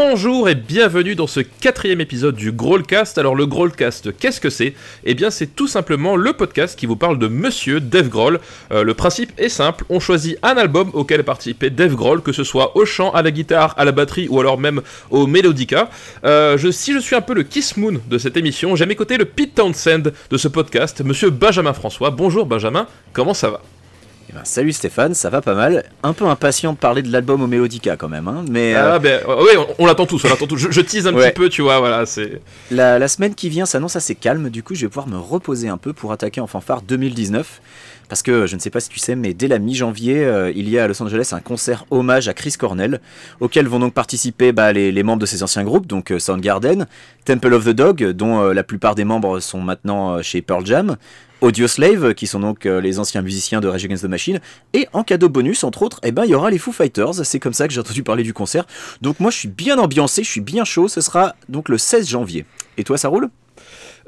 Bonjour et bienvenue dans ce quatrième épisode du Growlcast. Alors le Growlcast, qu'est-ce que c'est? Eh bien c'est tout simplement le podcast qui vous parle de Monsieur Dave Grohl. Euh, le principe est simple, on choisit un album auquel participer Dave Grohl, que ce soit au chant, à la guitare, à la batterie ou alors même au mélodica. Euh, je, si je suis un peu le Kiss Moon de cette émission, j'ai à mes le Pete Townsend de ce podcast, Monsieur Benjamin François. Bonjour Benjamin, comment ça va? Eh ben, salut Stéphane, ça va pas mal. Un peu impatient de parler de l'album au Melodica quand même, hein, mais. Ah euh, ben oui, on, l'attend tous, on l'attend tous. Je, tease un petit peu, tu vois, voilà, c'est. La, semaine qui vient s'annonce assez calme, du coup je vais pouvoir me reposer un peu pour attaquer en fanfare 2019. Parce que je ne sais pas si tu sais, mais dès la mi-janvier, euh, il y a à Los Angeles un concert hommage à Chris Cornell, auquel vont donc participer bah, les, membres de ses anciens groupes, donc euh, Soundgarden, Temple of the Dog, dont la plupart des membres sont maintenant chez Pearl Jam, Audioslave, qui sont donc euh, les anciens musiciens de Rage Against the Machine. Et en cadeau bonus, entre autres, eh ben, il y aura les Foo Fighters. C'est comme ça que j'ai entendu parler du concert. Donc moi, je suis bien ambiancé, je suis bien chaud. Ce sera donc le 16 janvier. Et toi, ça roule?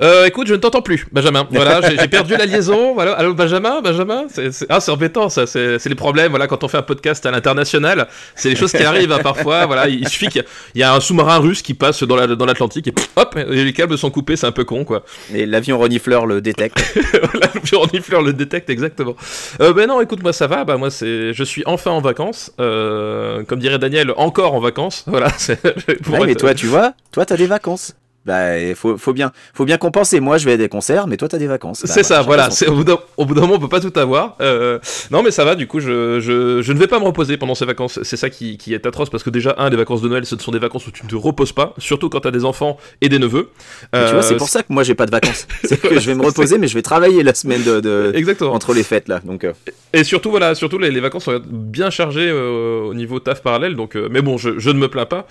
Euh, écoute, je ne t'entends plus, Benjamin. Voilà, j'ai perdu la liaison. Voilà, allô, Benjamin, Benjamin? Ah, c'est embêtant, ça. C'est les problèmes. Voilà, quand on fait un podcast à l'international, c'est les choses qui arrivent hein, parfois. Voilà, il suffit qu'il y, a un sous-marin russe qui passe dans l'Atlantique et hop, les câbles sont coupés. C'est un peu con, quoi. Et l'avion renifleur le détecte. l'avion renifleur le détecte exactement. Euh, ben non, écoute, moi ça va. Bah moi c'est, je suis enfin en vacances. Euh, comme dirait Daniel, encore en vacances. Voilà. Ouais, mais toi, tu vois, toi t'as des vacances. Bah, il faut, faut, bien, faut bien compenser. Moi, je vais à des concerts, mais toi, t'as des vacances. c'est bah, ça, voilà. C'est, au, bout d'un moment, on peut pas tout avoir. Euh, non, mais ça va, du coup, je, je, je, ne vais pas me reposer pendant ces vacances. C'est ça qui, qui, est atroce, parce que déjà, un, des vacances de Noël, ce sont des vacances où tu ne te reposes pas, surtout quand t'as des enfants et des neveux. Euh, tu vois, c'est pour ça que moi, j'ai pas de vacances. c'est que je vais me reposer, mais je vais travailler la semaine de, de... Exactement. entre les fêtes, là. Donc, euh. Et surtout, voilà, surtout, les, les, vacances sont bien chargées au niveau taf parallèle. Donc, mais bon, je, je, ne me plains pas.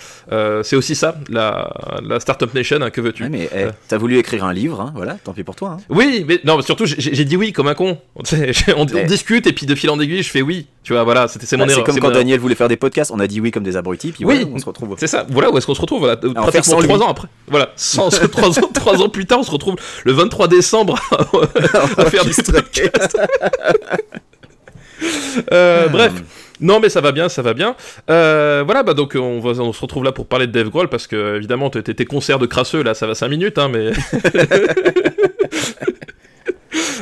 c'est aussi ça, la, la Startup Nation, hein, que veux-tu eh, t'as voulu écrire un livre, hein, voilà, tant pis pour toi. Hein. Oui, mais non, surtout, j'ai dit oui comme un con. on, discute et puis de fil en aiguille, je fais oui. Tu vois, voilà, c'est mon bah, erreur. C'est comme quand Daniel voulait faire des podcasts, on a dit oui comme des abrutis, puis oui, on se retrouve. C'est ça, voilà où est-ce qu'on se retrouve, voilà, pratiquement trois ans après. Voilà, trois ans, trois ans plus tard, on se retrouve le 23 décembre à, faire des podcasts. Euh, bref. Non, mais ça va bien, ça va bien. Euh, voilà, bah donc on, se retrouve là pour parler de Dave Grohl parce que évidemment, tes concerts de crasseux là, ça va 5 minutes, hein, mais.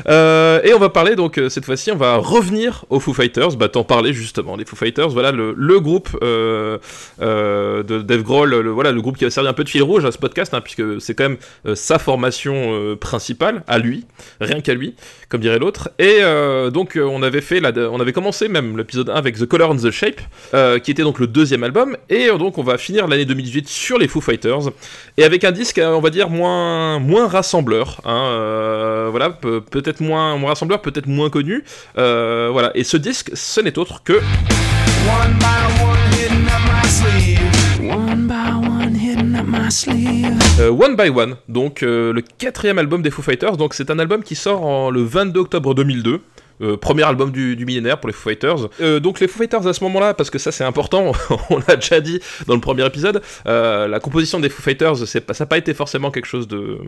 Euh, et on va parler donc euh, cette fois-ci, on va revenir aux Foo Fighters. Bah t'en parlais justement, les Foo Fighters. Voilà le, groupe euh, de Dave Grohl, le, voilà le groupe qui a servi un peu de fil rouge à ce podcast, hein, puisque c'est quand même sa formation principale à lui, rien qu'à lui, comme dirait l'autre. Et donc on avait fait, la, on avait commencé même l'épisode 1 avec The Color and the Shape, qui était donc le deuxième album. Et donc on va finir l'année 2018 sur les Foo Fighters et avec un disque, on va dire moins moins rassembleur. Hein, voilà peut-être moins, moins rassembleur, peut-être moins connu. Euh, voilà, et ce disque, ce n'est autre que. One by one, donc euh, le quatrième album des Foo Fighters. Donc c'est un album qui sort en, le 22 octobre 2002. Euh, premier album du, millénaire pour les Foo Fighters. Euh, donc les Foo Fighters à ce moment-là, parce que ça c'est important, on l'a déjà dit dans le premier épisode, euh, la composition des Foo Fighters, ça n'a pas été forcément quelque chose de,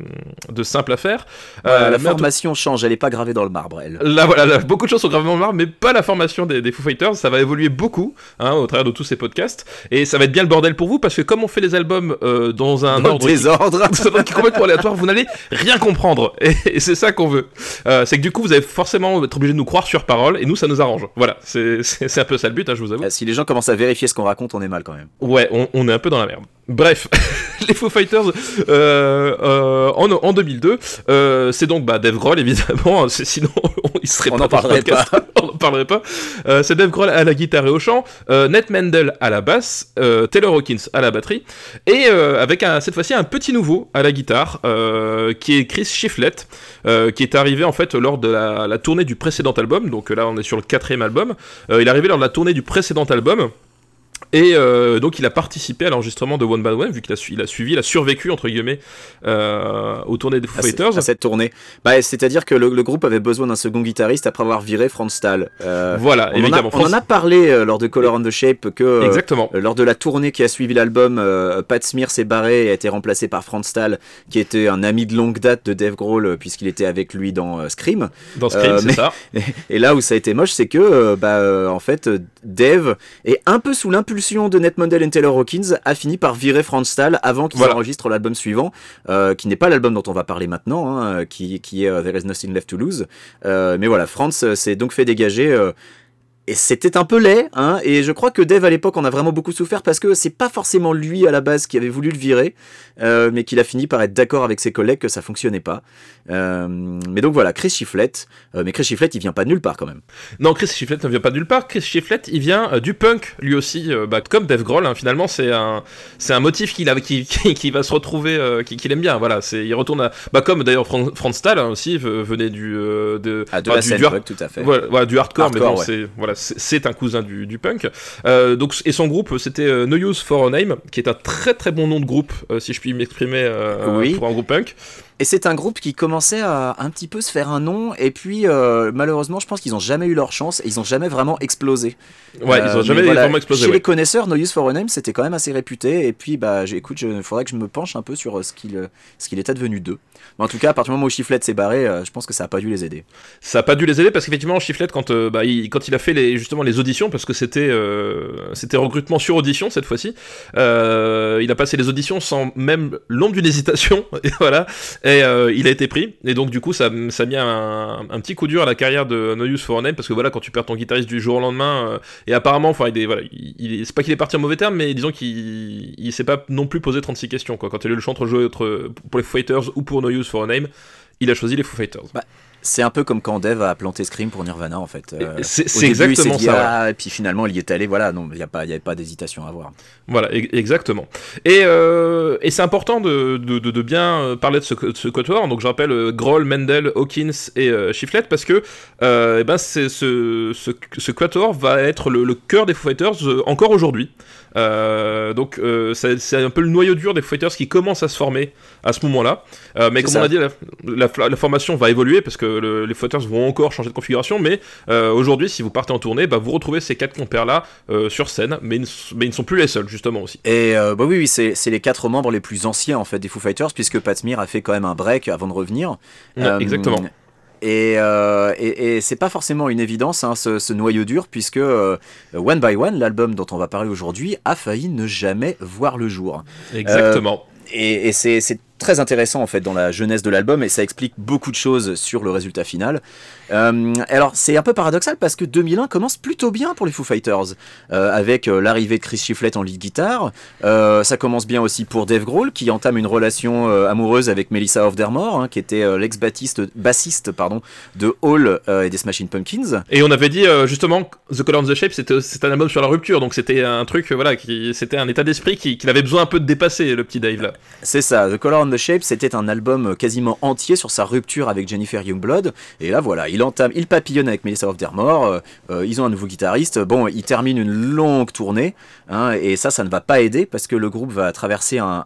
de simple à faire. la formation change, elle n'est pas gravée dans le marbre, elle. Là voilà, beaucoup de choses sont gravées dans le marbre, mais pas la formation des, des Foo Fighters, ça va évoluer beaucoup hein, au travers de tous ces podcasts, et ça va être bien le bordel pour vous, parce que comme on fait les albums dans un ordre désordre, qui, qui est complètement aléatoire, vous n'allez rien comprendre, et, et c'est ça qu'on veut. c'est que du coup vous allez forcément être obligé de nous croire sur parole, et nous, ça nous arrange. Voilà, c'est un peu ça le but, hein, je vous avoue. Ah, si les gens commencent à vérifier ce qu'on raconte, on est mal quand même. Ouais, on, est un peu dans la merde. Bref, les Foo Fighters euh, euh, en, en, 2002, euh, c'est donc bah, Dave Grohl évidemment, sinon il serait on pas. parlerait pas. on n'en parlerait pas. c'est Dave Grohl à la guitare et au chant, Ned Mendel à la basse, Taylor Hawkins à la batterie, et avec un, cette fois-ci un petit nouveau à la guitare, qui est Chris Shiflett, qui est arrivé en fait lors de la, la tournée du précédent album donc là on est sur le quatrième album. Il est arrivé lors de la tournée du précédent album. Et euh, donc il a participé à l'enregistrement de One by One, vu qu'il a, suivi, il a survécu, entre guillemets, euh, aux tournées des Foo Fighters. À cette tournée. Bah, C'est-à-dire que le, groupe avait besoin d'un second guitariste après avoir viré Franz Stahl. Euh, voilà, on évidemment. En a, on en a parlé euh, lors de Color and the Shape que Exactement. lors de la tournée qui a suivi l'album, Pat Smear s'est barré et a été remplacé par Franz Stahl, qui était un ami de longue date de Dave Grohl, puisqu'il était avec lui dans Scream. Dans Scream, c'est ça. Et, là où ça a été moche, c'est que, bah, en fait, Dave est un peu sous l'impulsion l'impulsion de Ned Mundell et Taylor Hawkins, a fini par virer Franz Stahl avant qu'ils enregistrent l'album suivant, qui n'est pas l'album dont on va parler maintenant, hein, qui, qui, est There Is Nothing Left to Lose. mais voilà, Franz s'est donc fait dégager et c'était un peu laid, hein, et je crois que Dave à l'époque en a vraiment beaucoup souffert parce que c'est pas forcément lui à la base qui avait voulu le virer, euh, mais qu'il a fini par être d'accord avec ses collègues que ça fonctionnait pas. Euh, mais donc voilà, Chris Chiflett, euh, mais Chris Chiflett il vient pas de nulle part quand même. Non, Chris Chiflett ne vient pas de nulle part, Chris Chiflett il vient du punk lui aussi, bah, comme Dave Grohl, hein, finalement c'est un, c'est un motif qu'il a, qui, qui, va se retrouver, qu'il aime bien, voilà, c'est, il retourne à, bah, comme d'ailleurs Franz Stahl hein, aussi venait du, de, ah, de la scène, tout à fait. Voilà, du hardcore, mais bon, c'est, voilà, c'est un cousin du, punk. Euh, donc, et son groupe, c'était euh, No Use for a Name, qui est un très très bon nom de groupe, euh, si je puis m'exprimer pour un groupe punk. Et c'est un groupe qui commençait à un petit peu se faire un nom, et puis euh, malheureusement, je pense qu'ils n'ont jamais eu leur chance, et ils n'ont jamais vraiment explosé. Ouais, ils n'ont jamais vraiment explosé. Chez les connaisseurs, No Use for a Name, c'était quand même assez réputé, et puis bah, écoute, il faudrait que je me penche un peu sur ce qu'il qu'il est advenu d'eux. Mais en tout cas, à partir du moment où Chiflette s'est barré, je pense que ça n'a pas dû les aider. Ça n'a pas dû les aider parce qu'effectivement, Chiflette, quand, bah, il, quand il a fait les, justement les auditions, parce que c'était c'était recrutement sur audition cette fois-ci, il a passé les auditions sans même l'ombre d'une hésitation, et voilà. Et euh, il a été pris, et donc du coup ça, ça a mis un, petit coup dur à la carrière de No Use for a Name, parce que voilà, quand tu perds ton guitariste du jour au lendemain, euh, et apparemment, enfin, il est, c'est pas qu'il est parti en mauvais terme, mais disons qu'il il, s'est pas non plus posé 36 questions, quoi. Quand il a eu le choix entre jouer pour les Fighters ou pour No Use for a Name, il a choisi les Foo Fighters. Bah, c'est un peu comme quand Dev a planté Scream pour Nirvana en fait. Euh, c'est exactement ça. Ah, et puis finalement il y est allé, voilà, non, il n'y a pas, avait pas d'hésitation à avoir. Voilà, exactement. Et, euh, et c'est important de, de, de, bien euh, parler de ce, ce quatuor. Donc je rappelle Grohl, Mendel, Hawkins et euh, parce que eh ben, ce, ce, ce, quatuor va être le, le cœur des Foo Fighters encore aujourd'hui. Euh, donc euh, c'est un peu le noyau dur des fighters qui commence à se former à ce moment-là. Euh, mais comme on a dit, la, formation va évoluer parce que les fighters vont encore changer de configuration. Mais aujourd'hui, si vous partez en tournée, bah, vous retrouvez ces quatre compères-là sur scène, mais, mais ils ne sont plus les seuls justement aussi. Et bah oui, oui c'est les quatre membres les plus anciens en fait des Foo Fighters puisque Pat Smear a fait quand même un break avant de revenir. exactement. Euh, et, et, c'est pas forcément une évidence, hein, ce, noyau dur, puisque euh, One by One, l'album dont on va parler aujourd'hui, a failli ne jamais voir le jour. Exactement. Euh, et, et c'est très intéressant en fait dans la jeunesse de l'album et ça explique beaucoup de choses sur le résultat final. Euh, alors c'est un peu paradoxal parce que 2001 commence plutôt bien pour les Foo Fighters euh, avec euh, l'arrivée de Chris Shiflett en lead guitare. ça commence bien aussi pour Dave Grohl qui entame une relation amoureuse avec Melissa Hofdermore hein, qui était l'ex-bassiste bassiste pardon de Hall et des Smashing Pumpkins. Et on avait dit justement The Color and the Shape c'était un album sur la rupture donc c'était un truc voilà qui c'était un état d'esprit qu'il avait besoin un peu de dépasser le petit Dave là. C'est ça The Color the Shape c'était un album quasiment entier sur sa rupture avec Jennifer Youngblood et là voilà il entame, il papillonne avec Melissa Hofdermore, euh, euh, ils ont un nouveau guitariste, bon, il termine une longue tournée, hein, et ça, ça ne va pas aider parce que le groupe va traverser un,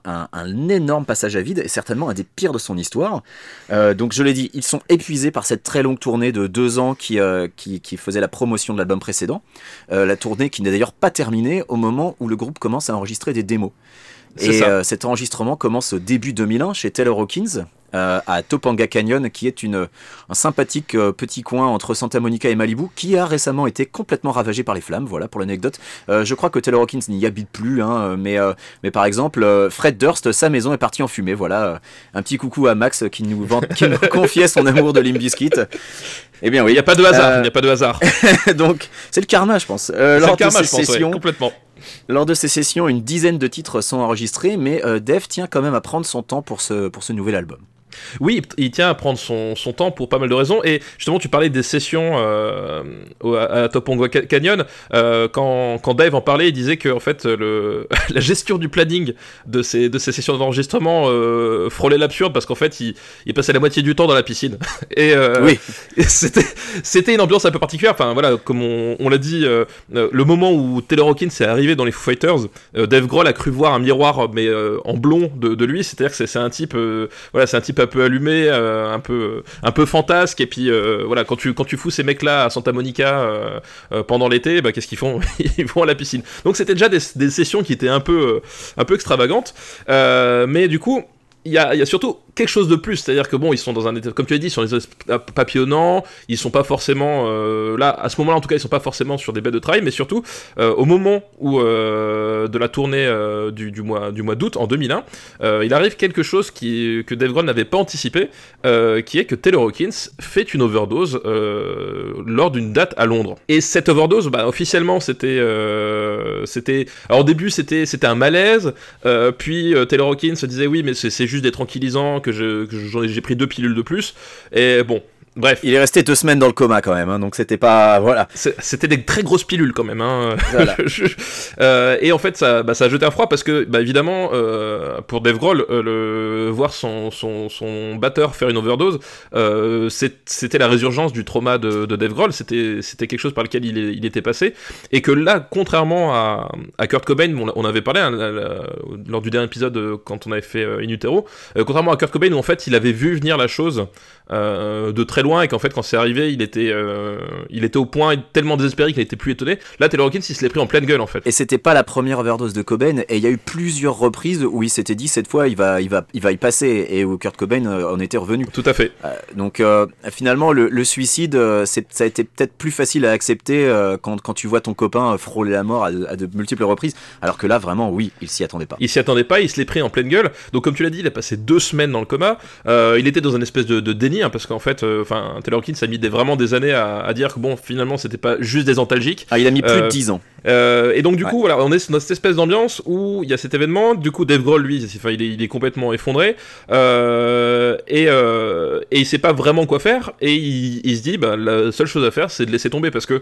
énorme passage à vide, et certainement un des pires de son histoire. Euh, donc je l'ai dit, ils sont épuisés par cette très longue tournée de deux ans qui, faisait la promotion de l'album précédent, la tournée qui n'est d'ailleurs pas terminée au moment où le groupe commence à enregistrer des démos. Et cet enregistrement commence au début 2001 chez Taylor Hawkins, euh, à Topanga Canyon, qui est une, un sympathique euh, petit coin entre Santa Monica et Malibu, qui a récemment été complètement ravagé par les flammes. Voilà pour l'anecdote. Euh, je crois que Taylor Hawkins n'y habite plus, hein, mais, mais par exemple, Fred Durst, sa maison est partie en fumée. Voilà, un petit coucou à Max qui nous, qui nous confiait son amour de Limbiskit. Eh bien oui, il n'y a pas de hasard. Il n'y a pas de hasard. Donc c'est le karma, je pense. c'est le karma, je pense, complètement. Lors de ces sessions, une dizaine de titres sont enregistrés, mais Dave tient quand même à prendre son temps pour ce, pour ce nouvel album. Oui, il tient à prendre son, temps pour pas mal de raisons. Et justement, tu parlais des sessions euh, à, Topongo Canyon. Euh, quand, quand, Dave en parlait, il disait que en fait, le, la gestion du planning de ces, de ces sessions d'enregistrement euh, frôlait l'absurde parce qu'en fait, il, il, passait la moitié du temps dans la piscine. Et, oui. c'était, c'était une ambiance un peu particulière. Enfin, voilà, comme on, l'a dit, le moment où Taylor Hawkins est arrivé dans les Foo Fighters, Dave Grohl a cru voir un miroir, mais en blond de, de lui. C'est-à-dire que c'est, un type, voilà, c'est un type allumé, euh, un peu un peu fantasque. Et puis euh, voilà quand tu fous ces mecs là à Santa Monica euh, pendant l'été, bah, qu'est-ce qu'ils font? Ils vont à la piscine. Donc c'était déjà des, sessions qui étaient un peu un peu extravagantes, mais du coup il y y a, surtout quelque chose de plus. C'est-à-dire que bon, ils sont dans un état, comme tu as dit, sur les papillonnants, ils sont pas forcément euh, là, à ce moment-là en tout cas, ils sont pas forcément sur des bêtes de travail, mais surtout euh, au moment où euh, de la tournée du, du, mois du mois d'août en 2001, il arrive quelque chose qui, que Dave Grohl n'avait pas anticipé, qui est que Taylor Hawkins fait une overdose lors d'une date à Londres. Et cette overdose, bah, officiellement, c'était c'était alors au début c'était c'était un malaise, puis Taylor Hawkins se disait oui, mais c'est juste des tranquillisants que j'ai pris deux pilules de plus. Et bon, Bref. Il est resté deux semaines dans le coma quand même, hein, donc c'était pas. Voilà. C'était des très grosses pilules quand même. Hein. euh, et en fait, ça, bah, ça a jeté un froid parce que, bah, évidemment, euh, pour Dave Grohl, euh, le... voir son, son, son, batteur faire une overdose, c'était la résurgence du trauma de, de Dave Grohl, c'était quelque chose par lequel il, il, était passé. Et que là, contrairement à, à Kurt Cobain, on, on avait parlé hein, lors du dernier épisode quand on avait fait In Utero, contrairement à Kurt Cobain où en fait il avait vu venir la chose de très loin et qu'en fait quand c'est arrivé il était euh, il était au point tellement désespéré qu'il n'était plus étonné. Là Taylor Hawkins il se l'est pris en pleine gueule en fait. Et c'était pas la première overdose de Cobain et il y a eu plusieurs reprises où il s'était dit cette fois il va il va il va y passer et où Kurt Cobain euh, en était revenu. Tout à fait. Euh, donc finalement le, suicide ça a été peut-être plus facile à accepter quand, quand tu vois ton copain frôler la mort à, de multiples reprises alors que là vraiment oui il s'y attendait pas. Il s'y attendait pas il se l'est pris en pleine gueule. Donc comme tu l'as dit il a passé deux semaines dans le coma. Il était dans une espèce de, déni hein, parce qu'en fait enfin Taylor Hawkins a mis des, vraiment des années à, dire que bon, finalement, c'était pas juste des antalgiques. Ah, il a mis plus de 10 euh, ans. Euh, et donc du coup, voilà, on est dans cette espèce d'ambiance où il y a cet événement. Du coup, Dave Grohl, lui, il est, il est complètement effondré euh, et, et il sait pas vraiment quoi faire. Et il, se dit, bah, la seule chose à faire, c'est de laisser tomber parce que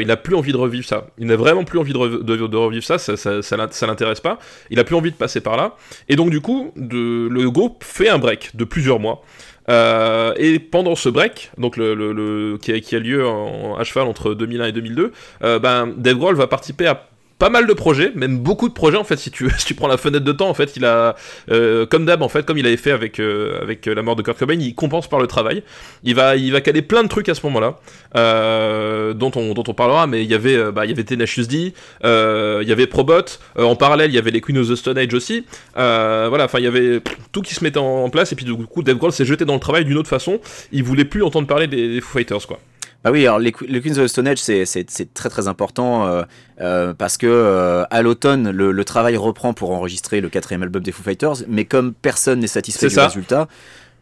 il n'a plus envie de revivre ça. Il n'a vraiment plus envie de, revivre ça. Ça, ça, ça, l'intéresse pas. Il a plus envie de passer par là. Et donc du coup, de, le groupe fait un break de plusieurs mois. Euh, et pendant ce break, donc le, qui, a, lieu en, à cheval entre 2001 et 2002, euh, ben, Dave Grohl va participer à pas mal de projets, même beaucoup de projets en fait. Si tu, si tu prends la fenêtre de temps, en fait, il a, euh, comme d'hab en fait, comme il avait fait avec euh, avec la mort de Kurt Cobain, il compense par le travail. Il va il va caler plein de trucs à ce moment-là, euh, dont on dont on parlera. Mais il y avait bah il y avait Tenacious D, il y avait Probot. en parallèle, il y avait les Queen of the Stone Age aussi. voilà, enfin il y avait tout qui se mettait en, place. Et puis du coup, Dave Grohl s'est jeté dans le travail d'une autre façon. Il voulait plus entendre parler des, des Foo Fighters quoi. Ah oui, alors les, Queens of the Stone Age, c'est très très important euh, euh, parce que euh, à l'automne, le, travail reprend pour enregistrer le quatrième album des Foo Fighters, mais comme personne n'est satisfait du résultat,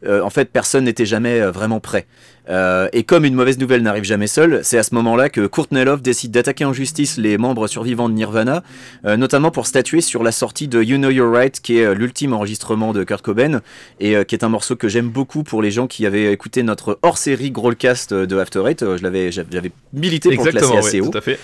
euh, en fait, personne n'était jamais euh, vraiment prêt. Euh, et comme une mauvaise nouvelle n'arrive jamais seule, c'est à ce moment-là que Courtney Love décide d'attaquer en justice les membres survivants de Nirvana, notamment pour statuer sur la sortie de You Know You're Right, qui est l'ultime enregistrement de Kurt Cobain, et qui est un morceau que j'aime beaucoup pour les gens qui avaient écouté notre hors-série Growlcast de After Eight. je l'avais, j'avais milité pour le classer assez haut. Tout à fait.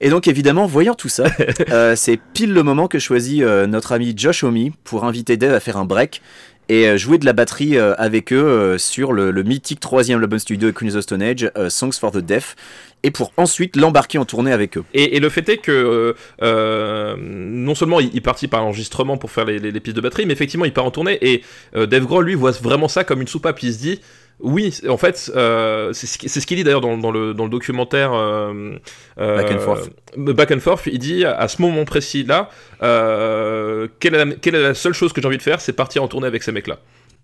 Et donc évidemment, voyant tout ça, c'est pile le moment que choisit notre ami Josh Homme pour inviter Dave à faire un break et euh, jouer de la batterie euh, avec eux euh, sur le, mythique troisième album studio de Queen of Stone Age, Songs for the Deaf et pour ensuite l'embarquer en tournée avec eux. Et, le fait est que non seulement il, participe à l'enregistrement pour faire les, pistes de batterie, mais effectivement il part en tournée et Dave Grohl lui voit vraiment ça comme une soupape. Il se dit oui, en fait, euh, c'est ce qu'il dit d'ailleurs dans, le, documentaire euh, euh, Back and Forth. Back and Forth, il dit à ce moment précis là, quelle est, la, seule chose que j'ai envie de faire, c'est partir en tournée avec ces mecs-là.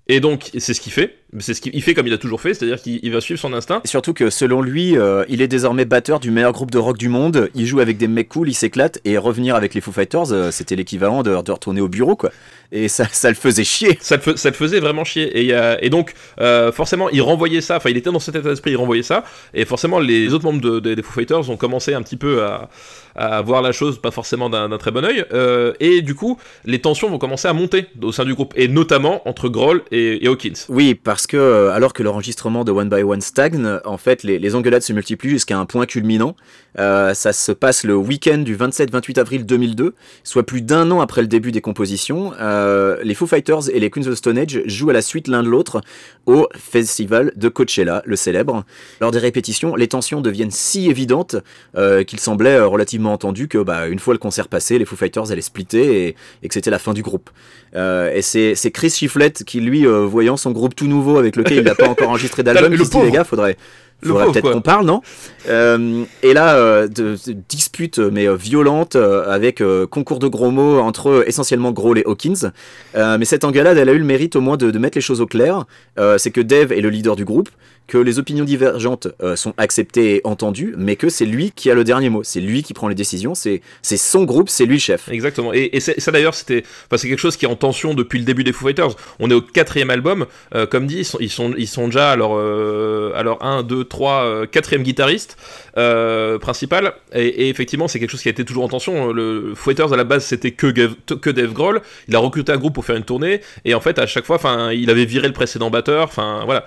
Et donc, c'est ce qu'il fait. C'est ce qu'il fait comme il a toujours fait, c'est-à-dire qu'il va suivre son instinct. Et surtout que selon lui, euh, il est désormais batteur du meilleur groupe de rock du monde. Il joue avec des mecs cool, il s'éclate. Et revenir avec les Foo Fighters, euh, c'était l'équivalent de, de, retourner au bureau, quoi. Et ça, ça le faisait chier. Ça le, ça le faisait vraiment chier. Et, et donc, euh, forcément, il renvoyait ça. Enfin, il était dans cet état d'esprit, il renvoyait ça. Et forcément, les autres membres des Foo Fighters ont commencé un petit peu à, à voir la chose pas forcément d'un très bon oeil. et du coup, les tensions vont commencer à monter au sein du groupe. Et notamment entre Grohl et, Hawkins. Oui, parce que euh, alors que l'enregistrement de One by One stagne, en fait, les, engueulades se multiplient jusqu'à un point culminant. Euh, ça se passe le week-end du 27-28 avril 2002, soit plus d'un an après le début des compositions. Euh, les Foo Fighters et les Queens of Stone Age jouent à la suite l'un de l'autre au festival de Coachella, le célèbre. Lors des répétitions, les tensions deviennent si évidentes qu'il semblait relativement entendu que, bah, une fois le concert passé, les Foo Fighters allaient splitter et, et que c'était la fin du groupe. et c'est Chris Shiflett qui, lui, voyant son groupe tout nouveau avec lequel il n'a pas encore enregistré d'album, il se dit les gars, faudrait, faudrait peut-être qu'on parle, non? Euh, Et là, euh, de, dispute mais violente avec concours de gros mots entre essentiellement Grohl et Hawkins. mais cette engueulade, elle a eu le mérite au moins de, de mettre les choses au clair. c'est que Dave est le leader du groupe, que les opinions divergentes sont acceptées et entendues, mais que c'est lui qui a le dernier mot. C'est lui qui prend les décisions. C'est son groupe, c'est lui chef. Exactement. Et, et ça d'ailleurs, c'était, enfin, c'est quelque chose qui est en tension depuis le début des Foo Fighters. On est au quatrième album. comme dit, ils sont, ils sont, ils sont déjà à leur, à leur 1, 2, 3, 4 guitariste euh, principal. Et, effectivement, c'est quelque chose qui a été toujours en tension. Le Fighters à la base, c'était que, que Dave Grohl. Il a recruté un groupe pour faire une tournée. Et en fait, à chaque fois, enfin, il avait viré le précédent batteur. Enfin, voilà.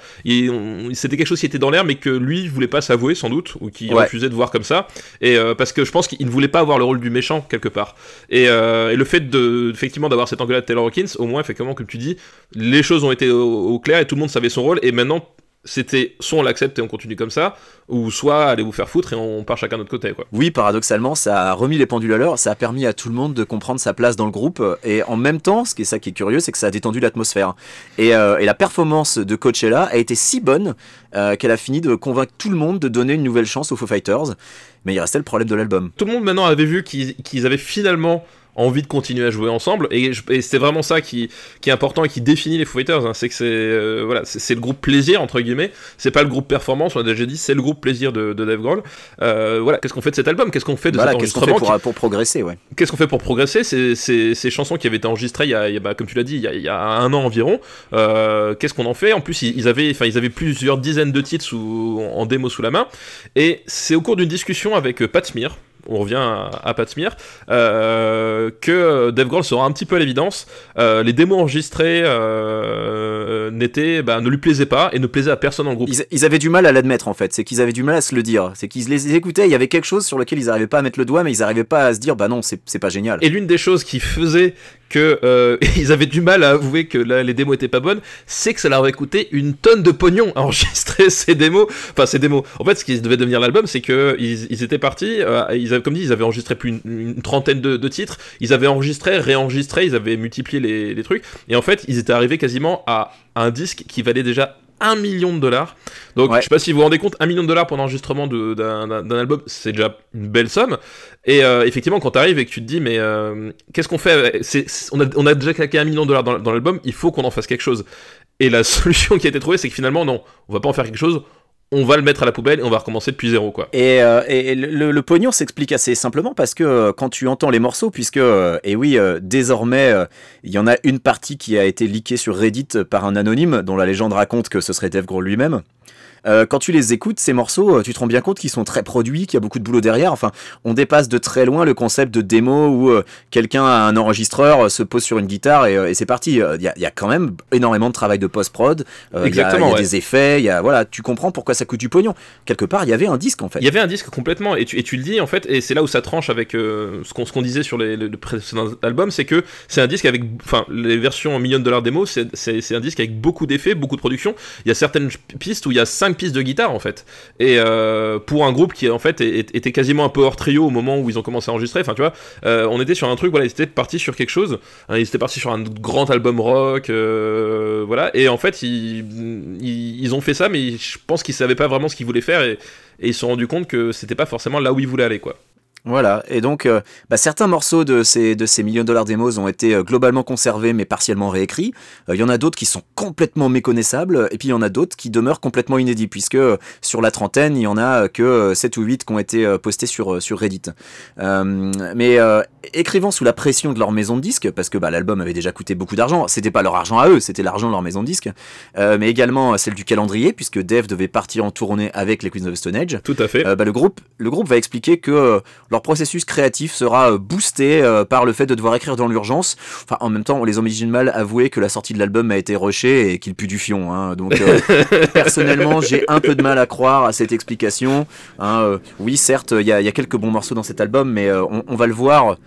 C'était quelque chose qui était dans l'air, mais que lui voulait pas s'avouer, sans doute, ou qui refusait de voir comme ça. Et euh, parce que je pense qu'il ne voulait pas avoir le rôle du méchant, quelque part. Et, euh, le fait de, effectivement, d'avoir cette engueulade de Taylor Hawkins, au moins, effectivement, comme tu dis, les choses ont été au clair et tout le monde savait son rôle. Et maintenant, c'était soit on l'accepte et on continue comme ça, ou soit allez vous faire foutre et on part chacun de notre côté. Quoi. Oui, paradoxalement, ça a remis les pendules à l'heure, ça a permis à tout le monde de comprendre sa place dans le groupe, et en même temps, ce qui est ça qui est curieux, c'est que ça a détendu l'atmosphère. Et, euh, la performance de Coachella a été si bonne euh, qu'elle a fini de convaincre tout le monde de donner une nouvelle chance aux Foo Fighters, mais il restait le problème de l'album. Tout le monde maintenant avait vu qu'ils avaient finalement envie de continuer à jouer ensemble. Et, c'est vraiment ça qui, qui, est important et qui définit les Foo Fighters hein. c'est que c'est euh, voilà c'est le groupe plaisir entre guillemets. C'est pas le groupe performance on a déjà dit c'est le groupe plaisir de, de Dave Grohl. Euh, voilà qu'est-ce qu'on fait de cet album? Qu'est-ce qu'on fait de voilà, cet enregistrement qu'est-ce qu'on fait pour, progresser ouais. Qu'est-ce qu'on fait pour progresser? C'est ces chansons qui avaient été enregistrées il y a, bah, comme tu l'as dit il y, a, un an environ. Euh, qu'est-ce qu'on en fait? En plus ils, avaient enfin ils avaient plusieurs dizaines de titres sous, en démo sous la main. Et c'est au cours d'une discussion avec Pat Smear on revient à, Pat Smear, euh, que Dave Grohl sera un petit peu à l'évidence. Euh, les démos enregistrées euh, n'étaient, bah, ne lui plaisaient pas et ne plaisaient à personne le groupe. Ils, avaient du mal à l'admettre en fait, c'est qu'ils avaient du mal à se le dire. C'est qu'ils les écoutaient, il y avait quelque chose sur lequel ils n'arrivaient pas à mettre le doigt, mais ils n'arrivaient pas à se dire bah non, c'est pas génial. Et l'une des choses qui faisait que euh, ils avaient du mal à avouer que les démos étaient pas bonnes, c'est que ça leur avait coûté une tonne de pognon à enregistrer ces démos. Enfin, ces démos. En fait, ce qui devait devenir l'album, c'est que ils, étaient partis. Euh, ils avaient, comme dit, ils avaient enregistré plus une, trentaine de, titres. Ils avaient enregistré, réenregistré, ils avaient multiplié les, trucs. Et en fait, ils étaient arrivés quasiment à un disque qui valait déjà 1 million de dollars. Donc, je sais pas si vous vous rendez compte, 1 million de dollars pour l'enregistrement d'un album, c'est déjà une belle somme. Et euh, effectivement, quand tu arrives et que tu te dis, mais euh, qu'est-ce qu'on fait on, a, on, a, déjà claqué 1 million de dollars dans, dans l'album, il faut qu'on en fasse quelque chose. Et la solution qui a été trouvée, c'est que finalement, non, on va pas en faire quelque chose, on va le mettre à la poubelle et on va recommencer depuis zéro quoi. Et, euh, le, pognon s'explique assez simplement parce que euh, quand tu entends les morceaux, puisque euh, et oui désormais il y en a une partie qui a été leakée sur Reddit par un anonyme dont la légende raconte que ce serait Dave Grohl lui-même. Euh, quand tu les écoutes, ces morceaux, euh, tu te rends bien compte qu'ils sont très produits, qu'il y a beaucoup de boulot derrière. Enfin, on dépasse de très loin le concept de démo où euh, quelqu'un a un enregistreur, se pose sur une guitare et, c'est parti. Il y, a, quand même énormément de travail de post-prod. Il y a, des effets. Il y a, voilà, tu comprends pourquoi ça coûte du pognon. Quelque part, il y avait un disque en fait. Il y avait un disque complètement. Et tu, et tu le dis en fait, et c'est là où ça tranche avec ce qu'on disait sur les, le précédent album, c'est que c'est un disque avec, enfin, les versions en millions de dollars démo, c'est un disque avec beaucoup d'effets, beaucoup de production. Il y a certaines pistes où il y a 5 pistes de guitare en fait. Et euh, pour un groupe qui en fait était quasiment un peu hors trio au moment où ils ont commencé à enregistrer, enfin tu vois, euh, on était sur un truc, voilà, ils étaient partis sur quelque chose, hein, ils étaient partis sur un grand album rock, euh, voilà, et en fait ils, ils, ont fait ça, mais je pense qu'ils savaient pas vraiment ce qu'ils voulaient faire et, et ils se sont rendus compte que c'était pas forcément là où ils voulaient aller quoi. Voilà, et donc euh, bah, certains morceaux de ces, de ces millions de dollars démos ont été euh, globalement conservés mais partiellement réécrits. Euh, il y en a d'autres qui sont complètement méconnaissables, et puis il y en a d'autres qui demeurent complètement inédits, puisque sur la trentaine, il y en a que 7 ou 8 qui ont été postés sur, sur Reddit. mais écrivant sous la pression de leur maison de disques, parce que bah, l'album avait déjà coûté beaucoup d'argent, c'était pas leur argent à eux, c'était l'argent de leur maison de disques, mais également celle du calendrier, puisque Dave devait partir en tournée avec les Queens of the Stone Age. Tout à fait. Bah, le, groupe, le groupe va expliquer que leur processus créatif sera euh, boosté euh, par le fait de devoir écrire dans l'urgence. Enfin, en même temps, on les oblige mal avouer que la sortie de l'album a été rushée et qu'il pue du fion. Hein. Donc, euh, personnellement, j'ai un peu de mal à croire à cette explication. Hein. oui, certes, il y, a quelques bons morceaux dans cet album, mais on, va le voir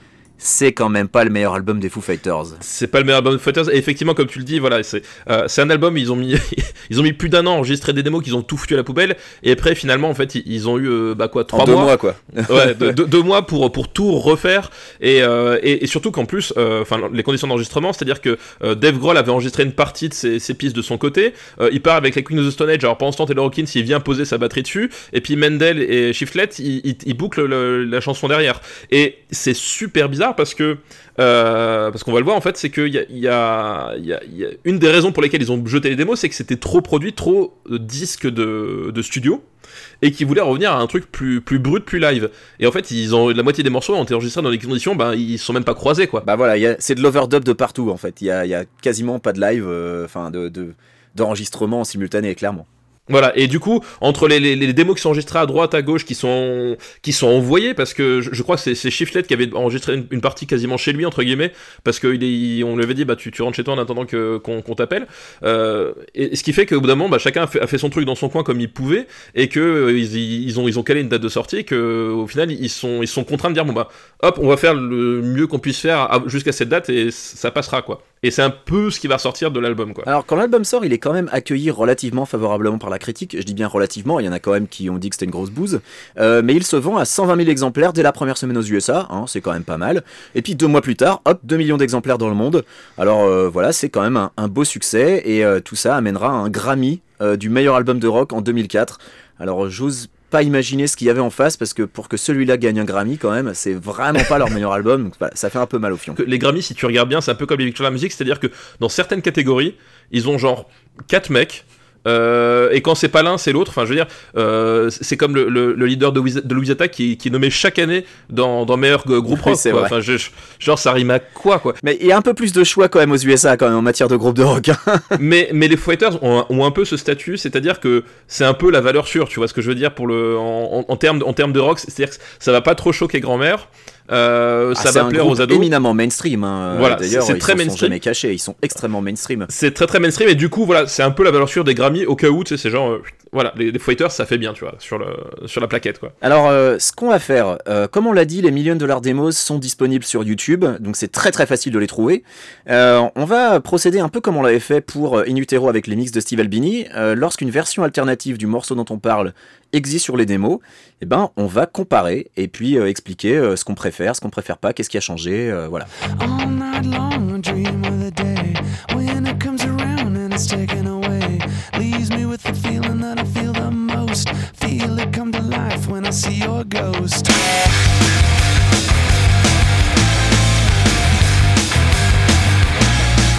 c'est quand même pas le meilleur album des Foo Fighters. C'est pas le meilleur album des Foo Fighters. Et effectivement, comme tu le dis, voilà, c'est euh, un album. Ils ont mis ils ont mis plus d'un an à enregistrer des démos qu'ils ont tout foutu à la poubelle. Et après, finalement, en fait, ils, ont eu euh, bah quoi, trois mois. Deux mois quoi. ouais, deux, mois pour pour tout refaire. Et, euh, et, surtout qu'en plus, enfin, les conditions d'enregistrement, c'est-à-dire que Dave Grohl avait enregistré une partie de ses, ses pistes de son côté. il part avec la Queen of the Stone Age. Alors pendant ce temps, Taylor Hawkins, il vient poser sa batterie dessus. Et puis Mendel et Shiftlet, ils, ils, bouclent la chanson derrière. Et c'est super bizarre parce que euh, qu'on va le voir en fait, c'est qu'il y une des raisons pour lesquelles ils ont jeté les démos, c'est que c'était trop produit, trop de disques de, studio, et qu'ils voulaient revenir à un truc plus, brut, plus live. Et en fait, ils ont la moitié des morceaux ont été enregistrés dans des conditions, ben ils sont même pas croisés quoi. Bah voilà, c'est de l'overdub de partout en fait. Il y a, quasiment pas de live, euh, enfin de d'enregistrement en simultané clairement. Voilà, et du coup, entre les, les, démos qui sont enregistrées à droite, à gauche, qui sont, qui sont envoyées, parce que je, crois que c'est Shiftlet qui avait enregistré une, partie quasiment chez lui, entre guillemets, parce qu'on lui avait dit, bah tu, tu rentres chez toi en attendant qu'on t'appelle. Euh, et, ce qui fait qu'au bout d'un moment, bah, chacun a fait, son truc dans son coin comme il pouvait, et que euh, ils, ont, ils ont calé une date de sortie, et qu'au final, ils sont, ils sont contraints de dire, bon bah, hop, on va faire le mieux qu'on puisse faire jusqu'à cette date, et ça passera, quoi. Et c'est un peu ce qui va sortir de l'album, quoi. Alors, quand l'album sort, il est quand même accueilli relativement favorablement par la critique. Je dis bien relativement, il y en a quand même qui ont dit que c'était une grosse bouse. Euh, mais il se vend à 120 000 exemplaires dès la première semaine aux USA, hein, c'est quand même pas mal. Et puis deux mois plus tard, hop, 2 millions d'exemplaires dans le monde. Alors euh, voilà, c'est quand même un, beau succès. Et euh, tout ça amènera un Grammy du meilleur album de rock en 2004. Alors j'ose pas imaginer ce qu'il y avait en face parce que pour que celui-là gagne un Grammy quand même c'est vraiment pas leur meilleur album donc ça fait un peu mal au fion. Les Grammy si tu regardes bien c'est un peu comme les victoires de la musique c'est-à-dire que dans certaines catégories ils ont genre 4 mecs euh, et quand c'est pas l'un, c'est l'autre. Enfin, je veux dire, euh, c'est comme le, le, leader de, de Louisiana qui, qui, est nommé chaque année dans, dans meilleur groupe rock. Enfin, genre, ça rime à quoi, quoi. Mais il y a un peu plus de choix quand même aux USA quand même en matière de groupe de rock. Hein. mais, mais les Fighters ont, ont, un peu ce statut, c'est-à-dire que c'est un peu la valeur sûre. Tu vois ce que je veux dire pour le en, en, termes en termes de rock, c'est-à-dire que ça va pas trop choquer grand-mère. Euh, ça ah, va plaire aux ados. éminemment mainstream. Hein. Voilà, D'ailleurs, c'est très mainstream. Sont jamais cachés, ils sont extrêmement mainstream. C'est très très mainstream et du coup, voilà, c'est un peu la valeur sûre des Grammy au cas où, tu sais, c'est genre, euh, voilà, les, fighters, ça fait bien, tu vois, sur, le, sur la plaquette, quoi. Alors, euh, ce qu'on va faire, comme on l'a dit, les millions de dollars démos sont disponibles sur YouTube, donc c'est très très facile de les trouver. on va procéder un peu comme on l'avait fait pour In Utero avec les mix de Steve Albini. Lorsqu'une version alternative du morceau dont on parle existe sur les démos, eh ben, on va comparer et puis euh, expliquer euh, ce qu'on préfère, ce qu'on préfère pas, qu'est-ce qui a changé, euh, voilà.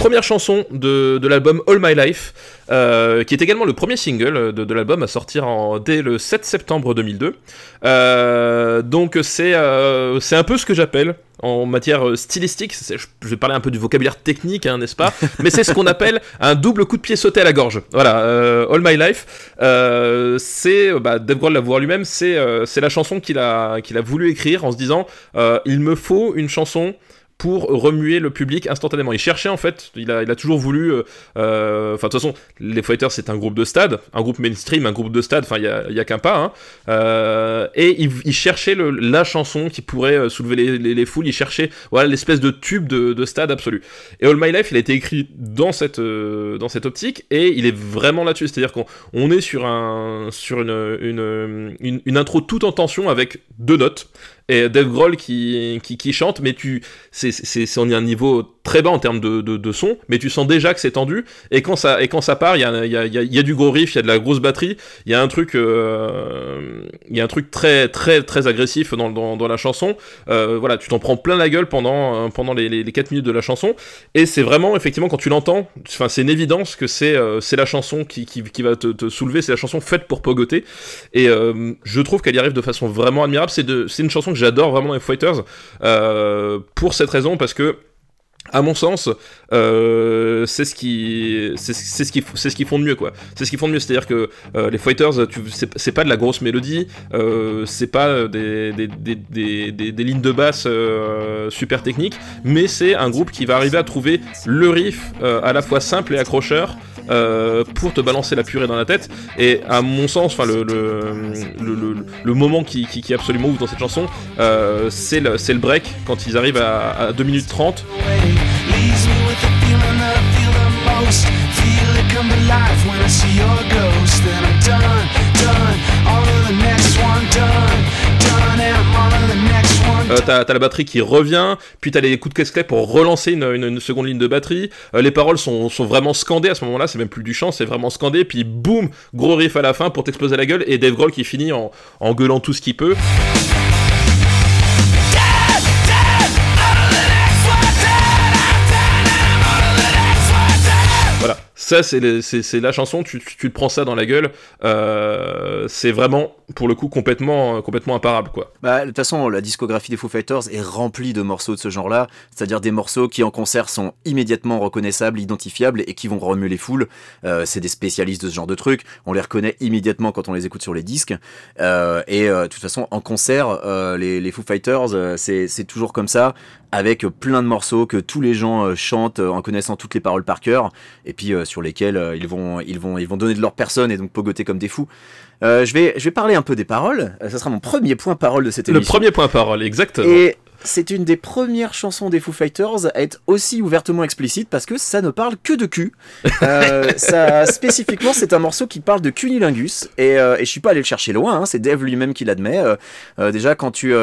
Première chanson de, de l'album All My Life, euh, qui est également le premier single de, de l'album à sortir en, dès le 7 septembre 2002. Euh, donc c'est euh, c'est un peu ce que j'appelle en matière stylistique, je vais parler un peu du vocabulaire technique, hein, n'est-ce pas Mais c'est ce qu'on appelle un double coup de pied sauté à la gorge. Voilà, All My Life, c'est, bah, Dave Grohl l'avoue lui-même, c'est c'est la chanson qu'il a, qu'il a voulu écrire en se disant, il me faut une chanson pour remuer le public instantanément. Il cherchait en fait, il a, toujours voulu. Euh, euh, enfin, de toute façon, les Fighters c'est un groupe de stade, un groupe mainstream, un groupe de stade. Enfin, il y a, a qu'un pas. Hein. Euh, et il, il cherchait la chanson qui pourrait soulever les, les, les, foules. Il cherchait l'espèce de tube de, de, stade absolu. Et All My Life, il a été écrit dans cette optique et il est vraiment là-dessus. C'est-à-dire qu'on on est sur un sur une intro tout en tension avec deux notes et Dave Grohl qui, qui, chante, mais tu, c'est, c'est, c'est, on est à un niveau très bas en termes de, de, de, son, mais tu sens déjà que c'est tendu, et quand ça, et quand ça part, il y a, y, a, y a, du gros riff, il y a de la grosse batterie, il y a un truc, euh, il y a un truc très, très, très agressif dans, dans, dans la chanson, euh, voilà, tu t'en prends plein la gueule pendant, pendant les, les, 4 minutes de la chanson, et c'est vraiment, effectivement, quand tu l'entends, enfin, c'est une évidence que c'est, euh, c'est la chanson qui, qui, qui va te, te, soulever, c'est la chanson faite pour pogoter, et euh, je trouve qu'elle y arrive de façon vraiment admirable, c'est, c'est une chanson j'adore vraiment les Fighters euh, pour cette raison parce que à mon sens, euh, c'est ce qui, c'est ce qui, c'est ce qu'ils font de mieux quoi. C'est ce qu'ils font de mieux, c'est-à-dire que euh, les Fighters, c'est pas de la grosse mélodie, c'est pas des des, des, des, des, lignes de basse super techniques, mais c'est un groupe qui va arriver à trouver le riff à la fois simple et accrocheur pour te balancer la purée dans la tête. Et à mon sens, enfin le, le, moment qui, est absolument ouf dans cette chanson, c'est le, le break quand ils arrivent à, à 2 minutes 30. Euh, t'as, la batterie qui revient, puis t'as les coups de caisse pour relancer une, seconde ligne de batterie. Euh, les paroles sont, vraiment scandées à ce moment-là, c'est même plus du chant, c'est vraiment scandé. Puis boum, gros riff à la fin pour t'exploser la gueule et Dave Grohl qui finit en gueulant tout ce qu'il peut. Ça, c'est la chanson, tu, tu, te prends ça dans la gueule, euh, c'est vraiment, pour le coup, complètement, complètement imparable, quoi. Bah, de toute façon, la discographie des Foo Fighters est remplie de morceaux de ce genre-là, c'est-à-dire des morceaux qui, en concert, sont immédiatement reconnaissables, identifiables et qui vont remuer les foules. Euh, c'est des spécialistes de ce genre de trucs, on les reconnaît immédiatement quand on les écoute sur les disques. Euh, et de toute façon, en concert, les, les Foo Fighters, c'est toujours comme ça avec plein de morceaux que tous les gens euh, chantent euh, en connaissant toutes les paroles par cœur, et puis euh, sur lesquels ils, vont, ils, vont, ils vont donner de leur personne et donc pogoter comme des fous. je, vais, je vais parler un peu des paroles, ça sera mon premier point parole de cette émission. Le premier point parole, exactement c'est une des premières chansons des Foo Fighters à être aussi ouvertement explicite parce que ça ne parle que de cul. Euh, ça, spécifiquement, c'est un morceau qui parle de cunilingus et, euh, et je suis pas allé le chercher loin, hein, c'est Dave lui-même qui l'admet. Euh, déjà, quand tu,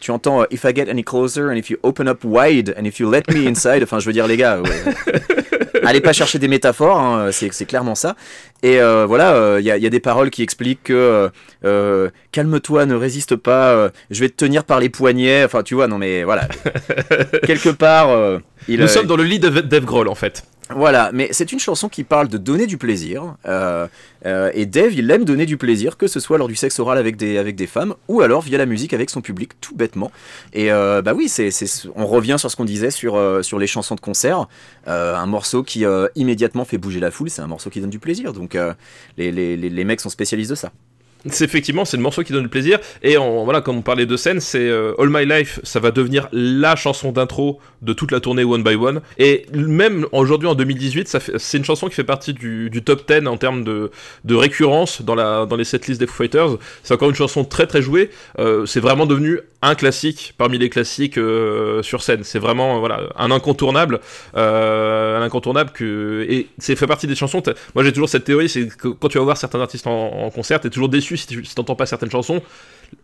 tu entends If I get any closer and if you open up wide and if you let me inside, enfin, je veux dire, les gars, allez pas chercher des métaphores, hein, c'est clairement ça. Et voilà, il y, y, a des paroles qui expliquent que calme-toi, ne résiste pas, je vais te tenir par les poignets. Enfin, tu vois, non mais voilà. Quelque part. Euh, il, Nous sommes dans le lit de Dave Grohl en fait. Voilà, mais c'est une chanson qui parle de donner du plaisir. Euh, euh, et Dave, il aime donner du plaisir, que ce soit lors du sexe oral avec des, avec des femmes, ou alors via la musique avec son public, tout bêtement. Et bah oui, c'est, on revient sur ce qu'on disait sur, sur les chansons de concert. un morceau qui immédiatement fait bouger la foule, c'est un morceau qui donne du plaisir. Donc les, les, les mecs sont spécialistes de ça. C'est effectivement, c'est le morceau qui donne le plaisir. Et voilà, comme on parlait de scène, c'est euh, All My Life, ça va devenir la chanson d'intro de toute la tournée One by One. Et même aujourd'hui en 2018, c'est une chanson qui fait partie du, top 10 en termes de, de récurrence dans, la, dans les setlists des Foo Fighters. C'est encore une chanson très très jouée. Euh, c'est vraiment devenu un classique parmi les classiques euh, sur scène. C'est vraiment voilà un incontournable, un incontournable que et c'est fait partie des chansons. Moi j'ai toujours cette théorie, c'est que quand tu vas voir certains artistes en, en concert, t'es toujours déçu si tu n'entends pas certaines chansons.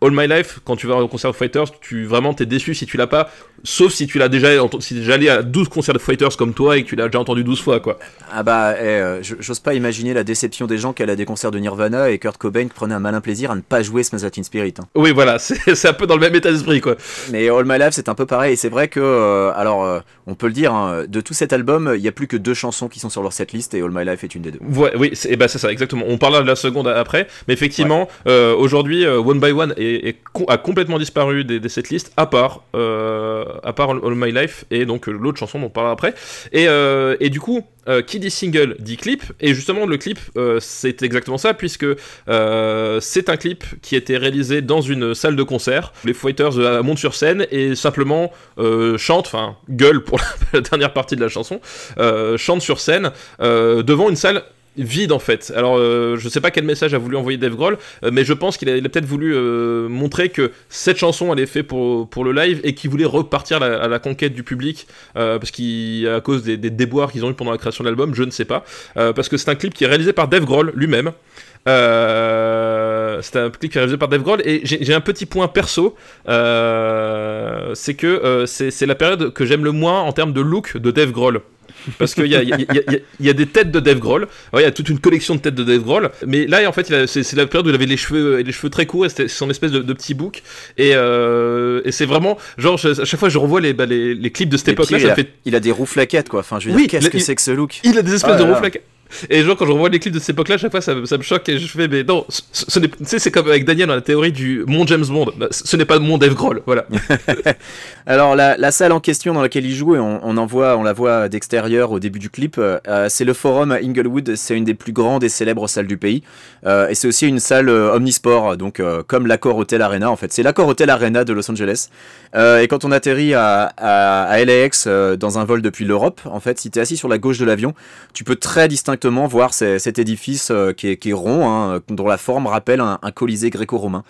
All My Life, quand tu vas au concert de Fighters, tu vraiment t'es déçu si tu l'as pas, sauf si tu l'as déjà, si déjà allé à 12 concerts de Fighters comme toi et que tu l'as déjà entendu 12 fois, quoi. Ah bah, eh, euh, j'ose pas imaginer la déception des gens allaient à des concerts de Nirvana et Kurt Cobain prenait un malin plaisir à ne pas jouer Smells Like Spirit. Hein. Oui, voilà, c'est un peu dans le même état d'esprit, quoi. Mais All My Life, c'est un peu pareil, et c'est vrai que, euh, alors, euh, on peut le dire, hein, de tout cet album, il y a plus que deux chansons qui sont sur leur setlist et All My Life est une des deux. Ouais, oui, et bah c'est ça, exactement. On parlera de la seconde après, mais effectivement, aujourd'hui, One by One a complètement disparu des, des setlists, à part, euh, à part All, My Life et donc euh, l'autre chanson dont on parlera après. Et, euh, du coup, qui dit single dit clip, et justement le clip c'est exactement ça, puisque c'est un clip qui été réalisé dans une salle de concert. Les Fighters montent sur scène et simplement chantent, enfin gueulent pour la, dernière partie de la chanson, chantent sur scène devant une salle vide en fait. Alors euh, je sais pas quel message a voulu envoyer Dave Grohl, euh, mais je pense qu'il a, peut-être voulu euh, montrer que cette chanson elle est faite pour, le live et qu'il voulait repartir à la conquête du public parce qu'à cause des, déboires qu'ils ont eu pendant la création de l'album, je ne sais pas, parce que c'est un clip qui est réalisé par Dave Grohl lui-même. c'est un clip qui est réalisé par Dave Grohl et j'ai un petit point perso, c'est que c'est la période que j'aime le moins en termes de look de Dave Grohl parce qu'il y a, y, a, y a, des têtes de Dave Grohl, il y a toute une collection de têtes de Dave Grohl, mais là en fait c'est la période où il avait les cheveux, les cheveux très courts, et c'était son espèce de, de, petit bouc, et, euh, et c'est vraiment, genre à chaque fois je revois les, bah, les, les clips de cette époque-là, il, fait... il a des roux flaquettes quoi, enfin je veux dire, qu'est-ce que c'est que ce look? Il a des espèces de roux flaquettes. Et genre, quand je revois les clips de cette époque-là, à chaque fois, ça, me choque et je fais, mais non, tu sais, c'est comme avec Daniel dans la théorie du mon James Bond. Bah, ce n'est pas mon Dave Grohl, voilà. Alors, la, salle en question dans laquelle il joue, et on, en voit, on la voit d'extérieur au début du clip, euh, c'est le Forum à Inglewood. C'est une des plus grandes et célèbres salles du pays. Euh, et c'est aussi une salle euh, omnisport, donc euh, comme l'accord Hotel Arena, en fait. C'est l'accord Hotel Arena de Los Angeles. et quand on atterrit à, à, à LAX dans un vol depuis l'Europe, en fait, si tu es assis sur la gauche de l'avion, tu peux très distinctement exactement voir cet édifice qui est, qui, est, rond, hein, dont la forme rappelle un, colisée gréco-romain.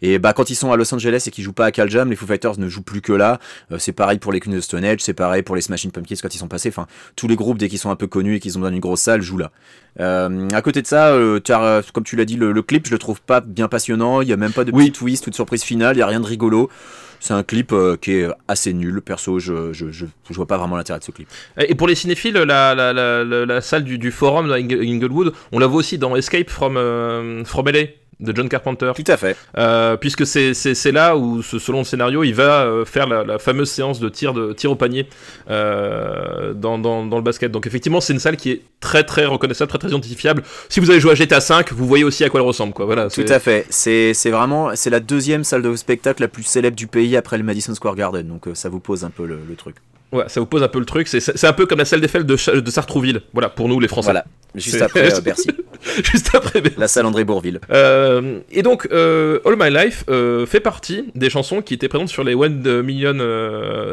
Et bah, quand ils sont à Los Angeles et qu'ils jouent pas à Caljam, les Foo Fighters ne jouent plus que là. c'est pareil pour les Queens of Stone Age, c'est pareil pour les Smashing Pumpkins quand ils sont passés. Enfin, tous les groupes, dès qu'ils sont un peu connus et qu'ils ont dans une grosse salle, jouent là. à côté de ça, comme tu l'as dit, le, clip, je le trouve pas bien passionnant. Il y a même pas de oui. twist ou de surprise finale. Il y a rien de rigolo. C'est un clip euh, qui est assez nul. Perso, je, je, je, vois pas vraiment l'intérêt de ce clip. Et pour les cinéphiles, la, la, la, salle du, forum Inglewood, on la voit aussi dans Escape from, euh, from LA de John Carpenter. Tout à fait. Euh, puisque c'est là où, selon le scénario, il va euh, faire la, fameuse séance de tir, de tir au panier euh, dans, dans, dans, le basket. Donc effectivement, c'est une salle qui est très très reconnaissable, très très identifiable. Si vous avez joué à GTA 5, vous voyez aussi à quoi elle ressemble. Quoi. Voilà, Tout à fait. C'est vraiment c'est la deuxième salle de spectacle la plus célèbre du pays après le Madison Square Garden. Donc ça vous pose un peu le, truc. Ouais, ça vous pose un peu le truc. C'est un peu comme la salle des fêtes de, de Sartrouville. Voilà, pour nous les Français. Voilà, juste après Bercy. Juste après La salle André Bourville. Euh, et donc, euh, All My Life euh, fait partie des chansons qui étaient présentes sur les One Million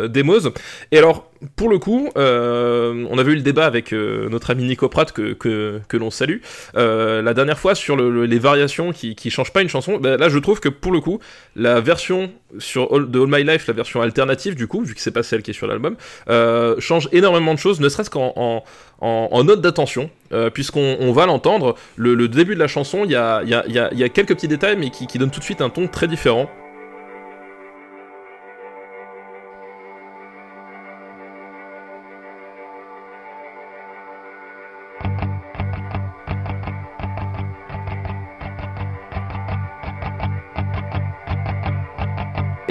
Demos. Et alors, pour le coup, on avait eu le débat avec notre ami Nico Pratt que, que, l'on salue. la dernière fois sur les variations qui, qui changent pas une chanson, ben là je trouve que pour le coup, la version sur de All My Life, la version alternative du coup, vu que c'est pas celle qui est sur l'album, change énormément de choses, ne serait-ce qu'en en, note d'attention, euh, puisqu'on va l'entendre. Le, début de la chanson, il y a, quelques petits détails, mais qui, qui donnent tout de suite un ton très différent.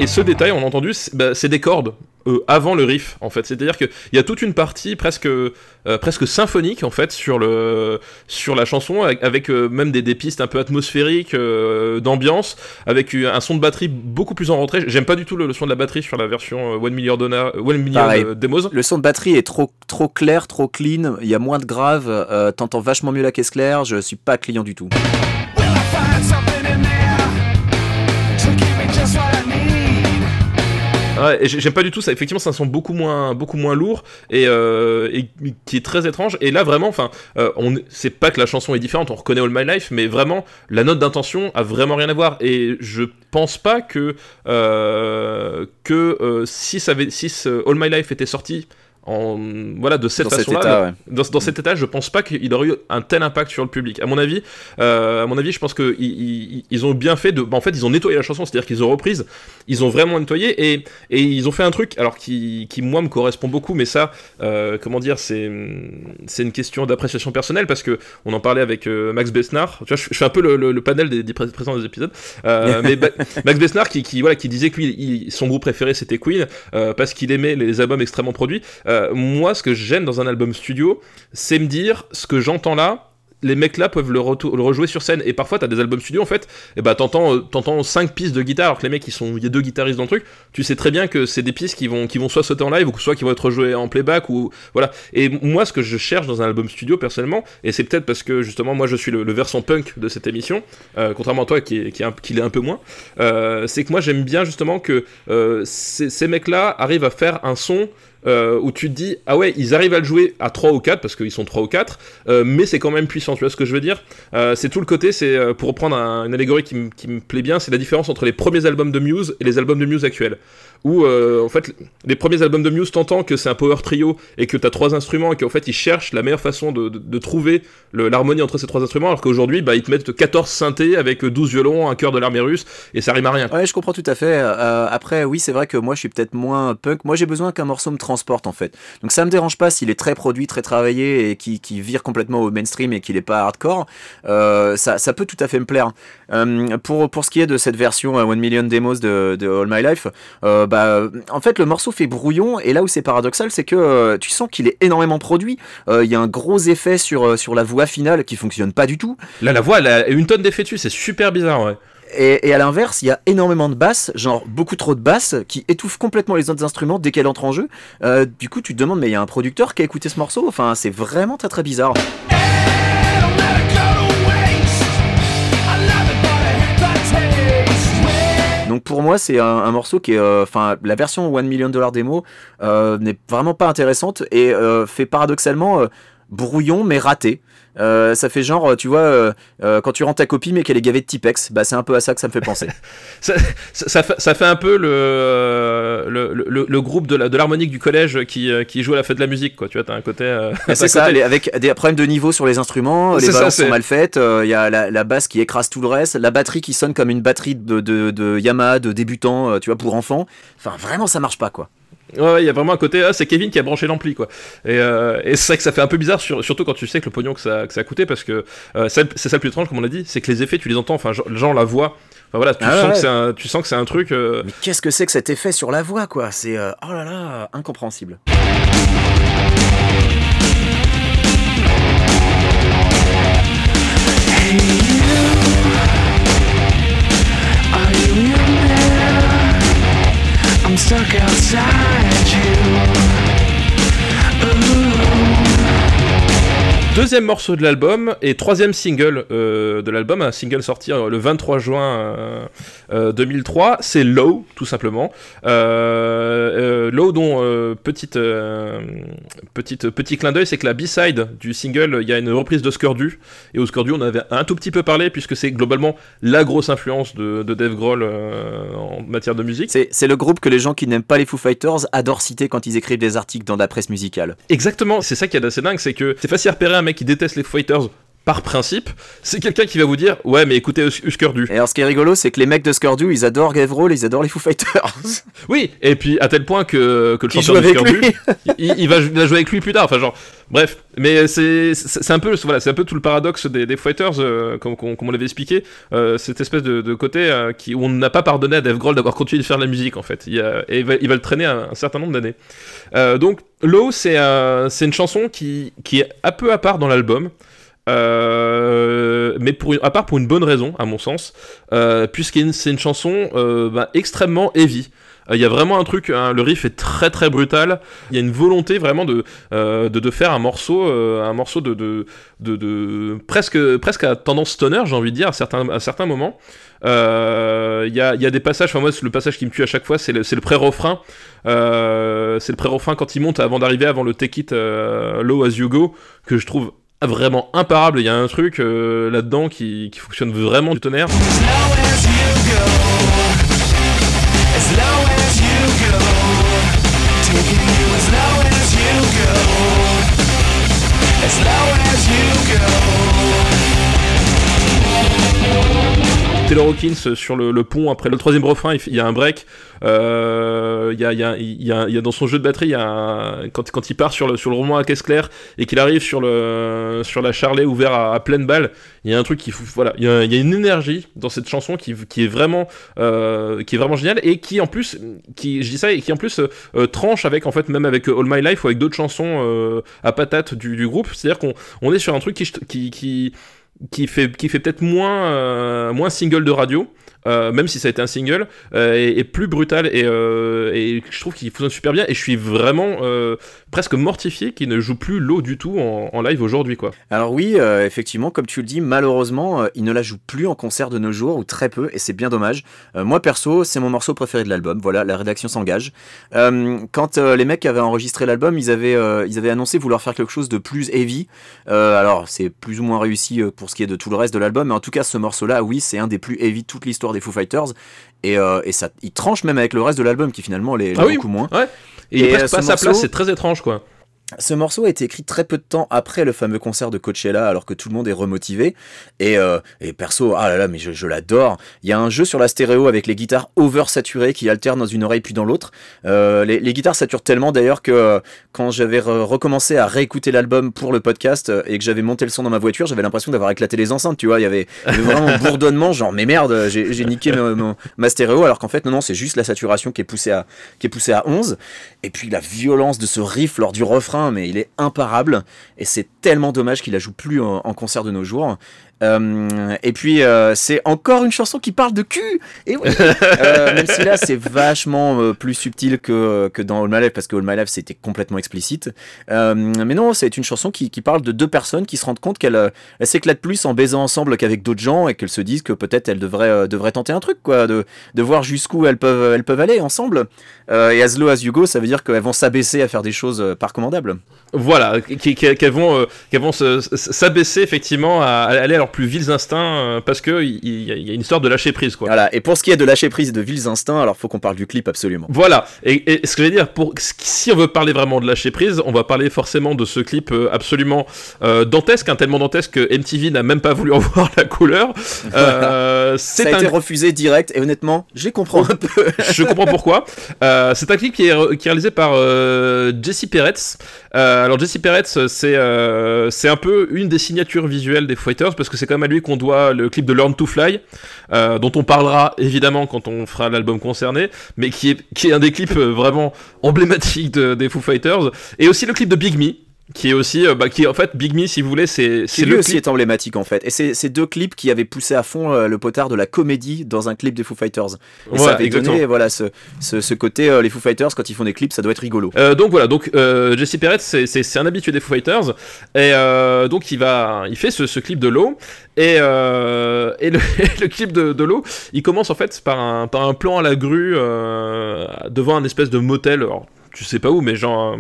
Et ce détail, on a entendu, c'est bah, des cordes euh, avant le riff en fait. C'est-à-dire qu'il y a toute une partie presque, euh, presque symphonique en fait sur, le, sur la chanson avec, euh, même des, des, pistes un peu atmosphériques d'ambiance avec un son de batterie beaucoup plus en rentrée. J'aime pas du tout le, son de la batterie sur la version One Million, Donna, One Million Demos. Le son de batterie est trop, trop clair, trop clean. Il y a moins de grave. T'entends vachement mieux la caisse claire. Je suis pas client du tout. Ouais, j'aime pas du tout ça. Effectivement, c'est un son beaucoup moins, beaucoup moins lourd et, euh, et qui est très étrange. Et là, vraiment, enfin, euh, on, c'est pas que la chanson est différente. On reconnaît All My Life, mais vraiment, la note d'intention a vraiment rien à voir. Et je pense pas que euh, si ça si All My Life était sorti en voilà de cette façon-là. Dans, cet état, je pense pas qu'il aurait eu un tel impact sur le public. À mon avis, euh, à mon avis, je pense que ils, ont bien fait de, bah, en fait, ils ont nettoyé la chanson, c'est-à-dire qu'ils ont reprise, ils ont vraiment nettoyé et, et ils ont fait un truc, alors qui, qui moi me correspond beaucoup, mais ça, euh, comment dire, c'est c'est une question d'appréciation personnelle parce que on en parlait avec euh, Max Besnard. Tu vois, je, fais un peu le, panel des, des présents des épisodes, mais Max Besnard qui, qui, voilà qui disait que lui, son groupe préféré c'était Queen parce qu'il aimait les albums extrêmement produits. Euh, moi, ce que j'aime dans un album studio, c'est me dire ce que j'entends là, les mecs là peuvent le, le, rejouer sur scène. Et parfois, t'as des albums studio en fait, et bah t'entends, euh, t'entends 5 pistes de guitare, alors que les mecs, ils sont, il y a deux guitaristes dans le truc. Tu sais très bien que c'est des pistes qui vont, qui vont soit sauter en live, ou soit qui vont être rejouées en playback, ou voilà. Et moi, ce que je cherche dans un album studio personnellement, et c'est peut-être parce que justement, moi, je suis le, versant punk de cette émission, euh, contrairement à toi qui est, qui, est un, qui un peu moins, c'est que moi, j'aime bien justement que ces mecs là arrivent à faire un son euh, où tu te dis ah ouais ils arrivent à le jouer à 3 ou 4 parce qu'ils sont 3 ou 4 euh, mais c'est quand même puissant tu vois ce que je veux dire? Euh, c'est tout le côté c'est pour reprendre une allégorie qui, me plaît bien c'est la différence entre les premiers albums de Muse et les albums de Muse actuels où en fait les premiers albums de Muse t'entends que c'est un power trio et que t'as trois instruments et qu'en fait ils cherchent la meilleure façon de, de, trouver l'harmonie entre ces trois instruments alors qu'aujourd'hui bah, ils te mettent 14 synthés avec 12 violons un chœur de l'armée russe et ça rime à rien ouais je comprends tout à fait après oui c'est vrai que moi je suis peut-être moins punk moi j'ai besoin qu'un morceau me transporte en fait. Donc ça me dérange pas s'il est très produit, très travaillé et qui, vire complètement au mainstream et qu'il est pas hardcore. Euh, ça, peut tout à fait me plaire. Euh, pour, pour ce qui est de cette version euh, One Million Demos de, All My Life, bah, en fait le morceau fait brouillon et là où c'est paradoxal c'est que tu sens qu'il est énormément produit. Il y a un gros effet sur, sur la voix finale qui fonctionne pas du tout. Là la voix elle a une tonne d'effets dessus, c'est super bizarre ouais. Et, à l'inverse, il y a énormément de basses, genre beaucoup trop de basses, qui étouffent complètement les autres instruments dès qu'elle entre en jeu. Euh, du coup, tu te demandes, mais il y a un producteur qui a écouté ce morceau? Enfin, c'est vraiment très très bizarre. Donc pour moi, c'est un, morceau qui est, euh, enfin, la version One Million Dollar démo euh, n'est vraiment pas intéressante et fait paradoxalement brouillon mais raté. Euh, ça fait genre, tu vois, euh, euh, quand tu rends ta copie mais qu'elle est gavée de Tipex, bah c'est un peu à ça que ça me fait penser. ça, ça, fait, ça, fait, un peu le, le, le, groupe de l'harmonique du collège qui, qui joue à la fête de la musique, quoi. Tu vois, t'as un côté. c'est ça, avec des problèmes de niveau sur les instruments, les balances sont mal faites, il y a la, la, basse qui écrase tout le reste, la batterie qui sonne comme une batterie de, de, de Yamaha de débutant, tu vois, pour enfants. Enfin, vraiment, ça marche pas, quoi. Ouais, il y a vraiment un côté, ah, c'est Kevin qui a branché l'ampli, quoi. Et, euh, et c'est vrai que ça fait un peu bizarre, surtout quand tu sais que le pognon que ça, que ça a coûté, parce que euh, c'est ça le plus étrange, comme on a dit, c'est que les effets, tu les entends, enfin, genre la voix. Enfin, voilà, tu, ah sens que un, tu sens que c'est un truc. Euh, Mais qu'est-ce que c'est que cet effet sur la voix, quoi? C'est, oh là là, incompréhensible. Stuck outside you. Deuxième morceau de l'album et troisième single euh, de l'album, un single sorti euh, le 23 juin 2003, euh, c'est Low, tout simplement. Low, dont petite, petite, petit clin d'œil, c'est que la B-side du single, il y a une reprise de Skurdu, et au Skurdu, on avait un tout petit peu parlé, puisque c'est globalement la grosse influence de, de Dave Grohl en matière de musique. C'est le groupe que les gens qui n'aiment pas les Foo Fighters adorent citer quand ils écrivent des articles dans la presse musicale. Exactement, c'est ça qui est assez dingue, c'est que c'est facile à repérer un mec qui déteste les Fighters par principe, c'est quelqu'un qui va vous dire ouais mais écoutez Uskurdu. Et alors ce qui est rigolo c'est que les mecs de Skurdu ils adorent Gavrol, ils adorent les Foo Fighters. oui et puis à tel point que, que le chanteur de Skurdu il, il, va, jouer avec lui plus tard enfin genre bref. Mais c'est c'est un peu voilà c'est un peu tout le paradoxe des, des Fighters euh, comme, comme, on l'avait expliqué euh, cette espèce de, côté euh, qui où on n'a pas pardonné à Dave Grohl d'avoir continué de faire de la musique en fait. Il et il va, il va le traîner un, un certain nombre d'années. Donc Low c'est c'est une chanson qui qui est un peu à part dans l'album euh, mais pour à part pour une bonne raison, à mon sens, euh, puisque c'est une chanson euh, bah, extrêmement heavy. Il y a vraiment un truc, hein, le riff est très très brutal. Il y a une volonté vraiment de, de, de, faire un morceau, un morceau de, de, de, presque, presque à tendance stoner, j'ai envie de dire, à certains, à certains moments. Il y, a, y, a, des passages, enfin moi le passage qui me tue à chaque fois, c'est le, le pré-refrain. c'est le pré-refrain quand il monte avant d'arriver avant le Take It Low As You Go, que je trouve vraiment imparable. Il y a un truc euh, là-dedans qui, qui, fonctionne vraiment du tonnerre. Taylor Hawkins sur le, pont après le troisième refrain, il y a un break. Euh, il, y a, dans son jeu de batterie, il y a quand, il part sur le, roman à caisse claire et qu'il arrive sur, la charlet ouvert à, pleine balle, il y a un truc qui voilà, il y a, une énergie dans cette chanson qui, est vraiment euh, qui est vraiment géniale et qui en plus qui je dis ça et qui en plus euh, tranche avec en fait même avec All My Life ou avec d'autres chansons à patate du, groupe. C'est-à-dire qu'on on est sur un truc qui, qui qui fait, qui fait peut-être moins, euh, moins single de radio, euh, même si ça a été un single, euh, et, plus brutal, et, et je trouve qu'il fonctionne super bien, et je suis vraiment presque mortifié qu'il ne joue plus l'eau du tout en, live aujourd'hui. quoi. Alors oui, effectivement, comme tu le dis, malheureusement, il ne la joue plus en concert de nos jours, ou très peu, et c'est bien dommage. moi, perso, c'est mon morceau préféré de l'album, voilà, la rédaction s'engage. quand les mecs avaient enregistré l'album, ils, avaient ils avaient annoncé vouloir faire quelque chose de plus heavy, alors c'est plus ou moins réussi pour ce qui est de tout le reste de l'album, mais en tout cas, ce morceau-là, oui, c'est un des plus heavy de toute l'histoire des Foo Fighters. Et, euh, et, ça, il tranche même avec le reste de l'album qui finalement l'est ah beaucoup moins. Ouais. Et, il passe pas sa place, c'est très étrange quoi. Ce morceau a été écrit très peu de temps après le fameux concert de Coachella, alors que tout le monde est remotivé. Et, euh, et perso, ah là là, mais je, l'adore. Il y a un jeu sur la stéréo avec les guitares oversaturées qui alternent dans une oreille puis dans l'autre. Euh, les, guitares saturent tellement d'ailleurs que euh, quand j'avais recommencé à réécouter l'album pour le podcast et que j'avais monté le son dans ma voiture, j'avais l'impression d'avoir éclaté les enceintes, tu vois. Il y avait, vraiment un bourdonnement, genre, mais merde, j'ai niqué ma, stéréo, alors qu'en fait, non, non, c'est juste la saturation qui est poussée à, qui est poussée à 11. Et puis la violence de ce riff lors du refrain mais il est imparable. Et c'est tellement dommage qu'il la joue plus en, concert de nos jours. Euh, et puis c'est encore une chanson qui parle de cul. Et oui, même si là c'est vachement plus subtil que, que dans All My Life parce que All My Life c'était complètement explicite. mais non, c'est une chanson qui, qui, parle de deux personnes qui se rendent compte qu'elles s'éclatent plus en baisant ensemble qu'avec d'autres gens et qu'elles se disent que peut-être elles devraient, devraient tenter un truc quoi, de, de voir jusqu'où elles peuvent, elles peuvent aller ensemble. et as low as you go, ça veut dire qu'elles vont s'abaisser à faire des choses pas recommandables. Voilà, qu'elles vont, euh, vont s'abaisser effectivement à, aller à leurs plus vils instincts euh, parce qu'il y, y, a une histoire de lâcher prise. Quoi. Voilà, et pour ce qui est de lâcher prise de vils instincts, alors faut qu'on parle du clip absolument. Voilà, et, ce que je veux dire, pour, si on veut parler vraiment de lâcher prise, on va parler forcément de ce clip euh, absolument dantesque, hein, tellement dantesque que MTV n'a même pas voulu en voir la couleur. Ça a été refusé direct, et honnêtement, je comprends un peu. je comprends pourquoi. c'est un clip qui est, qui est réalisé par Jesse Peretz. Euh, alors Jesse Peretz, c'est euh, c'est un peu une des signatures visuelles des Fighters parce que c'est quand même à lui qu'on doit le clip de Learn to Fly, euh, dont on parlera évidemment quand on fera l'album concerné, mais qui est qui est un des clips vraiment emblématiques des Foo Fighters, et aussi le clip de Big Me qui est aussi euh, bah, qui en fait Big Me si vous voulez c'est c'est lui aussi est emblématique en fait. Et c'est ces deux clips qui avaient poussé à fond euh, le potard de la comédie dans un clip des Foo Fighters. Et ça avait donné voilà ce, ce, côté euh, les Foo Fighters quand ils font des clips ça doit être rigolo. Donc voilà donc Jesse Perret c'est un habitué des Foo Fighters. Et donc il va il fait ce, ce clip de l'eau. Et, et le, le, clip de, de l'eau il commence en fait par un, par un plan à la grue devant un espèce de motel. Alors tu sais pas où mais genre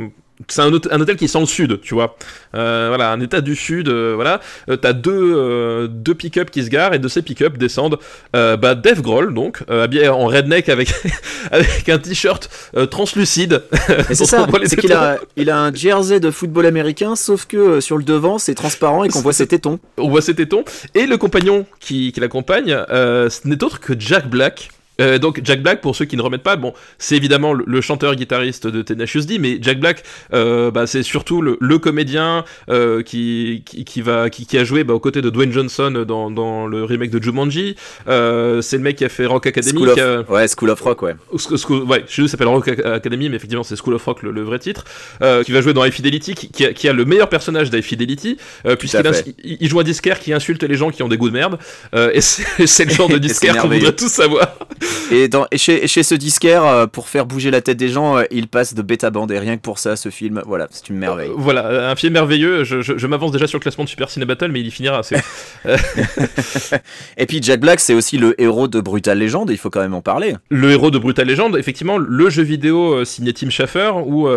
c'est un, hôtel qui est sans le sud, tu vois. Euh, voilà, un état du sud, euh, voilà. Euh, t'as deux, deux pick-up qui se garent et de ces pick-up descendent bah, Dave Grohl, donc, habillé en redneck avec, avec un t-shirt translucide. c'est ça, c'est qu'il a, il a un jersey de football américain, sauf que sur le devant, c'est transparent et qu'on voit ses tétons. On voit ses tétons. Et le compagnon qui, qui l'accompagne, ce n'est autre que Jack Black. Euh, donc Jack Black, pour ceux qui ne remettent pas, bon, c'est évidemment le, chanteur-guitariste de Tenacious D, mais Jack Black, euh, bah, c'est surtout le, le comédien euh, qui, qui, qui, va, qui, qui a joué bah, aux côtés de Dwayne Johnson dans, dans le remake de Jumanji. Euh, c'est le mec qui a fait Rock Academy. School of, Ouais, School of Rock, ouais. School, ouais, chez nous, ça s'appelle Rock Academy, mais effectivement, c'est School of Rock le, vrai titre. Euh, qui va jouer dans High Fidelity, qui, a, qui a le meilleur personnage d'High Fidelity, puisqu'il il, joue un disquaire qui insulte les gens qui ont des goûts de merde. et c'est le genre de disquaire qu'on voudrait tous savoir. Et, dans, et chez, chez, ce disquaire, euh, pour faire bouger la tête des gens, euh, il passe de bêta bande. Et rien que pour ça, ce film, voilà, c'est une merveille. Euh, voilà, un film merveilleux. Je, je, m'avance déjà sur le classement de Super Ciné Battle, mais il y finira. et puis Jack Black, c'est aussi le héros de Brutal Legend, il faut quand même en parler. Le héros de Brutal Legend, effectivement, le jeu vidéo signé Tim Schafer, où,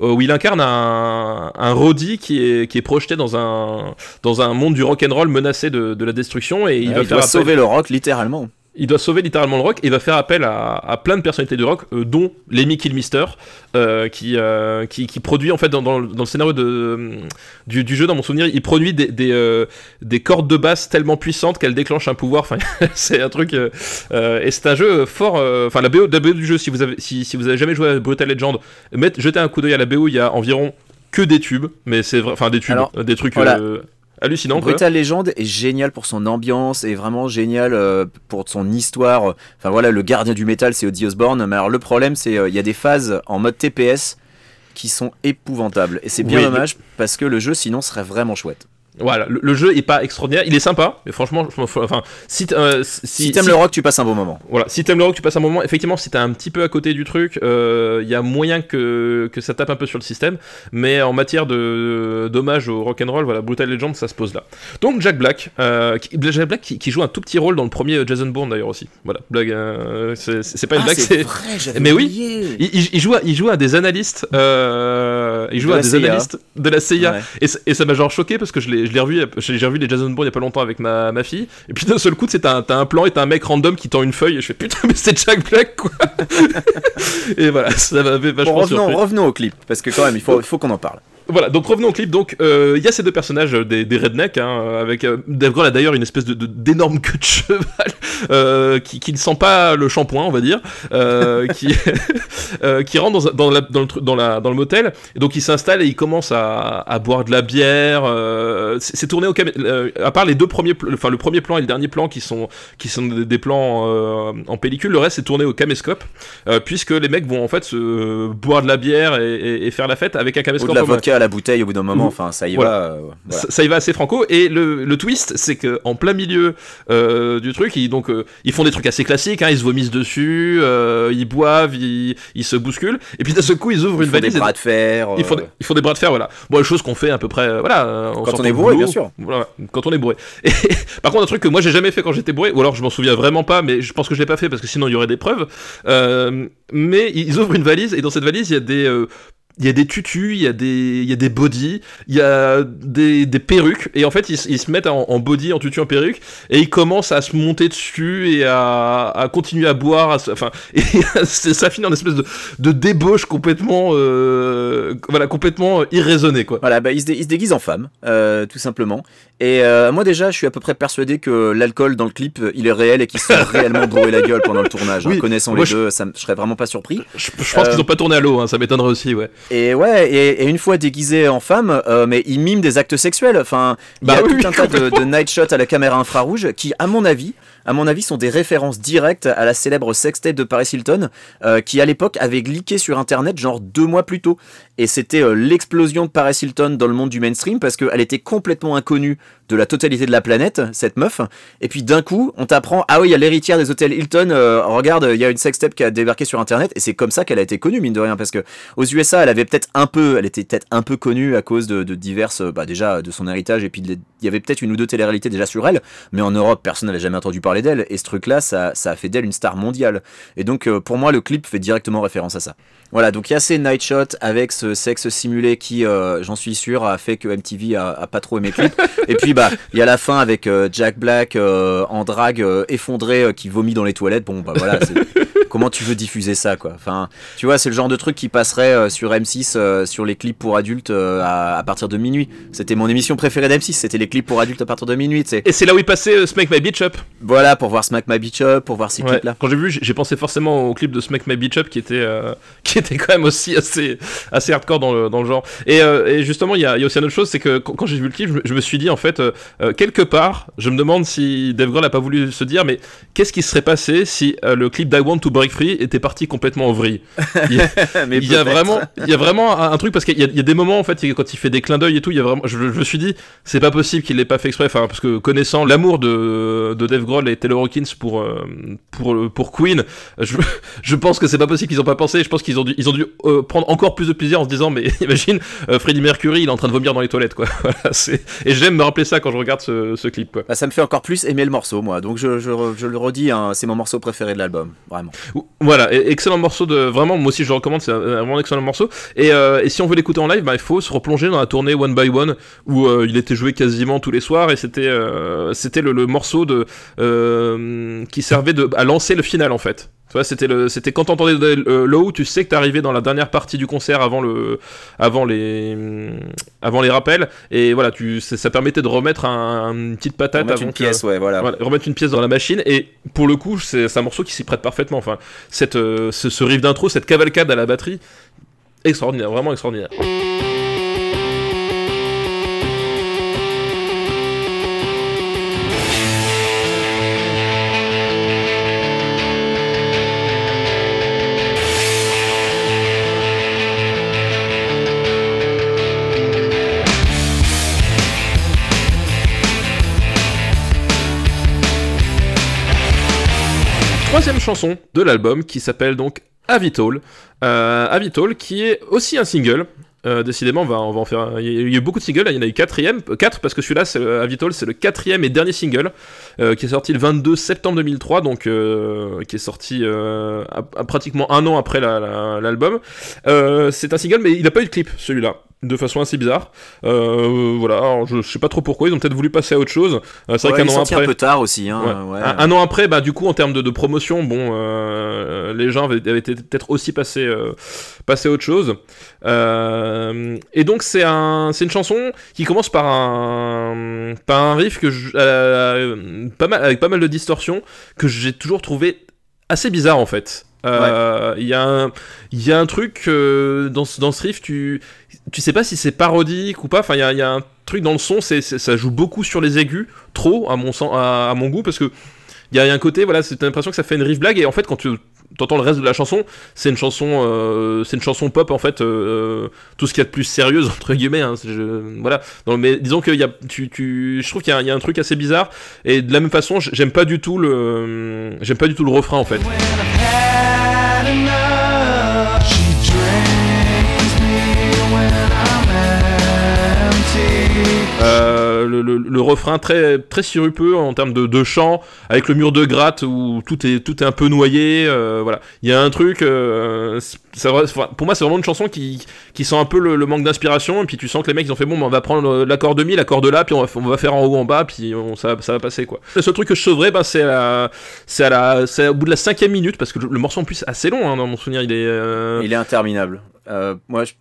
où il incarne un, un Roddy qui est, qui est projeté dans un, dans un monde du rock'n'roll menacé de, de la destruction. Et il va il doit sauver le rock, littéralement il doit sauver littéralement le rock et il va faire appel à, plein de personnalités du rock, euh, dont Lemmy Kilmister, euh, qui, euh, qui, qui, produit en fait dans, dans, le scénario de, du, du, jeu, dans mon souvenir, il produit des, des, euh, des cordes de basse tellement puissantes qu'elles déclenchent un pouvoir. Enfin, c'est un truc et c'est un jeu fort. Enfin, la BO, la BO du jeu, si vous avez si, si vous avez jamais joué à Brutal Legend, mettez, jetez un coup d'œil à la BO. Il y a environ que des tubes, mais c'est vrai, enfin des tubes, des trucs hallucinant. Brutal Legend est génial pour son ambiance et vraiment génial euh, pour son histoire. Enfin voilà, le gardien du métal, c'est Ozzy Osbourne. Mais alors le problème, c'est euh, il y a des phases en mode TPS qui sont épouvantables. Et c'est bien dommage parce que le jeu sinon serait vraiment chouette. Voilà, le, jeu est pas extraordinaire, il est sympa, mais franchement, enfin, si, euh, si, t'aimes le rock, tu passes un bon moment. Voilà, si t'aimes le rock, tu passes un bon moment. Effectivement, si t'es un petit peu à côté du truc, il euh, y a moyen que, que ça tape un peu sur le système, mais en matière de dommage au rock and roll, voilà, Brutal Legend, ça se pose là. Donc Jack Black, euh, Jack Black qui, joue un tout petit rôle dans le premier Jason Bourne d'ailleurs aussi. Voilà, blague, euh, c'est pas une ah, blague, c'est. Mais oui, il, joue, à, il joue à des analystes, il joue à des analystes de la CIA, et, et ça m'a genre choqué parce que je l'ai je l'ai revu, j'ai revu les Jason Bourne il y a pas longtemps avec ma, ma fille, et puis d'un seul coup, t'as un, un plan et t'as un mec random qui tend une feuille, et je fais putain, mais c'est Jack Black quoi. Et voilà, ça m'avait vachement revenons, revenons au clip, parce que quand même, il faut, il faut qu'on en parle. Voilà, donc revenons au clip. Donc, euh, il y a ces deux personnages euh, des, des rednecks, hein, avec euh, Dave Grohl a d'ailleurs une espèce de d'énorme queue de cheval euh, qui, qui, ne sent pas le shampoing, on va dire, euh, qui euh, qui rentre dans, dans, la, dans, le, dans, la, dans le motel. Et donc, il s'installe et il commence à, à, boire de la bière. c'est tourné au à part les deux premiers, enfin le premier plan et le dernier plan qui sont qui sont des, plans en pellicule. Le reste c'est tourné au caméscope, puisque les mecs vont en fait se boire de la bière et, et, faire la fête avec un caméscope. Ou de la vodka à la bouteille au bout d'un moment. Enfin, ça y va. ça, y va assez franco. Et le, le twist, c'est que en plein milieu du truc, ils, donc ils font des trucs assez classiques. Hein, ils se vomissent dessus, ils boivent, ils, ils, se bousculent. Et puis d'un seul coup, ils ouvrent ils une valise. Des bras de fer. Ils font, des, ils font des bras de fer, voilà. Bon, chose qu'on fait à peu près, voilà. quand on est bourré, bien sûr. Voilà, quand on est bourré. Et, par contre, un truc que moi j'ai jamais fait quand j'étais bourré, ou alors je m'en souviens vraiment pas, mais je pense que je l'ai pas fait parce que sinon il y aurait des preuves. Euh, mais ils ouvrent une valise et dans cette valise il y a des euh, il y a des tutus, il y a des, il y a des body, il y a des, des perruques, et en fait ils, ils se mettent en, en, body, en tutu, en perruque, et ils commencent à se monter dessus et à, à continuer à boire, à enfin, et ça finit en espèce de, de débauche complètement, euh, voilà, complètement irraisonnée quoi. Voilà, bah, ils, se ils se déguisent en femmes, euh, tout simplement, et euh, moi déjà je suis à peu près persuadé que l'alcool dans le clip il est réel et qu'ils se sont réellement bourré la gueule pendant le tournage. Oui, connaissant les deux, ça, je serais vraiment pas surpris. Je, je pense qu'ils ont pas tourné à l'eau, hein, ça m'étonnerait aussi, ouais. Et ouais, et, une fois déguisé en femme, euh, mais il mime des actes sexuels. Enfin, il y a bah tout un tas de, de night shots à la caméra infrarouge qui, à mon avis, à mon avis, sont des références directes à la célèbre sextape de Paris Hilton, euh, qui à l'époque avait glické sur Internet genre deux mois plus tôt. Et c'était euh, l'explosion de Paris Hilton dans le monde du mainstream parce qu'elle était complètement inconnue de la totalité de la planète, cette meuf. Et puis d'un coup, on t'apprend, ah oui, il y a l'héritière des hôtels Hilton, euh, regarde, il y a une sextape qui a débarqué sur Internet. Et c'est comme ça qu'elle a été connue, mine de rien, parce que aux USA, elle avait peut-être un peu, elle était peut-être un peu connue à cause de, diverses, bah déjà de son héritage, et puis il y avait peut-être une ou deux télé-réalités déjà sur elle. Mais en Europe, personne n'avait jamais entendu parler d'elle. Et ce truc-là, ça, a fait d'elle une star mondiale. Et donc, euh, pour moi, le clip fait directement référence à ça. Voilà, donc il y a ces night shots avec ce sexe simulé qui, euh, j'en suis sûr, a fait que MTV a, pas trop aimé clip. Et puis bah, il y a la fin avec euh, Jack Black en drague effondré qui vomit dans les toilettes. Bon bah voilà, comment tu veux diffuser ça quoi? Enfin, tu vois, c'est le genre de truc qui passerait sur M6 sur les clips pour adultes à, partir de minuit. C'était mon émission préférée d'M6, c'était les clips pour adultes à partir de minuit. Et c'est là où il passait Smack My Bitch Up. Voilà, pour voir Smack My Bitch Up, pour voir ces clips là. Quand j'ai vu, j'ai pensé forcément au clip de Smack My Bitch Up qui était qui était quand même aussi assez, assez hardcore dans le, dans le genre. Et, euh, et justement, il y a, y a, aussi une autre chose, c'est que quand, j'ai vu le clip, je, me suis dit, en fait, euh, euh, quelque part, je me demande si Dave Grohl n'a pas voulu se dire, mais qu'est-ce qui serait passé si le clip d'I Want to Break Free était parti complètement en vrille. Il y a, il y a vraiment, il y a vraiment un, truc, parce qu'il y, y, a des moments, en fait, quand il fait des clins d'œil et tout, il y a vraiment, je, me suis dit, c'est pas possible qu'il l'ait pas fait exprès, enfin, parce que connaissant l'amour de, de Dave Grohl et Taylor Hawkins pour, pour, pour Queen, je, je pense que c'est pas possible qu'ils ont pas pensé, je pense qu'ils ont dû, ils ont dû euh, prendre encore plus de plaisir en se disant mais imagine euh, Freddie Mercury il est en train de vomir dans les toilettes quoi. Et j'aime me rappeler ça quand je regarde ce, clip bah, ça me fait encore plus aimer le morceau moi. Donc je, je, le redis hein, c'est mon morceau préféré de l'album vraiment voilà excellent morceau de vraiment moi aussi je le recommande c'est un, vraiment excellent morceau. Et, euh, et si on veut l'écouter en live bah, il faut se replonger dans la tournée One by One où il était joué quasiment tous les soirs et c'était c'était le, morceau de qui servait à lancer le final en fait c'était le, c'était quand t'entendais euh, Low, tu sais que arrivé dans la dernière partie du concert avant le, avant les, avant les rappels, et voilà, tu, ça permettait de remettre un, une petite patate remettre une pièce, ouais, voilà. remettre une pièce dans la machine, et pour le coup, c'est un morceau qui s'y prête parfaitement. Enfin, cette, euh, ce, ce riff d'intro, cette cavalcade à la batterie, extraordinaire, vraiment extraordinaire. Chanson de l'album qui s'appelle donc Avitol. Euh, qui est aussi un single. Euh, décidément, on va, on va en faire. Il y, a, eu beaucoup de singles, il y en a eu quatrième, quatre parce que celui-là, c'est Avitol, c'est le quatrième et dernier single euh, qui est sorti le 22 septembre 2003, donc qui est sorti pratiquement un an après l'album. c'est un single, mais il n'a pas eu de clip celui-là de façon assez bizarre. Euh, voilà, je, sais pas trop pourquoi, ils ont peut-être voulu passer à autre chose. Euh, c'est vrai qu'un an après. un peu tard aussi. Hein, Un, an après, bah, du coup, en termes de, promotion, bon, euh, les gens avaient, peut-être aussi passé, passé à autre chose. et donc, c'est un, une chanson qui commence par un, par un riff que pas mal, avec pas mal de distorsions que j'ai toujours trouvé assez bizarre en fait. Il y, a un, y a un truc dans, dans ce riff, tu, tu sais pas si c'est parodique ou pas. Enfin, il y a, un truc dans le son, ça joue beaucoup sur les aigus, trop à mon, sens, à, mon goût, parce que il y a un côté, voilà, c'est l'impression que ça fait une riff blague, et en fait, quand tu t'entends le reste de la chanson, c'est une chanson, euh, c'est une chanson pop en fait, euh, tout ce qu'il y a de plus sérieuse entre guillemets. Hein, voilà. mais disons tu, tu, je trouve qu'il y, y, a un truc assez bizarre. Et de la même façon, j'aime pas du tout le, j'aime pas du tout le refrain en fait. Euh, le, refrain très très sirupeux en termes de, chant, avec le mur de gratte où tout est tout est un peu noyé. Euh, voilà, il y a un truc. Euh, pour moi, c'est vraiment une chanson qui, qui sent un peu le, manque d'inspiration. Et puis tu sens que les mecs ils ont fait bon, ben, on va prendre l'accord de mi, l'accord de là, puis on va, faire en haut en bas, puis ça, ça va passer quoi. Le seul truc que je sauverais, ben, c'est c'est au bout de la cinquième minute parce que le, morceau en plus est assez long hein, dans mon souvenir. Il est il est interminable. moi, je,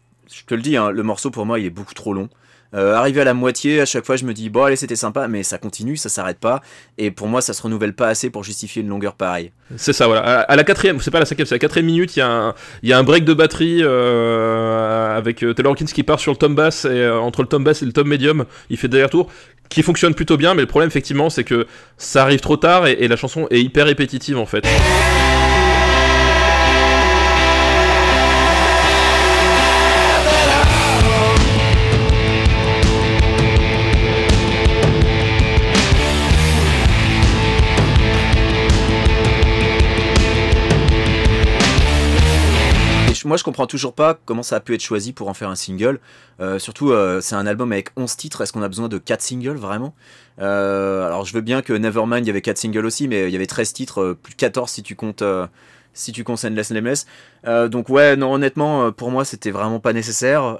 te le dis, hein, le morceau pour moi il est beaucoup trop long. Euh, arrivé à la moitié, à chaque fois, je me dis bon allez c'était sympa, mais ça continue, ça s'arrête pas. Et pour moi, ça se renouvelle pas assez pour justifier une longueur pareille. C'est ça, voilà. À, la quatrième, c'est pas la cinquième, c'est la quatrième minute, il y, a un, break de batterie euh, avec euh, Taylor Hawkins qui part sur le tom bass et entre le tom bass et le tom medium, il fait derrière tour qui fonctionne plutôt bien, mais le problème effectivement, c'est que ça arrive trop tard et la chanson est hyper répétitive en fait. Moi, je comprends toujours pas comment ça a pu être choisi pour en faire un single. Euh, surtout, euh, c'est un album avec 11 titres. Est-ce qu'on a besoin de 4 singles vraiment? Euh, Alors, je veux bien que Nevermind, il y avait 4 singles aussi, mais il y avait 13 titres, plus de 14 si tu comptes si tu Nameless. donc ouais, non, honnêtement, pour moi, c'était vraiment pas nécessaire.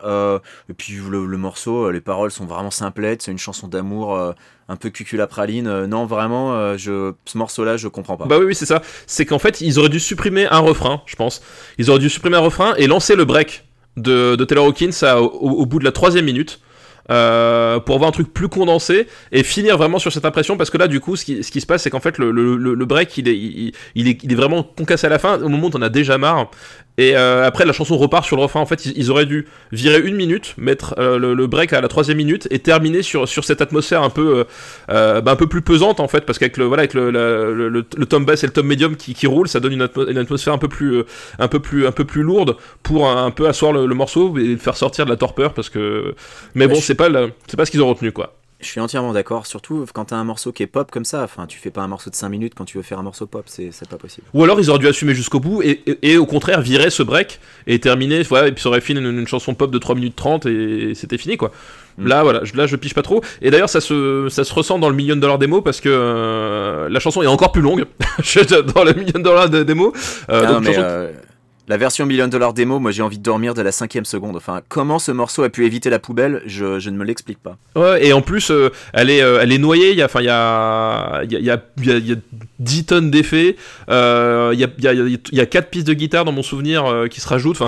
et puis le, le, morceau, les paroles sont vraiment simplettes. C'est une chanson d'amour un peu cuculapraline. Euh, non, vraiment, euh, je, ce morceau-là, je comprends pas. Bah oui, oui, c'est ça. C'est qu'en fait, ils auraient dû supprimer un refrain, je pense. Ils auraient dû supprimer un refrain et lancer le break de, Taylor Hawkins au, bout de la troisième minute. Euh, pour avoir un truc plus condensé et finir vraiment sur cette impression parce que là du coup ce qui, se passe c'est qu'en fait le, break il est, il, est, vraiment concassé à la fin au moment où on a déjà marre et euh, après, la chanson repart sur le refrain. En fait, ils, auraient dû virer une minute, mettre euh, le, break à la troisième minute et terminer sur, sur cette atmosphère un peu, euh, bah, un peu plus pesante en fait, parce qu'avec le, voilà, avec le, le, le, tom bass et le tom medium qui, qui roule, ça donne une, atmosphère un peu plus, un peu plus, un peu plus lourde pour un, peu asseoir le, morceau et faire sortir de la torpeur parce que. Mais bon, c'est pas, c'est pas ce qu'ils ont retenu quoi. Je suis entièrement d'accord, surtout quand t'as un morceau qui est pop comme ça. Enfin, tu fais pas un morceau de 5 minutes quand tu veux faire un morceau pop, c'est pas possible. Ou alors ils auraient dû assumer jusqu'au bout et, et, au contraire virer ce break et terminer, et puis ça aurait fini une, chanson pop de 3 minutes 30 et c'était fini quoi. Mm. Là, voilà, là je piche pas trop. Et d'ailleurs, ça se, ça se ressent dans le million dollar démo parce que euh, la chanson est encore plus longue dans le million dollar démo. Euh, ah, mais euh, la version Million Dollar Demo, moi j'ai envie de dormir de la cinquième seconde. Enfin, comment ce morceau a pu éviter la poubelle, je, ne me l'explique pas. Ouais, et en plus, euh, elle, est, euh, elle est noyée, il y a, y a, y, a, y, a, y a 10 tonnes d'effets, euh, il y, a, y, a, y a 4 pistes de guitare dans mon souvenir qui se rajoutent.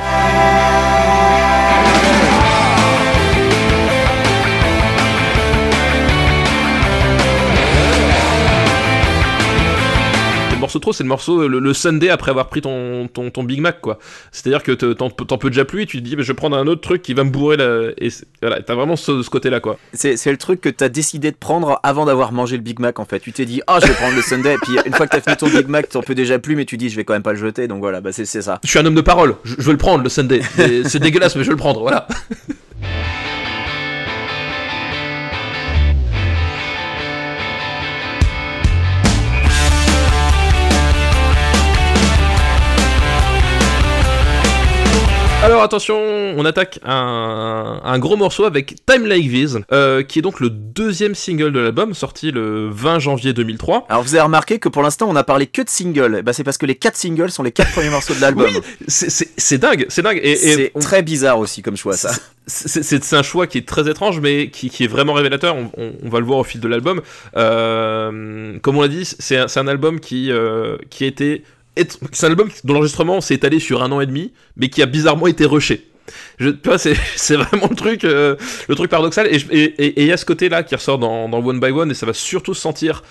Morceau trop, c'est le morceau, le, Sunday après avoir pris ton, ton, ton Big Mac, quoi. C'est-à-dire que t'en peux déjà plus et tu te dis, mais je vais prendre un autre truc qui va me bourrer la. Et voilà, t'as vraiment ce, côté-là, quoi. C'est le truc que t'as décidé de prendre avant d'avoir mangé le Big Mac, en fait. Tu t'es dit, ah, je vais prendre le Sunday, et puis une fois que t'as fini ton Big Mac, t'en peux déjà plus, mais tu dis, je vais quand même pas le jeter, donc voilà, bah c'est ça. Je suis un homme de parole, je, je veux le prendre, le Sunday. C'est dégueulasse, mais je veux le prendre, voilà. Alors attention, on attaque un, gros morceau avec Time Like This, euh, qui est donc le deuxième single de l'album, sorti le 20 janvier 2003. Alors vous avez remarqué que pour l'instant on a parlé que de singles, bah, c'est parce que les quatre singles sont les quatre premiers morceaux de l'album. Oui, c'est dingue, c'est dingue. Et, c'est très bizarre aussi comme choix ça. C'est un choix qui est très étrange, mais qui, est vraiment révélateur. On, va le voir au fil de l'album. Euh, comme on l'a dit, c'est un, album qui, euh, qui a été c'est un album dont l'enregistrement s'est étalé sur un an et demi, mais qui a bizarrement été rushé. Je, tu vois, c'est vraiment le truc, euh, le truc paradoxal. Et il y a ce côté-là qui ressort dans, dans, One by One, et ça va surtout se sentir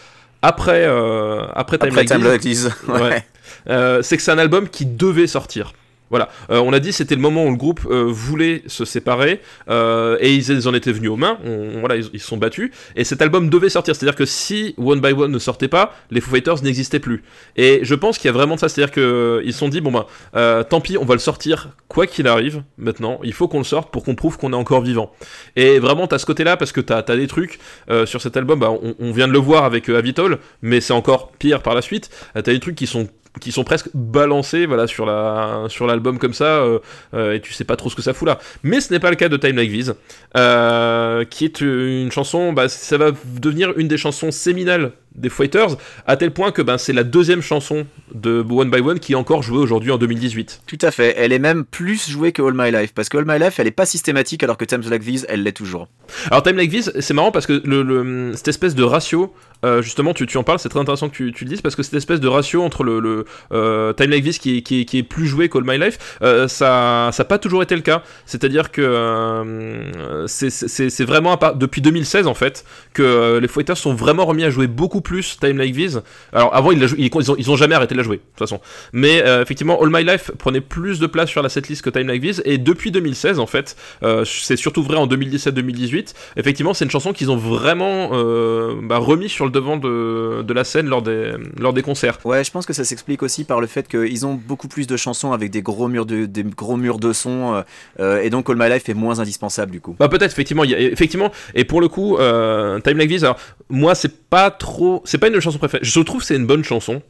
après, euh, après Time, après Time euh, c'est que c'est un album qui devait sortir. Voilà, euh, on a dit c'était le moment où le groupe euh, voulait se séparer euh, et ils, en étaient venus aux mains. voilà, ils se sont battus et cet album devait sortir. C'est-à-dire que si One by One ne sortait pas, les Foo Fighters n'existaient plus. Et je pense qu'il y a vraiment de ça. C'est-à-dire qu'ils se sont dit bon ben, tant pis, on va le sortir quoi qu'il arrive. Maintenant, il faut qu'on le sorte pour qu'on prouve qu'on est encore vivant. Et vraiment, t'as ce côté-là parce que t'as as des trucs sur cet album. Bah, on, on, vient de le voir avec Avitol, mais c'est encore pire par la suite. t'as des trucs qui sont qui sont presque balancés voilà sur la sur l'album comme ça euh, euh, et tu sais pas trop ce que ça fout là. Mais ce n'est pas le cas de Time Like This euh, qui est une chanson bah, ça va devenir une des chansons séminales des Fighters, à tel point que ben, c'est la deuxième chanson de One by One qui est encore jouée aujourd'hui en 2018. Tout à fait, elle est même plus jouée que All My Life, parce que All My Life elle est pas systématique alors que Time Like This elle l'est toujours. Alors Time Like This c'est marrant parce que le, cette espèce de ratio, euh, justement tu, tu, en parles, c'est très intéressant que tu, tu, le dises, parce que cette espèce de ratio entre le, le euh, Time Like This qui, qui, qui, est plus joué qu'All My Life, euh, ça n'a pas toujours été le cas. C'est-à-dire que c'est vraiment depuis 2016 en fait que les Fighters sont vraiment remis à jouer beaucoup plus Time Like This. Alors avant, ils, ils, ont, ils, ont, jamais arrêté de la jouer, de toute façon. Mais euh, effectivement, All My Life prenait plus de place sur la setlist que Time Like This. Et depuis 2016, en fait, euh, c'est surtout vrai en 2017-2018. Effectivement, c'est une chanson qu'ils ont vraiment euh, bah, remis sur le devant de, de, la scène lors des, lors des concerts. Ouais, je pense que ça s'explique aussi par le fait qu'ils ont beaucoup plus de chansons avec des gros murs de, des gros murs de son. et donc All My Life est moins indispensable du coup. Bah peut-être, effectivement. Y a, effectivement. Et pour le coup, Time Like This, alors moi, c'est pas trop. C'est pas une chanson préférée. Je trouve c'est une bonne chanson,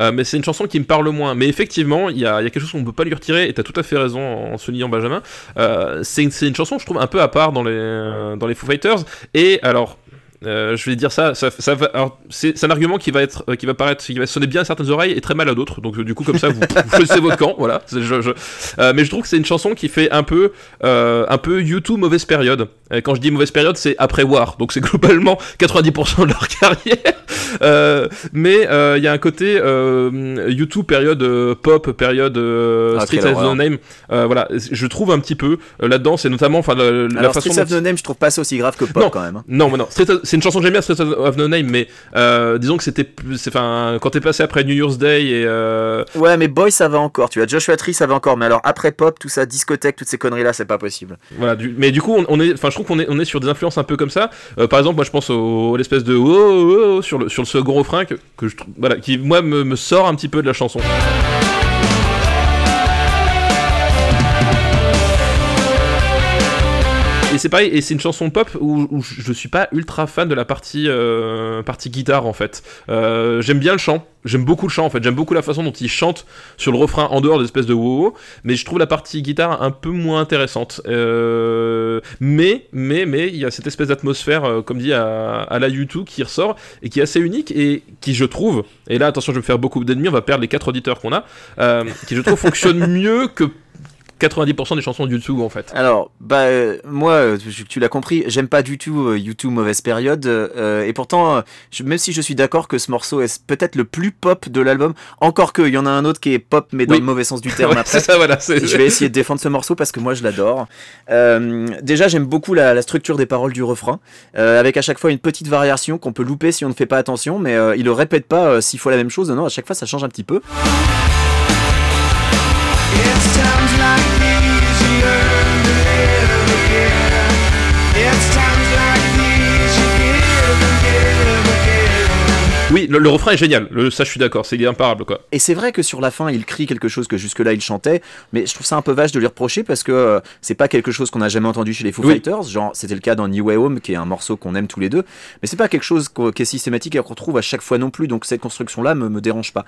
euh, mais c'est une chanson qui me parle moins. Mais effectivement, il y a, quelque chose qu'on ne peut pas lui retirer, et t'as tout à fait raison en, soulignant Benjamin. Euh, c'est une, une, chanson, je trouve, un peu à part dans les, dans les Foo Fighters. Et alors, euh, je vais dire ça, ça, ça c'est un argument qui va être, qui va paraître, qui va sonner bien à certaines oreilles et très mal à d'autres. Donc du coup comme ça, vous, vous choisissez votre camp, voilà. Je, je, euh, mais je trouve que c'est une chanson qui fait un peu, euh, un peu YouTube mauvaise période. Et quand je dis mauvaise période, c'est après War, donc c'est globalement 90% de leur carrière. mais il y a un côté YouTube période pop, période ah, Street of No Name. voilà, je trouve un petit peu là-dedans, c'est notamment, enfin la, façon. Street of No Name, je trouve pas ça aussi grave que pop quand même. Hein. Non, mais non c'est une chanson que j'aime bien, Street of No Name, mais euh, disons que c'était. Enfin, quand t'es passé après New Year's Day et. Euh, ouais, mais Boy, ça va encore, tu vois. Joshua Tree, ça va encore, mais alors après pop, tout ça, discothèque, toutes ces conneries-là, c'est pas possible. Voilà, mais du coup, on, est. Enfin, je trouve qu'on est, on est sur des influences un peu comme ça. Euh, par exemple, moi, je pense au, l'espèce de. Oh, oh, oh, sur, le, sur le second refrain, que, que je, voilà, qui, moi, me, me sort un petit peu de la chanson. Et c'est pareil, et c'est une chanson pop où, je suis pas ultra fan de la partie, euh, partie guitare en fait. Euh, j'aime bien le chant, j'aime beaucoup le chant en fait, j'aime beaucoup la façon dont il chante sur le refrain en dehors d'espèce de wow, mais je trouve la partie guitare un peu moins intéressante. Euh, mais, mais, mais, il y a cette espèce d'atmosphère, comme dit à, la YouTube, qui ressort et qui est assez unique et qui, je trouve, et là attention, je vais me faire beaucoup d'ennemis, on va perdre les quatre auditeurs qu'on a, qui je trouve fonctionne mieux que 90% des chansons de YouTube en fait. Alors, bah euh, moi, euh, tu l'as compris, j'aime pas du tout euh, YouTube mauvaise période, et pourtant, même si je suis d'accord que ce morceau est peut-être le plus pop de l'album, encore que il y en a un autre qui est pop mais dans le mauvais sens du terme après. ça, voilà, je vais essayer de défendre ce morceau parce que moi je l'adore. déjà, j'aime beaucoup la, structure des paroles du refrain, avec à chaque fois une petite variation qu'on peut louper si on ne fait pas attention, mais il le répète pas six fois la même chose. Non, à chaque fois ça change un petit peu. It's times like Oui, le, refrain est génial, le, ça je suis d'accord, c'est imparable quoi. Et c'est vrai que sur la fin il crie quelque chose que jusque-là il chantait, mais je trouve ça un peu vache de lui reprocher parce que euh, c'est pas quelque chose qu'on a jamais entendu chez les Foo Fighters, genre c'était le cas dans New Way Home qui est un morceau qu'on aime tous les deux, mais c'est pas quelque chose qui est systématique et qu'on retrouve à chaque fois non plus, donc cette construction là me, me dérange pas.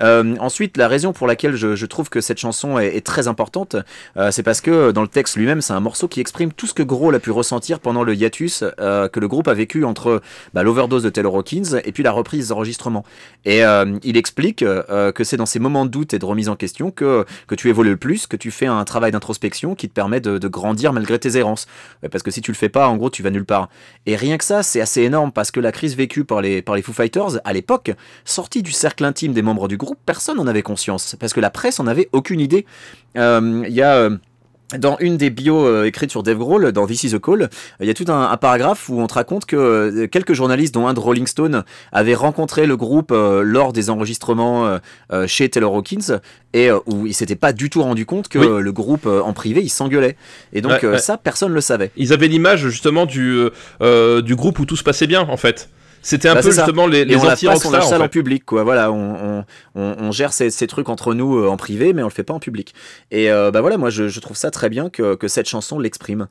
Euh, ensuite, la raison pour laquelle je, je trouve que cette chanson est, est très importante, euh, c'est parce que dans le texte lui-même c'est un morceau qui exprime tout ce que Grohl a pu ressentir pendant le hiatus que le groupe a vécu entre bah, l'overdose de Taylor Hawkins et puis la reprise enregistrements. Et euh, il explique euh, que c'est dans ces moments de doute et de remise en question que, que tu évolues le plus, que tu fais un travail d'introspection qui te permet de, grandir malgré tes errances. Parce que si tu le fais pas, en gros, tu vas nulle part. Et rien que ça, c'est assez énorme parce que la crise vécue par les, par les Foo Fighters, à l'époque, sortie du cercle intime des membres du groupe, personne n'en avait conscience. Parce que la presse en avait aucune idée. Il euh, y a dans une des bios euh, écrites sur Dave Grohl, dans This is a Call, il y a tout un, paragraphe où on te raconte que euh, quelques journalistes, dont un de Rolling Stone, avaient rencontré le groupe euh, lors des enregistrements chez Taylor Hawkins et où ils s'étaient pas du tout rendu compte que le groupe en privé il s'engueulait. Et donc ça, personne le savait. Ils avaient l'image justement du, du groupe où tout se passait bien en fait. C'était un bah, peu justement les, les anti-rockstars. On ça en, public, quoi. Voilà, on, on, on gère ces, ces, trucs entre nous euh, en privé, mais on le fait pas en public. Et euh, bah voilà, moi je, je, trouve ça très bien que, que cette chanson l'exprime.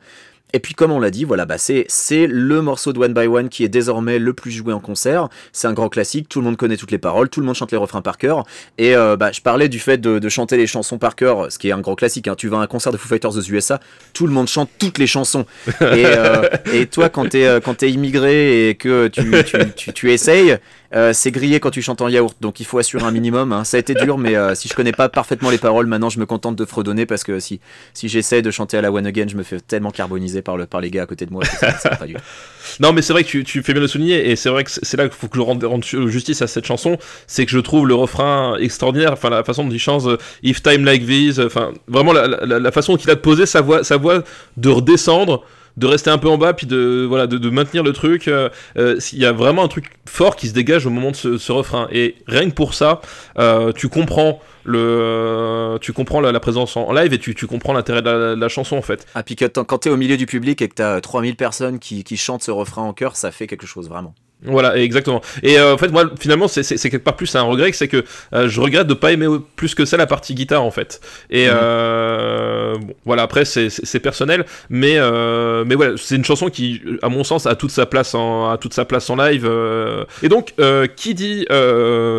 Et puis comme on l'a dit, voilà, bah c'est le morceau de One by One qui est désormais le plus joué en concert. C'est un grand classique, tout le monde connaît toutes les paroles, tout le monde chante les refrains par cœur. Et euh, bah, je parlais du fait de, chanter les chansons par cœur, ce qui est un grand classique. Hein. Tu vas à un concert de Foo Fighters aux USA, tout le monde chante toutes les chansons. Et, euh, et toi, quand t'es euh, quand es immigré et que tu, tu, tu, tu essayes, euh, c'est grillé quand tu chantes en yaourt, donc il faut assurer un minimum. Hein. Ça a été dur, mais euh, si je connais pas parfaitement les paroles, maintenant je me contente de fredonner parce que si, si j'essaie de chanter à la One Again, je me fais tellement carboniser par, le, par les gars à côté de moi. ça, pas. Non, mais c'est vrai que tu, fais bien le souligner, et c'est vrai que c'est là qu'il faut que je rende, justice à cette chanson. C'est que je trouve le refrain extraordinaire, enfin la façon dont il chante euh, If Time Like This, enfin vraiment la, la façon qu'il a de poser sa voix, sa voix de redescendre de rester un peu en bas, puis de, voilà, de, maintenir le truc. Euh, euh, il y a vraiment un truc fort qui se dégage au moment de ce, refrain. Et rien que pour ça, euh, tu comprends le tu comprends la, présence en live et tu, tu comprends l'intérêt de, la, chanson en fait. Ah puis quand t'es au milieu du public et que t'as 3000 personnes qui, qui chantent ce refrain en chœur, ça fait quelque chose vraiment. Voilà, exactement. Et euh, en fait, moi, finalement, c'est quelque part plus un regret, c'est que euh, je regrette de pas aimer plus que ça la partie guitare, en fait. Et mhm. euh, bon, voilà, après, c'est personnel, mais mais voilà, c'est une chanson qui, à mon sens, a toute sa place en, a toute sa place en live. Et donc, qui dit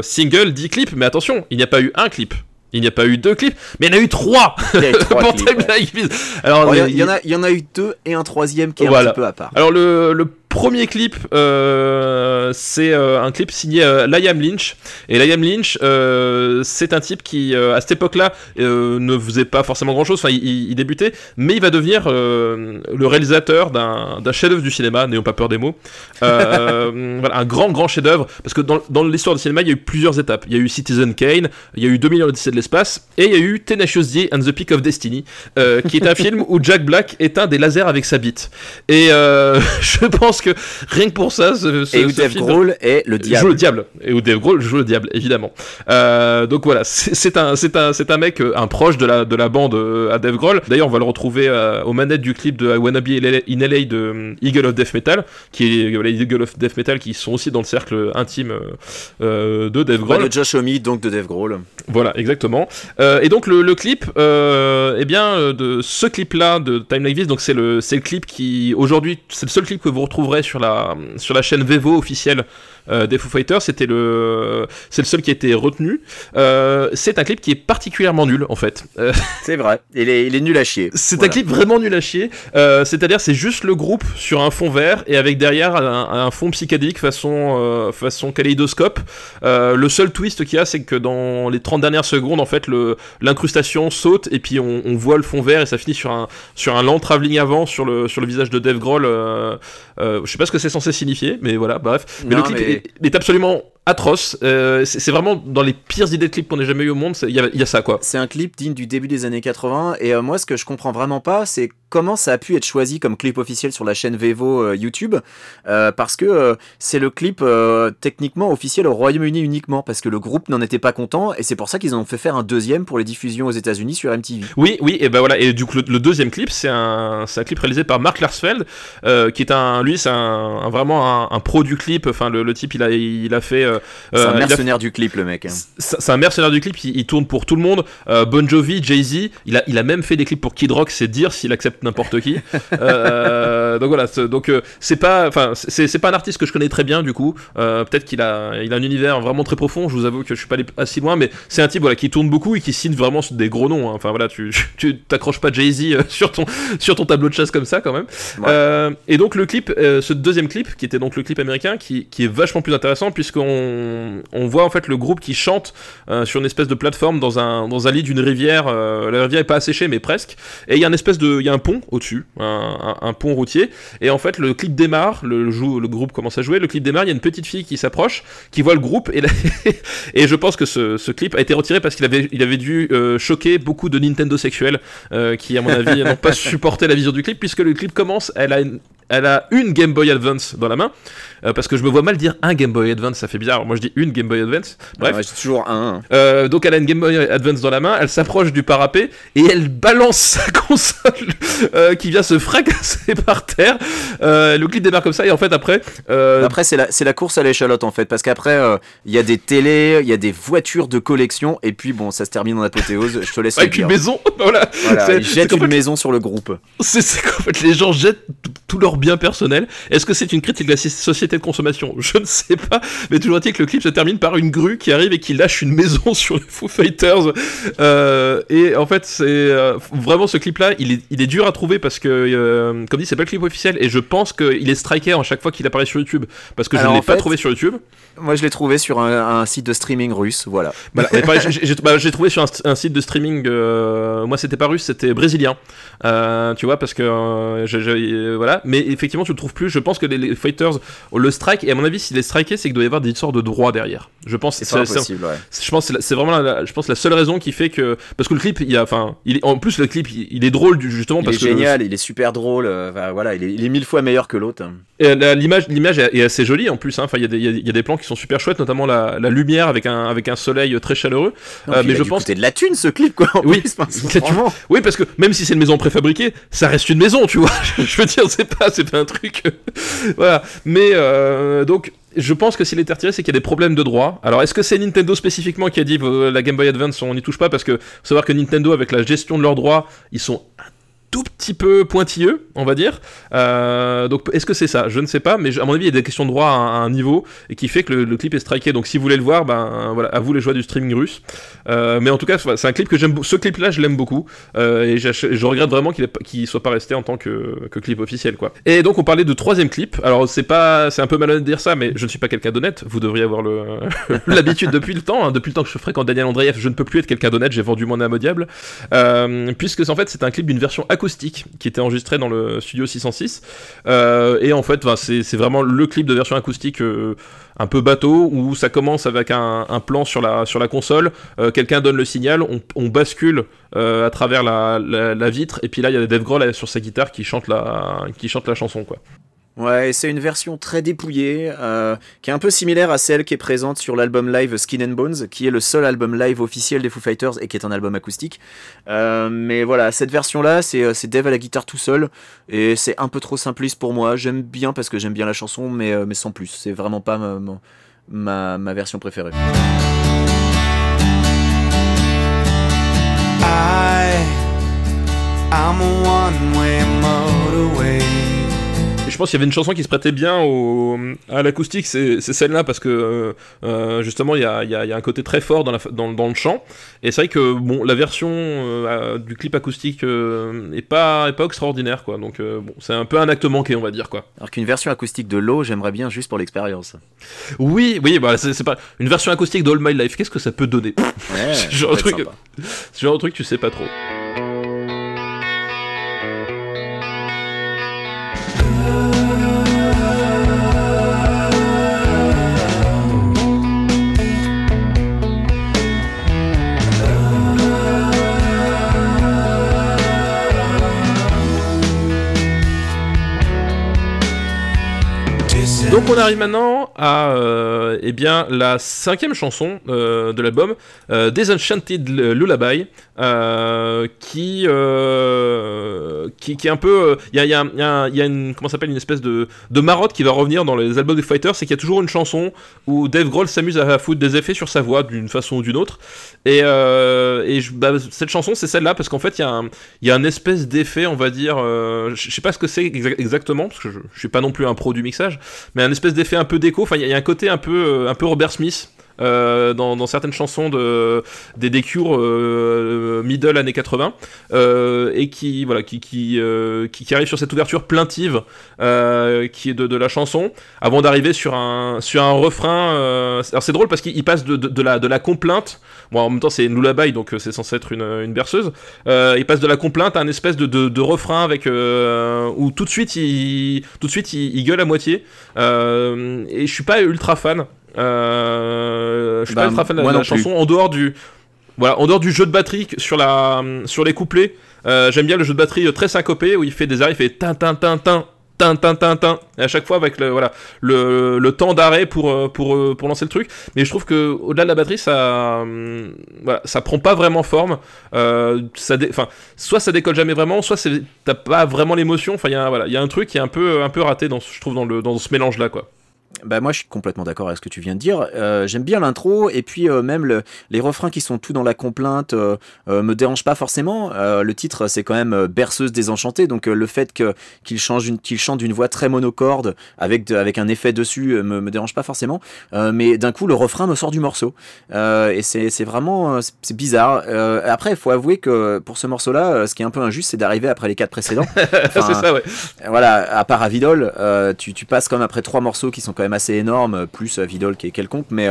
single dit clip, mais attention, il n'y a pas eu un clip. Il n'y a pas eu deux clips, mais il y en a eu trois. Il y, a eu trois clips, Alors, il, y, en a, il y en a eu deux et un troisième qui est un petit peu à part. Alors le, le premier clip, euh, c'est euh, un clip signé euh, Liam Lynch. Et Liam Lynch, c'est un type qui, à cette époque-là, ne faisait pas forcément grand-chose. Enfin, il, débutait, mais il va devenir le réalisateur d'un chef-d'œuvre du cinéma. N'ayons pas peur des mots. voilà, un grand, grand chef-d'œuvre. Parce que dans, l'histoire du cinéma, il y a eu plusieurs étapes. Il y a eu Citizen Kane, il y a eu 2000 l'Odyssée de l'espace, et il y a eu Tenacious D and the Peak of Destiny, qui est un film où Jack Black éteint des lasers avec sa bite. Et je pense que rien que pour ça, et où Dave Grohl est le diable. Joue le diable. Et où Dave Grohl joue le diable, évidemment. Euh, donc voilà, c'est un, c'est un, c'est un mec, euh, un proche de la, de la bande euh, à Dave Grohl. D'ailleurs, on va le retrouver aux manettes du clip de I Wanna Be in LA de Eagle of Death Metal, qui est les Eagle of Death Metal qui sont aussi dans le cercle intime de Dave Grohl. de Josh Homme, donc de Dave Grohl. Voilà, exactement. et donc le, le clip, eh bien, de ce clip-là de Time Like This, donc c'est le, c'est le clip qui aujourd'hui, c'est le seul clip que vous sur la, sur la chaîne Vevo officielle euh, des Foo Fighters. C'était le, c'est le seul qui a été retenu. Euh, c'est un clip qui est particulièrement nul en fait. Euh, c'est vrai, il est, il est nul à chier. C'est un clip vraiment nul à chier. C'est-à-dire c'est juste le groupe sur un fond vert et avec derrière un, fond psychédélique façon, façon kaléidoscope. le seul twist qu'il y a, c'est que dans les 30 dernières secondes, en fait, l'incrustation saute et puis on, on, voit le fond vert et ça finit sur un, sur un lent travelling avant sur le, sur le visage de Dave Grohl. je sais pas ce que c'est censé signifier, mais voilà, bref. Mais le clip est absolument atroce. Euh, c'est vraiment dans les pires idées de clips qu'on ait jamais eu au monde. Il y, y, a ça, quoi. C'est un clip digne du début des années 80. Et euh, moi, ce que je comprends vraiment pas, c'est comment ça a pu être choisi comme clip officiel sur la chaîne Vevo euh, YouTube. parce que c'est le clip techniquement officiel au Royaume-Uni uniquement. Parce que le groupe n'en était pas content. Et c'est pour ça qu'ils ont fait faire un deuxième pour les diffusions aux États-Unis sur MTV. Oui, oui, et ben voilà. Et du coup, le, deuxième clip, c'est un, un, clip réalisé par Mark Larsfeld, qui est un, lui, c'est un, vraiment un, pro du clip. Enfin, le, le, type, il a, il a fait c'est un mercenaire du clip, le mec. Hein. C'est un mercenaire du clip, il, tourne pour tout le monde. Euh, bon Jovi, Jay-Z, il a, il a même fait des clips pour Kid Rock, c'est dire s'il accepte n'importe qui. Euh, donc voilà, donc c'est pas, enfin, c'est pas un artiste que je connais très bien du coup. Peut-être qu'il a, il a un univers vraiment très profond. Je vous avoue que je suis pas allé assez loin, mais c'est un type voilà qui tourne beaucoup et qui signe vraiment des gros noms. Hein. Enfin voilà, tu, tu t'accroches pas Jay-Z sur ton, sur ton tableau de chasse comme ça quand même. et donc le clip, ce deuxième clip, qui était donc le clip américain, qui, qui est vachement plus intéressant puisqu'on on, voit en fait le groupe qui chante euh, sur une espèce de plateforme dans un, dans un lit d'une rivière. Euh, la rivière est pas asséchée, mais presque. Et il y a une espèce de, il y a un pont au-dessus, un, pont routier. Et en fait, le clip démarre, le, groupe commence à jouer, le clip démarre, il y a une petite fille qui s'approche, qui voit le groupe, et, et je pense que ce, clip a été retiré parce qu'il avait, il avait dû euh, choquer beaucoup de Nintendo sexuels qui, à mon avis, n'ont pas supporté la vision du clip, puisque le clip commence, elle a une, elle a une Game Boy Advance dans la main, euh, parce que je me vois mal dire un Game Boy Advance, ça fait bizarre. Moi je dis une Game Boy Advance. Bref. Ouais, toujours un. Euh, donc elle a une Game Boy Advance dans la main, elle s'approche du parapet et elle balance sa console euh, qui vient se fracasser par terre. le clip démarre comme ça et en fait après. Après c'est la, la course à l'échalote en fait, parce qu'après il y a des télés, il y a des voitures de collection et puis bon ça se termine en apothéose. Je te laisse. Avec une maison, voilà. voilà ils jettent une maison sur le groupe. C'est qu'en fait les gens jettent tout leur bien personnel. Est-ce que c'est une critique de la société de consommation? Je ne sais pas, mais toujours est-il que le clip se termine par une grue qui arrive et qui lâche une maison sur les Foo Fighters. Euh, et en fait, c'est euh, vraiment ce clip-là, il est, il est dur à trouver parce que, euh, comme dit, c'est pas le clip officiel et je pense qu'il est striké à chaque fois qu'il apparaît sur YouTube parce que je ne l'ai pas trouvé sur YouTube. Moi, je l'ai trouvé sur un, site de streaming russe, voilà. voilà bah, j'ai trouvé sur un, site de streaming, moi c'était pas russe, c'était brésilien. tu vois, parce que voilà, mais effectivement, tu le trouves plus. Je pense que les, fighters le strike, et à mon avis, s'il est striké, c'est qu'il doit y avoir des histoires de droit derrière. Je pense c'est possible, ouais. Je pense c'est vraiment la, je pense la seule raison qui fait que parce que le clip, il y a, enfin, il est, en plus le clip, il, est drôle justement parce que génial, il est super drôle. Euh, voilà, il est, il est, mille fois meilleur que l'autre. L'image, l'image est, assez jolie en plus. Hein. Enfin, il y, y, a des plans qui sont super chouettes, notamment la, la lumière avec un avec un soleil très chaleureux. Euh, mais je pense c'est de la thune ce clip quoi. oui, oui, parce que même si c'est une maison préfabriquée, ça reste une maison, tu vois. je veux dire, c'est pas c'est un truc. voilà. Mais euh, donc, je pense que s'il est retiré, c'est qu'il y a des problèmes de droit. Alors, est-ce que c'est Nintendo spécifiquement qui a dit la Game Boy Advance, on n'y touche pas? Parce que faut savoir que Nintendo, avec la gestion de leurs droits, ils sont tout petit peu pointilleux, on va dire. Euh, donc est-ce que c'est ça? Je ne sais pas, mais à mon avis, il y a des questions de droit à, un niveau et qui fait que le, clip est striké. Donc si vous voulez le voir, ben voilà, à vous les joies du streaming russe. Euh, mais en tout cas, c'est un clip que j'aime. Ce clip-là, je l'aime beaucoup euh, et je regrette vraiment qu'il qu soit pas resté en tant que, que, clip officiel, quoi. Et donc on parlait de troisième clip. Alors c'est pas, c'est un peu malhonnête de dire ça, mais je ne suis pas quelqu'un d'honnête. Vous devriez avoir l'habitude depuis le temps. Hein. depuis le temps que je fréquente Daniel Andreev, je ne peux plus être quelqu'un d'honnête. J'ai vendu mon âme au diable, puisque en fait c'est un clip d'une version acoustique qui était enregistré dans le studio 606. Euh, et en fait, c'est vraiment le clip de version acoustique euh, un peu bateau où ça commence avec un, plan sur la, sur la console, euh, quelqu'un donne le signal, on, bascule à travers la, vitre, et puis là il y a Dave Grohl sur sa guitare qui chante la, qui chante la chanson quoi. Ouais, c'est une version très dépouillée, euh, qui est un peu similaire à celle qui est présente sur l'album live Skin and Bones, qui est le seul album live officiel des Foo Fighters et qui est un album acoustique. Euh, mais voilà, cette version-là, euh, c'est Dave à la guitare tout seul, et c'est un peu trop simpliste pour moi. J'aime bien parce que j'aime bien la chanson, mais, mais sans plus. C'est vraiment pas ma, ma, ma version préférée. I'm a one-way je pense qu'il y avait une chanson qui se prêtait bien au, à l'acoustique, c'est celle-là, parce que euh, euh, justement, il y a, y a, un côté très fort dans, la, dans, dans le chant. Et c'est vrai que bon, la version euh, du clip acoustique est, pas, est pas extraordinaire, quoi. Donc, bon, c'est un peu un acte manqué, on va dire, quoi. Alors qu'une version acoustique de l'eau, j'aimerais bien juste pour l'expérience. Oui, oui, bah, c'est pas. Une version acoustique de All My Life, qu'est-ce que ça peut donner? Ouais, genre truc, genre truc, tu sais pas trop. Donc on arrive maintenant à euh, eh bien, la cinquième chanson euh, de l'album, euh, Desenchanted Lullaby, euh, qui, qui, qui est un peu... Il y a, une, comment s'appelle, une espèce de, de marotte qui va revenir dans les albums des Fighters, c'est qu'il y a toujours une chanson où Dave Grohl s'amuse à foutre des effets sur sa voix d'une façon ou d'une autre. Et, et bah, cette chanson, c'est celle-là, parce qu'en fait, il y, a un, y a un espèce d'effet, on va dire... je sais pas ce que c'est exactement, parce que je, je suis pas non plus un pro du mixage, mais un espèce d'effet un peu déco. Enfin, il y, a un côté un peu, euh, un peu Robert Smith. Dans, dans, certaines chansons de, des, des Cure middle années 80 et qui, voilà, qui, qui, qui, arrive sur cette ouverture plaintive qui est de, de, la chanson avant d'arriver sur un, sur un refrain. alors c'est drôle parce qu'il passe de, de, la, de la complainte, bon en même temps c'est une lullaby donc c'est censé être une, une berceuse, il passe de la complainte à un espèce de, de, refrain avec où tout de suite il, tout de suite il, gueule à moitié et je suis pas ultra fan. Euh, je suis pas ultra fan de la, chanson. En dehors du, voilà, en dehors du jeu de batterie sur la, sur les couplets, euh, j'aime bien le jeu de batterie euh, très syncopé où il fait des arrêts, il fait tin tin tin tin. Et à chaque fois avec le, voilà, le, le temps d'arrêt pour, pour, pour lancer le truc. Mais je trouve que au delà de la batterie, ça, hum, ça prend pas vraiment forme. Ça soit ça décolle jamais vraiment, soit t'as pas vraiment l'émotion. Enfin, il voilà, y a un truc qui est un peu, un peu raté, dans, je trouve, dans, le, dans ce mélange-là. quoi bah moi je suis complètement d'accord avec ce que tu viens de dire. Euh, j'aime bien l'intro et puis euh, même le, les refrains qui sont tout dans la complainte euh, me dérangent pas forcément. le titre c'est quand même berceuse désenchantée donc le fait que qu'il change une qu'il chante d'une voix très monocorde avec avec un effet dessus me, me dérange pas forcément. mais d'un coup le refrain me sort du morceau et c'est vraiment c'est bizarre. après il faut avouer que pour ce morceau là ce qui est un peu injuste c'est d'arriver après les quatre précédents. c'est ça ouais. Voilà à part Avidol tu tu passes comme après trois morceaux qui sont quand même assez énorme, plus Vidol qui est quelconque, mais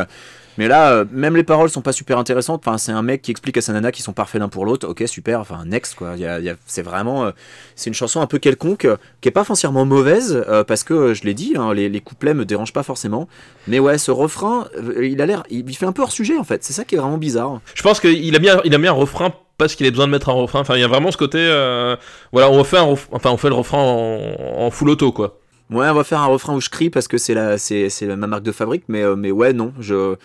mais là, euh, même les paroles sont pas super intéressantes. Enfin, c'est un mec qui explique à sa nana qu'ils sont parfaits l'un pour l'autre. Ok, super. Enfin, next quoi. c'est vraiment, euh, c'est une chanson un peu quelconque, qui est pas foncièrement mauvaise euh, parce que je l'ai dit, hein, les, couplets me dérangent pas forcément. Mais ouais, ce refrain, il a l'air, il, fait un peu hors sujet en fait. C'est ça qui est vraiment bizarre. Je pense qu'il a bien, il a mis un refrain parce qu'il a besoin de mettre un refrain. Enfin, il y a vraiment ce côté, voilà, on fait un, enfin, on fait le refrain en, en full auto quoi. Ouais, on va faire un refrain où je crie parce que c'est la, c'est, ma marque de fabrique, mais, euh, mais ouais, non, je,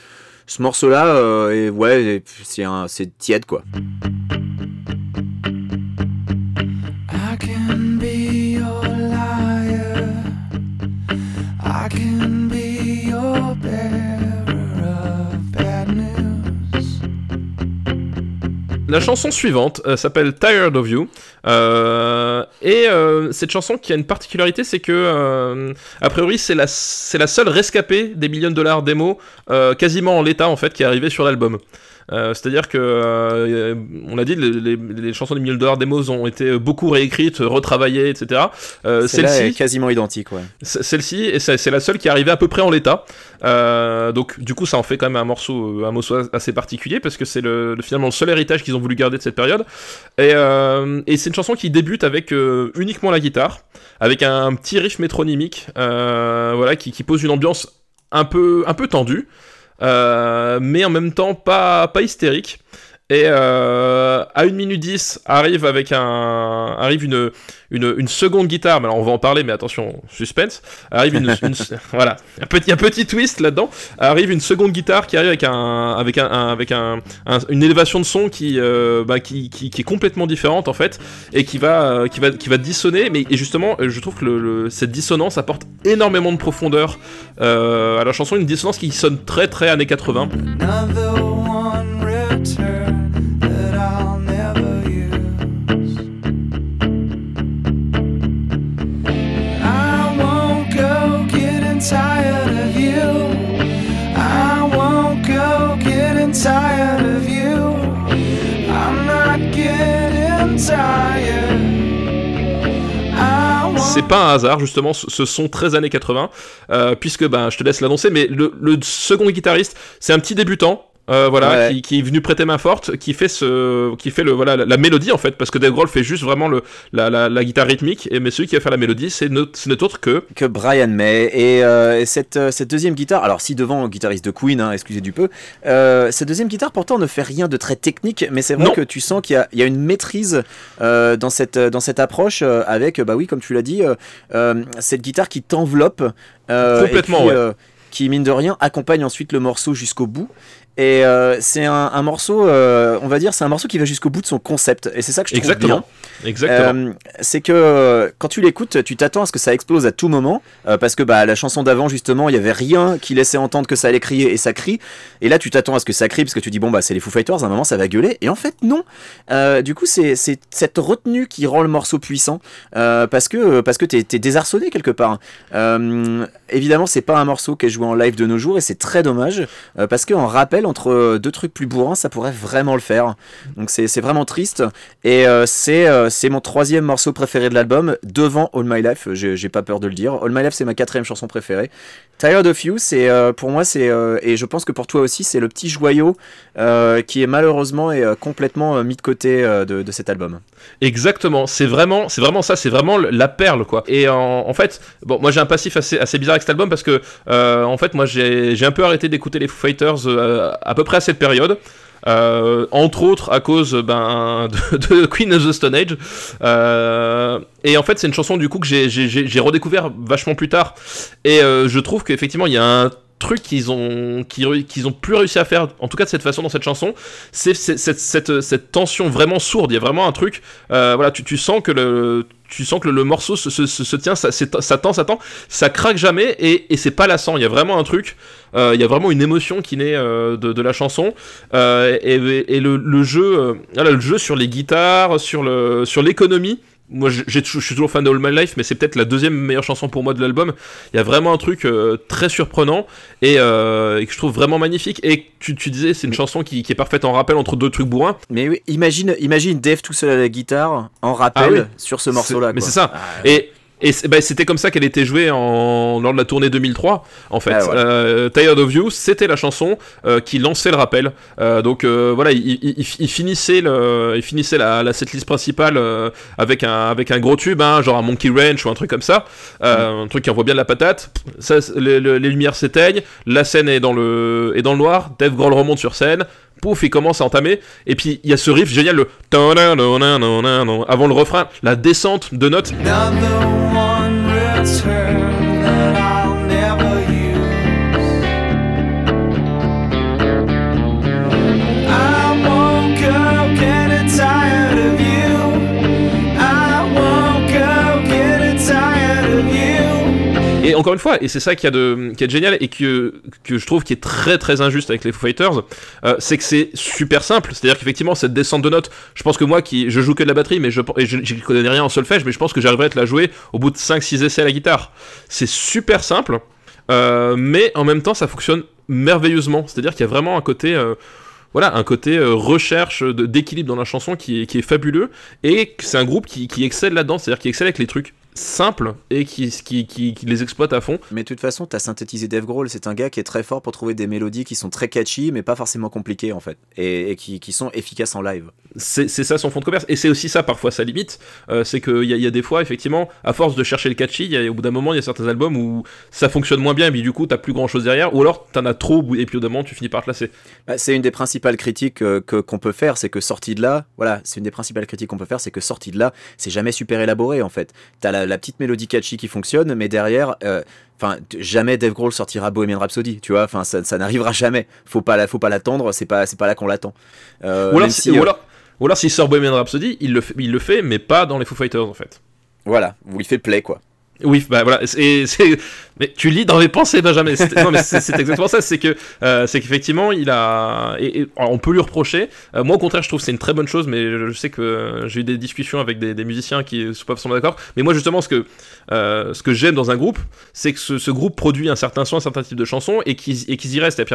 ce morceau-là, euh, ouais, c'est, un, c'est tiède quoi. I can be your liar. I can La chanson suivante euh, s'appelle Tired of You. Euh, et euh, cette chanson qui a une particularité, c'est que, a priori, c'est la, seule rescapée des millions de dollars démo, quasiment en l'état en fait, qui est arrivée sur l'album. Euh, c'est-à-dire que, euh, on l'a dit, les, chansons du million de dollars demos ont été beaucoup réécrites, retravaillées, etc. Euh, celle-ci est quasiment identique, ouais. Celle-ci, et c'est la seule qui est arrivée à peu près en l'état. donc, du coup, ça en fait quand même un morceau, un morceau assez particulier parce que c'est le, finalement le seul héritage qu'ils ont voulu garder de cette période. Et, c'est une chanson qui débute avec uniquement la guitare, avec un, petit riff métronymique, voilà, qui, qui pose une ambiance un peu, un peu tendue. Euh, mais en même temps pas, pas hystérique. Et euh, à 1 minute 10 arrive avec un arrive une, une, une, seconde guitare. Mais alors on va en parler, mais attention, suspense. Arrive une, voilà un petit un petit twist là-dedans. Arrive une seconde guitare qui arrive avec un avec un, avec un, une élévation de son qui, euh, bah, qui, qui, qui est complètement différente en fait et qui va qui va qui va dissonner. Mais et justement, je trouve que le, cette dissonance apporte énormément de profondeur euh, à la chanson. Une dissonance qui sonne très très années 80. C'est pas un hasard, justement, ce sont 13 années 80, euh, puisque ben, je te laisse l'annoncer, mais le second guitariste, c'est un petit débutant, euh, voilà, qui, est venu prêter main forte, qui fait ce, qui fait le, voilà, la, mélodie en fait, parce que Dave Grohl fait juste vraiment le, la, la, guitare rythmique, et mais celui qui va faire la mélodie, c'est n'est autre que que Brian May. Et euh, cette, euh, cette deuxième guitare, alors si devant guitariste de Queen, hein, excusez du peu, cette deuxième guitare pourtant ne fait rien de très technique, mais c'est vrai que tu sens qu'il y, y, a une maîtrise dans cette dans cette approche avec, bah oui, comme tu l'as dit, cette guitare qui t'enveloppe complètement. qui mine de rien accompagne ensuite le morceau jusqu'au bout Et euh, c'est un, morceau, euh, on va dire, c'est un morceau qui va jusqu'au bout de son concept. Et c'est ça que je trouve Exactement. bien. Exactement. c'est que quand tu l'écoutes, tu t'attends à ce que ça explose à tout moment. parce que bah, la chanson d'avant, justement, il y avait rien qui laissait entendre que ça allait crier et ça crie. Et là, tu t'attends à ce que ça crie parce que tu dis, bon, bah, c'est les Foo Fighters, à un moment, ça va gueuler. Et en fait, non. du coup, c'est cette retenue qui rend le morceau puissant. parce que, parce que t'es es désarçonné quelque part. évidemment, c'est pas un morceau qui est joué en live de nos jours et c'est très dommage. parce qu'en rappel, entre euh, deux trucs plus bourrins, ça pourrait vraiment le faire. Donc c'est vraiment triste. Et euh, euh, c'est mon troisième morceau préféré de l'album, devant All My Life, j'ai pas peur de le dire. All My Life, c'est ma quatrième chanson préférée. Tired of You, c'est pour moi, c'est et je pense que pour toi aussi, c'est le petit joyau qui est malheureusement et complètement mis de côté de, cet album. Exactement, c'est vraiment, vraiment ça, c'est vraiment la perle quoi. Et en, fait, bon, moi j'ai un passif assez, assez bizarre avec cet album parce que en fait, moi j'ai un peu arrêté d'écouter les Foo Fighters à peu près à cette période. Euh, entre autres à cause ben, de, Queen of the Stone Age. Euh, et en fait, c'est une chanson du coup que j'ai redécouvert vachement plus tard. Et euh, je trouve qu'effectivement, il y a un truc qu'ils ont qu'ils ont plus réussi à faire en tout cas de cette façon dans cette chanson c'est cette, cette, cette, tension vraiment sourde il y a vraiment un truc voilà tu, tu sens que le tu sens que le, morceau se, se, tient, ça, ça tend, ça tend, ça craque jamais et, et c'est pas lassant. Il y a vraiment un truc, euh, il y a vraiment une émotion qui naît euh, de, la chanson euh, et, et, le, jeu, le jeu sur les guitares, sur le sur l'économie moi je suis toujours fan de All My Life, mais c'est peut-être la deuxième meilleure chanson pour moi de l'album. Il y a vraiment un truc euh, très surprenant euh, et, que je trouve vraiment magnifique. Et tu, tu disais, c'est une chanson qui, est parfaite en rappel entre deux trucs bourrins. Mais oui, imagine, imagine Dave tout seul à la guitare en rappel ah sur ce morceau-là. Mais c'est ça. Ah, et et bah, c'était comme ça qu'elle était jouée en, lors de la tournée 2003, en fait. Ah euh, Tired of You, c'était la chanson euh, qui lançait le rappel. Euh, donc voilà, il, finissait, le, il finissait la, la setlist principale avec, un, avec un gros tube, hein, genre un Monkey Ranch ou un truc comme ça. Mm. Un truc qui envoie bien de la patate. Ça, les, les lumières s'éteignent, la scène est dans le, est dans le noir, Dave Grohl remonte sur scène, pouf, il commence à entamer. Et puis il y a ce riff génial, le avant le refrain, la descente de notes. that's her. Encore une fois, et c'est ça qui est génial et que, je trouve qui est très très injuste avec les Foo Fighters, euh, c'est que c'est super simple. C'est-à-dire qu'effectivement, cette descente de notes, je pense que moi qui je joue que de la batterie, mais je, et je, connais rien en solfège, mais je pense que j'arriverai à te la jouer au bout de 5-6 essais à la guitare. C'est super simple, euh, mais en même temps, ça fonctionne merveilleusement. C'est-à-dire qu'il y a vraiment un côté. Euh, voilà, un côté recherche d'équilibre dans la chanson qui est, qui est fabuleux et c'est un groupe qui, qui excelle là-dedans, c'est-à-dire qui excelle avec les trucs simple et qui, qui, qui, les exploite à fond. Mais de toute façon, tu as synthétisé Dave Grohl, c'est un gars qui est très fort pour trouver des mélodies qui sont très catchy, mais pas forcément compliquées en fait, et, qui, qui, sont efficaces en live. C'est ça son fond de commerce, et c'est aussi ça parfois sa limite, euh, c'est qu'il y, y, a des fois, effectivement, à force de chercher le catchy, y a, au bout d'un moment, il y a certains albums où ça fonctionne moins bien, et puis du coup, t'as plus grand chose derrière, ou alors t'en as trop, et puis au bout d'un moment, tu finis par te lasser. Bah, c'est une des principales critiques euh, que qu'on peut faire, c'est que sorti de là, voilà, c'est une des principales critiques qu'on peut faire, c'est que sorti de là, c'est jamais super élaboré en fait. T'as la, la petite mélodie catchy qui fonctionne, mais derrière, euh, enfin, jamais Dave Grohl sortira Bohemian Rhapsody, tu vois. Enfin, ça, n'arrivera jamais. Faut pas, faut pas l'attendre. C'est pas, c'est pas là qu'on l'attend. Euh, ou alors, si, ou alors, ou alors s'il sort Bohemian Rhapsody, il le, fait, il le fait, mais pas dans les Foo Fighters en fait. Voilà, où il fait play quoi. Oui, bah voilà, c'est, mais tu lis dans mes pensées, Benjamin. Non, mais c'est, exactement ça. C'est que, euh, c'est qu'effectivement, il a, on peut lui reprocher. Euh, moi, au contraire, je trouve que c'est une très bonne chose, mais je sais que j'ai eu des discussions avec des, musiciens qui sont pas forcément d'accord. Mais moi, justement, ce que, euh, ce que j'aime dans un groupe, c'est que ce, groupe produit un certain son, un certain type de chanson, et qu'ils, et y restent. Et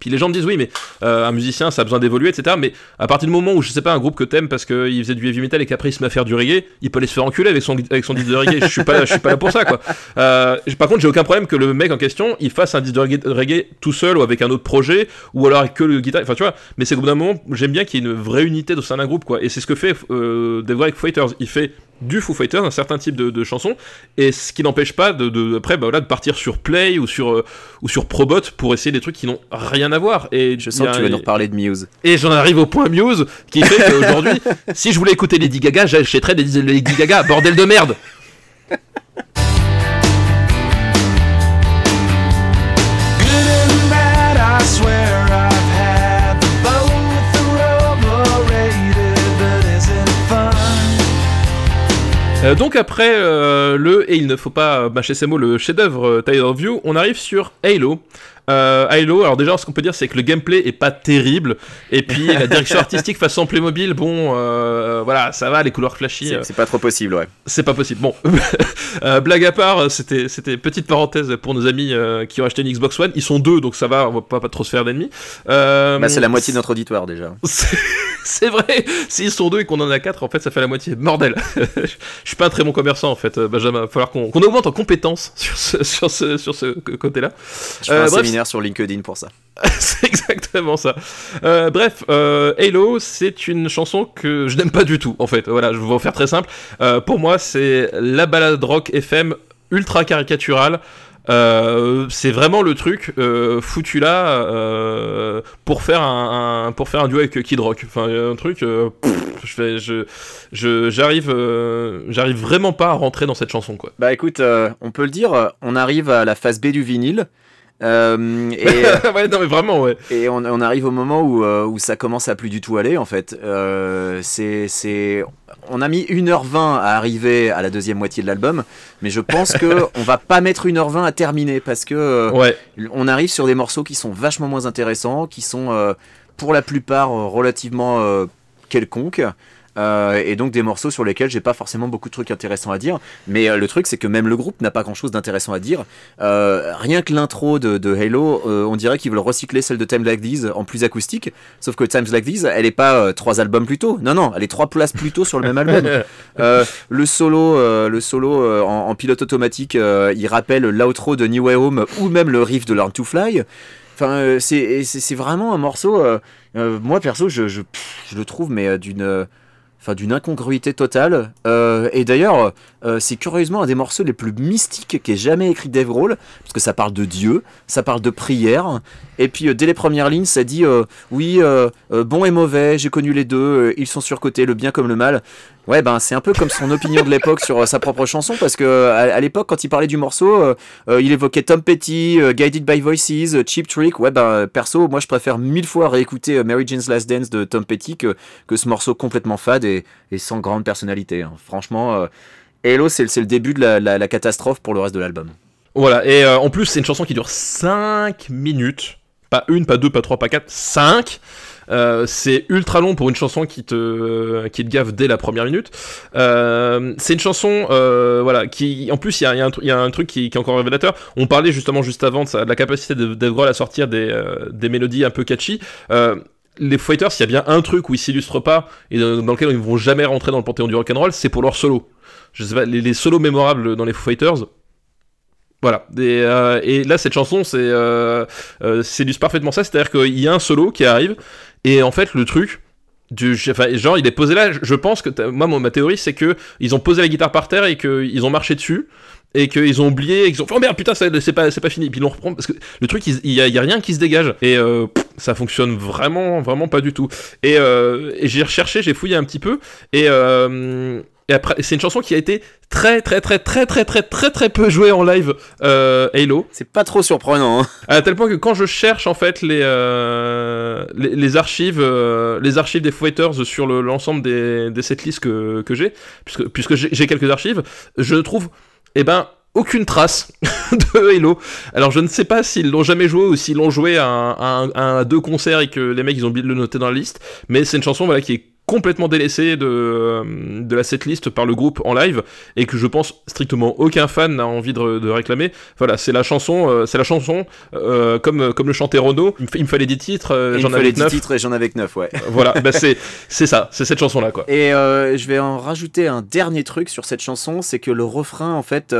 puis, les gens me disent, oui, mais un musicien, ça a besoin d'évoluer, etc. Mais à partir du moment où, je sais pas, un groupe que t'aimes parce qu'il faisait du heavy metal et qu'après il se met à faire du reggae, il peut aller se faire enculer avec son, avec son disque de reggae. je suis pas, je suis pas là pour ça, quoi. Euh, par contre, j'ai aucun problème que le mec en question, il fasse un disque de reggae, tout seul ou avec un autre projet, ou alors avec que le guitare. Enfin, tu vois. Mais c'est qu'au bout d'un moment, j'aime bien qu'il y ait une vraie unité au sein d'un groupe, quoi. Et c'est ce que fait euh, Dave Fighters. Il fait du Foo Fighters, un certain type de, chansons, et ce qui n'empêche pas de, de après, bah, voilà, de partir sur Play ou sur, euh, ou sur Probot pour essayer des trucs qui n'ont rien à voir. Et je sens que tu vas nous reparler de Muse. Et j'en arrive au point Muse, qui fait qu'aujourd'hui, si je voulais écouter Lady Gaga, j'achèterais des Lady Gaga, bordel de merde. Euh, donc après euh, le et il ne faut pas mâcher ces mots le chef-d'œuvre euh, View, on arrive sur Halo. Euh, Halo, alors déjà, ce qu'on peut dire, c'est que le gameplay est pas terrible, et puis la direction artistique façon Playmobil, bon, euh, voilà, ça va, les couleurs flashy. C'est pas trop possible, ouais. C'est pas possible. Bon, euh, blague à part, c'était, c'était petite parenthèse pour nos amis euh, qui ont acheté une Xbox One. Ils sont deux, donc ça va, on va pas, pas trop se faire d'ennemis. Euh, bah, c'est la moitié de notre auditoire déjà. C'est vrai, s'ils sont deux et qu'on en a quatre, en fait, ça fait la moitié. Bordel. Je suis pas un très bon commerçant, en fait, Benjamin. Il va falloir qu'on, augmente en compétences sur ce, sur ce, sur ce côté-là. Je fais un sur LinkedIn pour ça. c'est exactement ça. Euh, bref, euh, Halo, c'est une chanson que je n'aime pas du tout, en fait. Voilà, je vais vous faire très simple. Euh, pour moi, c'est la balade rock FM ultra caricaturale. c'est vraiment le truc foutu là pour faire un, pour faire un duo avec Kid Rock. Enfin, un truc. je fais, je, je, j'arrive, j'arrive vraiment pas à rentrer dans cette chanson, quoi. Bah écoute, on peut le dire, on arrive à la phase B du vinyle. Euh, et, ouais, non, mais vraiment, ouais. Et on, on arrive au moment où, euh, où, ça commence à plus du tout aller, en fait. Euh, c'est, on a mis 1h20 à arriver à la deuxième moitié de l'album, mais je pense que on va pas mettre 1h20 à terminer parce que euh, ouais. on arrive sur des morceaux qui sont vachement moins intéressants, qui sont euh, pour la plupart relativement quelconques. Euh, et donc des morceaux sur lesquels j'ai pas forcément beaucoup de trucs intéressants à dire. Mais euh, le truc, c'est que même le groupe n'a pas grand chose d'intéressant à dire. Euh, rien que l'intro de, de, Halo, on dirait qu'ils veulent recycler celle de Time Like These en plus acoustique. Sauf que Times Like These, elle est pas trois albums plus tôt. Non, non, elle est trois places plus tôt sur le même album. le solo, le solo en, pilote automatique, il rappelle l'outro de New Way Home ou même le riff de Learn to Fly. Enfin, c'est vraiment un morceau. moi perso, je, je, je, le trouve mais d'une enfin d'une incongruité totale. Euh, et d'ailleurs, euh, c'est curieusement un des morceaux les plus mystiques qu'ait jamais écrit Dave Grohl, parce que ça parle de Dieu, ça parle de prière, et puis euh, dès les premières lignes, ça dit oui, bon et mauvais, j'ai connu les deux, ils sont surcotés, le bien comme le mal. Ouais, ben c'est un peu comme son opinion de l'époque sur sa propre chanson, parce que à, l'époque, quand il parlait du morceau, il évoquait Tom Petty, Guided by Voices, Cheap Trick. Ouais, ben perso, moi je préfère mille fois réécouter Mary Jane's Last Dance de Tom Petty que, ce morceau complètement fade et, sans grande personnalité. Hein. Franchement, Hello, c'est le début de la, catastrophe pour le reste de l'album. Voilà, et en plus, c'est une chanson qui dure 5 minutes. Pas une, pas deux, pas trois, pas quatre, 5. Euh, c'est ultra long pour une chanson qui te, qui te gave dès la première minute. Euh, c'est une chanson, euh, voilà, qui, en plus, il y a, un truc qui, est encore révélateur. On parlait justement juste avant de, la capacité de Dave à sortir des, des mélodies un peu catchy les Fighters, s'il y a bien un truc où ils s'illustrent pas et dans, lequel ils ne vont jamais rentrer dans le panthéon du rock'n'roll, c'est pour leur solo. Je sais pas, les, solos mémorables dans les Foo Fighters, voilà. Et, là, cette chanson, c'est parfaitement ça. C'est-à-dire qu'il y a un solo qui arrive, et en fait, le truc, genre, il est posé là. Je pense que moi, ma théorie, c'est que ils ont posé la guitare par terre et qu'ils ont marché dessus et qu'ils ont oublié et qu'ils ont fait oh merde putain c'est pas pas fini puis ils l'ont reprend parce que le truc il, y, a, rien qui se dégage et euh, ça fonctionne vraiment vraiment pas du tout et, euh, j'ai recherché j'ai fouillé un petit peu et euh, et après, c'est une chanson qui a été très très très très très très très très peu jouée en live euh, Halo. C'est pas trop surprenant. Hein. À tel point que quand je cherche en fait les euh, les, archives euh, les archives des Fighters sur l'ensemble des, des setlists que, que j'ai puisque puisque j'ai quelques archives, je trouve eh ben aucune trace de Halo. Alors je ne sais pas s'ils l'ont jamais joué ou s'ils l'ont joué à, à, deux concerts et que les mecs ils ont oublié de le noter dans la liste, mais c'est une chanson voilà qui est complètement délaissé de, euh, de la setlist par le groupe en live et que je pense strictement aucun fan n'a envie de, réclamer. Voilà, c'est la chanson, euh, c'est la chanson euh, comme comme le chantait Renaud. Il, me, fallait 10 titres, j'en avais 10 titres et j'en avais que 9, ouais. voilà, bah c'est c'est ça, c'est cette chanson là quoi. Et je vais en rajouter un dernier truc sur cette chanson, c'est que le refrain en fait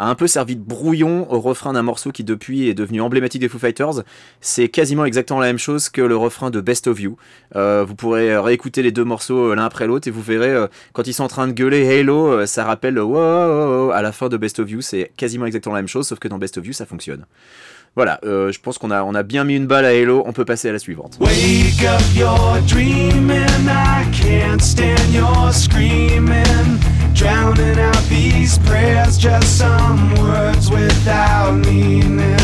a un peu servi de brouillon au refrain d'un morceau qui depuis est devenu emblématique des Foo Fighters. C'est quasiment exactement la même chose que le refrain de Best of You. vous pourrez réécouter les deux morceaux euh, l'un après l'autre et vous verrez euh, quand ils sont en train de gueuler Halo, euh, ça rappelle wow, à la fin de Best of You, c'est quasiment exactement la même chose, sauf que dans Best of You ça fonctionne. Voilà, je pense qu'on a, bien mis une balle à Halo, on peut passer à la suivante. Wake up, dreaming, I can't stand your screaming, drowning out these prayers, just some words without meaning.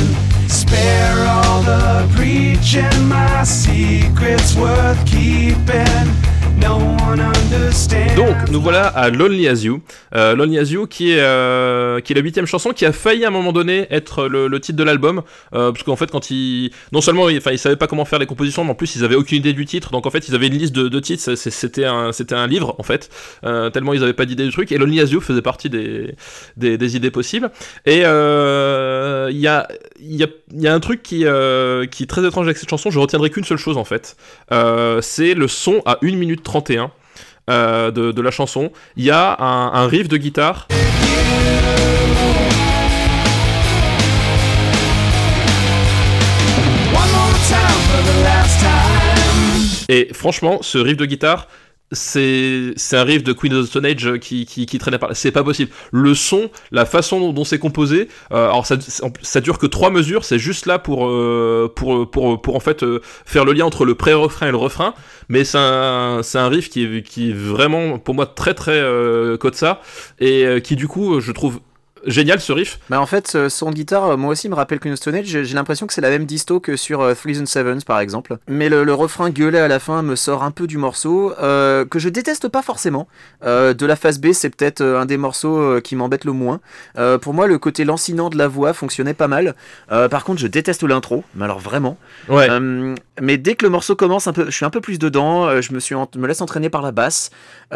Spare all the preaching, my secrets worth keeping. Donc, nous voilà à Lonely As You. Euh, Lonely As You, qui est, euh, qui est la huitième chanson, qui a failli à un moment donné être le, titre de l'album. Euh, parce qu'en fait, quand ils. Non seulement ils, ils savaient pas comment faire les compositions, mais en plus, ils avaient aucune idée du titre. Donc, en fait, ils avaient une liste de, titres. C'était un, un livre, en fait. Tellement ils avaient pas d'idée du truc. Et Lonely As You faisait partie des, des, idées possibles. Et il y, a, y, a, y a un truc qui, qui est très étrange avec cette chanson. Je retiendrai qu'une seule chose, en fait. c'est le son à 1 minute 31 euh, de, de, la chanson. Il y a un, un riff de guitare. Et franchement, ce riff de guitare, c'est un riff de Queen of the Stone Age qui, qui, qui traînait par c'est pas possible. Le son la façon dont, c'est composé euh, alors ça, ça dure que trois mesures c'est juste là pour, euh, pour, pour, pour en fait euh, faire le lien entre le pré-refrain et le refrain mais c'est un, un riff qui est, qui est vraiment pour moi très très euh, ça et euh, qui du coup je trouve génial ce riff. Bah en fait, son guitare, moi aussi, me rappelle Queen of Stone Age. J'ai l'impression que c'est la même disto que sur euh, Threes and Sevens, par exemple. Mais le, le, refrain gueulé à la fin me sort un peu du morceau, euh, que je déteste pas forcément. Euh, de la phase B, c'est peut-être euh, un des morceaux euh, qui m'embête le moins. Euh, pour moi, le côté lancinant de la voix fonctionnait pas mal. par contre, je déteste l'intro, mais alors vraiment. Ouais. mais dès que le morceau commence, un peu, je suis un peu plus dedans. je me, suis me laisse entraîner par la basse. et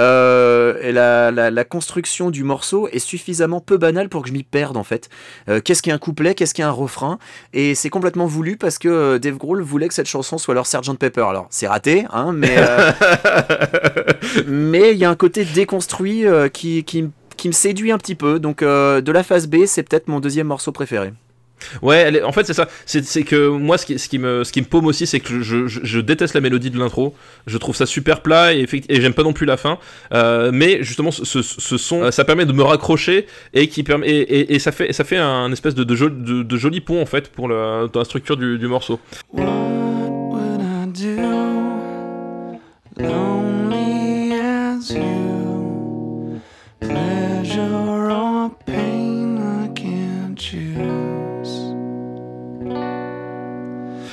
la, la, la construction du morceau est suffisamment peu banale pour que je m'y perde en fait. Euh, qu'est-ce qu'un couplet, qu'est-ce qu'un refrain? Et c'est complètement voulu parce que euh, Dave Grohl voulait que cette chanson soit leur Sgt Pepper. Alors c'est raté, hein, mais euh, mais il y a un côté déconstruit qui, qui, qui, me séduit un petit peu. Donc de la phase B, c'est peut-être mon deuxième morceau préféré. Ouais, en fait c'est ça. C'est que moi ce qui, me, ce qui me paume aussi, c'est que je, je, déteste la mélodie de l'intro. Je trouve ça super plat et, et j'aime pas non plus la fin. Euh, mais justement, ce, ce, son, euh, ça permet de me raccrocher et qui permet et, et, ça fait, ça fait un espèce de, de, joli, pont en fait pour le, dans la structure du, morceau.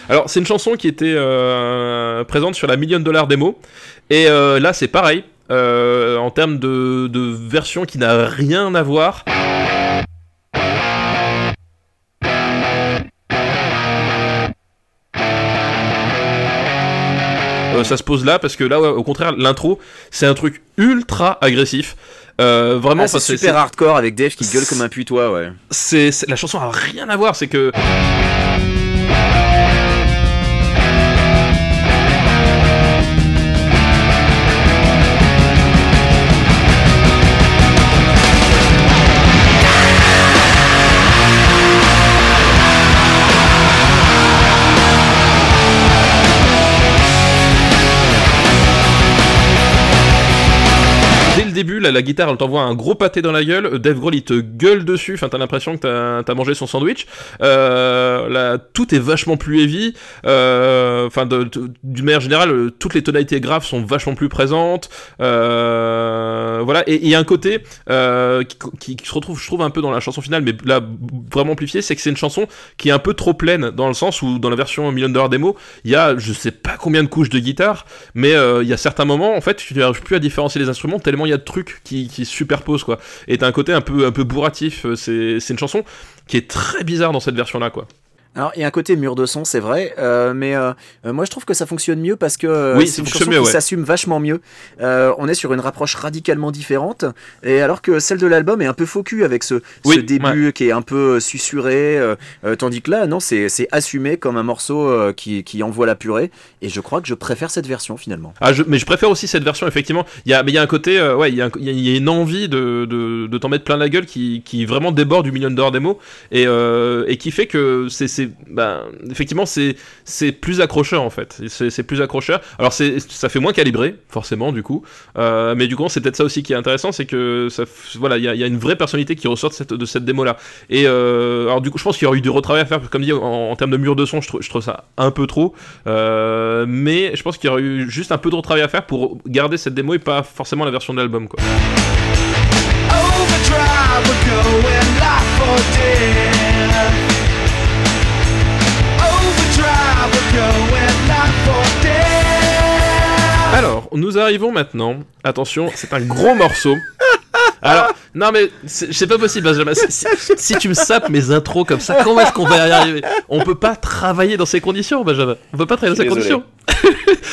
Alors, c'est une chanson qui était euh, présente sur la Million Dollar Demo. Et euh, là, c'est pareil. Euh, en termes de, de, version qui n'a rien à voir. Ça se pose là parce que là, au contraire, l'intro, c'est un truc ultra agressif. Euh, vraiment, ah, c'est super hardcore avec Dave qui gueule comme un putois, ouais. C'est la chanson a rien à voir, c'est que. La guitare, elle t'envoie un gros pâté dans la gueule. Dave Grohl, il te gueule dessus. Enfin, t'as l'impression que t'as as mangé son sandwich. Euh, tout est vachement plus heavy. Euh, enfin, d'une manière générale, toutes les tonalités graves sont vachement plus présentes. Euh, voilà. Et il y a un côté qui, se retrouve, je trouve, un peu dans la chanson finale, mais là, vraiment amplifié, c'est que c'est une chanson qui est un peu trop pleine, dans le sens où, dans la version Million Dollar Demo, il y a, je sais pas combien de couches de guitare, mais il y a certains moments, en fait, tu n'arrives plus à différencier les instruments tellement il y a de trucs qui, qui se quoi. Et t'as un côté un peu un peu bourratif. C'est c'est une chanson qui est très bizarre dans cette version là quoi. Alors, il y a un côté mur de son, c'est vrai, euh, mais euh, moi je trouve que ça fonctionne mieux parce que oui, c'est une chanson mieux, qui ouais. s'assume vachement mieux. Euh, on est sur une approche radicalement différente, et alors que celle de l'album est un peu faux cul avec ce, oui, ce début ouais. qui est un peu susurré, euh, tandis que là, non, c'est assumé comme un morceau euh, qui, qui, envoie la purée, et je crois que je préfère cette version finalement. Ah, je, mais je préfère aussi cette version, effectivement. Il y a, mais il y a un côté, euh, ouais, il y, a, il y a une envie de, de, de t'en mettre plein la gueule qui, qui vraiment déborde du million d'or démo, et, et qui fait que c'est. Ben, effectivement c'est plus accrocheur en fait. C'est plus accrocheur. Alors c'est ça fait moins calibré forcément du coup. Euh, mais du coup c'est peut-être ça aussi qui est intéressant c'est que voilà il y a, une vraie personnalité qui ressort de cette, démo là et euh, alors du coup je pense qu'il y aurait eu du retravail à faire comme dit en, termes de mur de son je, trouve, ça un peu trop. Euh, mais je pense qu'il y aurait eu juste un peu de retravail à faire pour garder cette démo et pas forcément la version de l'album quoi Nous arrivons maintenant. Attention, c'est un gros morceau. Alors, non mais c'est pas possible, Benjamin. Si, tu me sapes mes intros comme ça, comment est-ce qu'on va y arriver? On peut pas travailler dans ces conditions, Benjamin. On peut pas travailler dans ces conditions.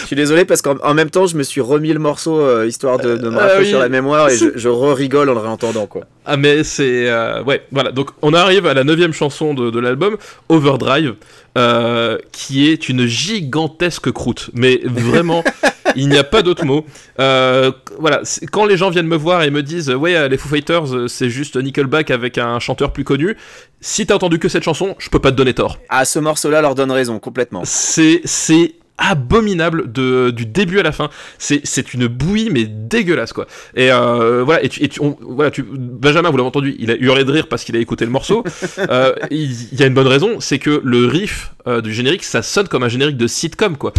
je suis désolé parce qu'en même temps, je me suis remis le morceau euh, histoire de, me rafraîchir la mémoire et je, re-rigole en le réentendant quoi. Ah mais c'est euh, ouais voilà donc on arrive à la neuvième chanson de, l'album Overdrive euh, qui est une gigantesque croûte mais vraiment il n'y a pas d'autre mot. voilà, quand les gens viennent me voir et me disent ouais les Foo Fighters c'est juste Nickelback avec un chanteur plus connu, si t'as entendu que cette chanson, je peux pas te donner tort. Ah ce morceau-là leur donne raison complètement. C'est c'est abominable de, du début à la fin. C'est une bouillie mais dégueulasse quoi. Et euh, voilà, et, tu, voilà, tu, Benjamin, vous l'avez entendu, il a hurlé de rire parce qu'il a écouté le morceau. euh, il y, a une bonne raison, c'est que le riff euh, du générique, ça sonne comme un générique de sitcom quoi.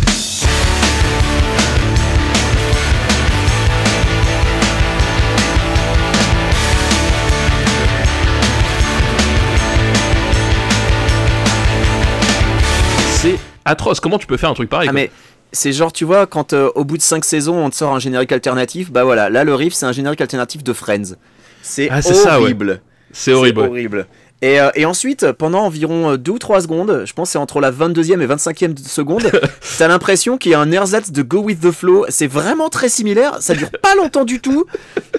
Atroce. Comment tu peux faire un truc pareil ah, mais c'est genre, tu vois, quand euh, au bout de 5 saisons, on te sort un générique alternatif, bah voilà, là le riff, c'est un générique alternatif de Friends. C'est ah, horrible. C'est horrible. horrible. Euh, et, ensuite, pendant environ 2 ou 3 secondes, je pense c'est entre la 22e et 25e seconde, t'as l'impression qu'il y a un ersatz de Go With The Flow. C'est vraiment très similaire, ça dure pas longtemps du tout,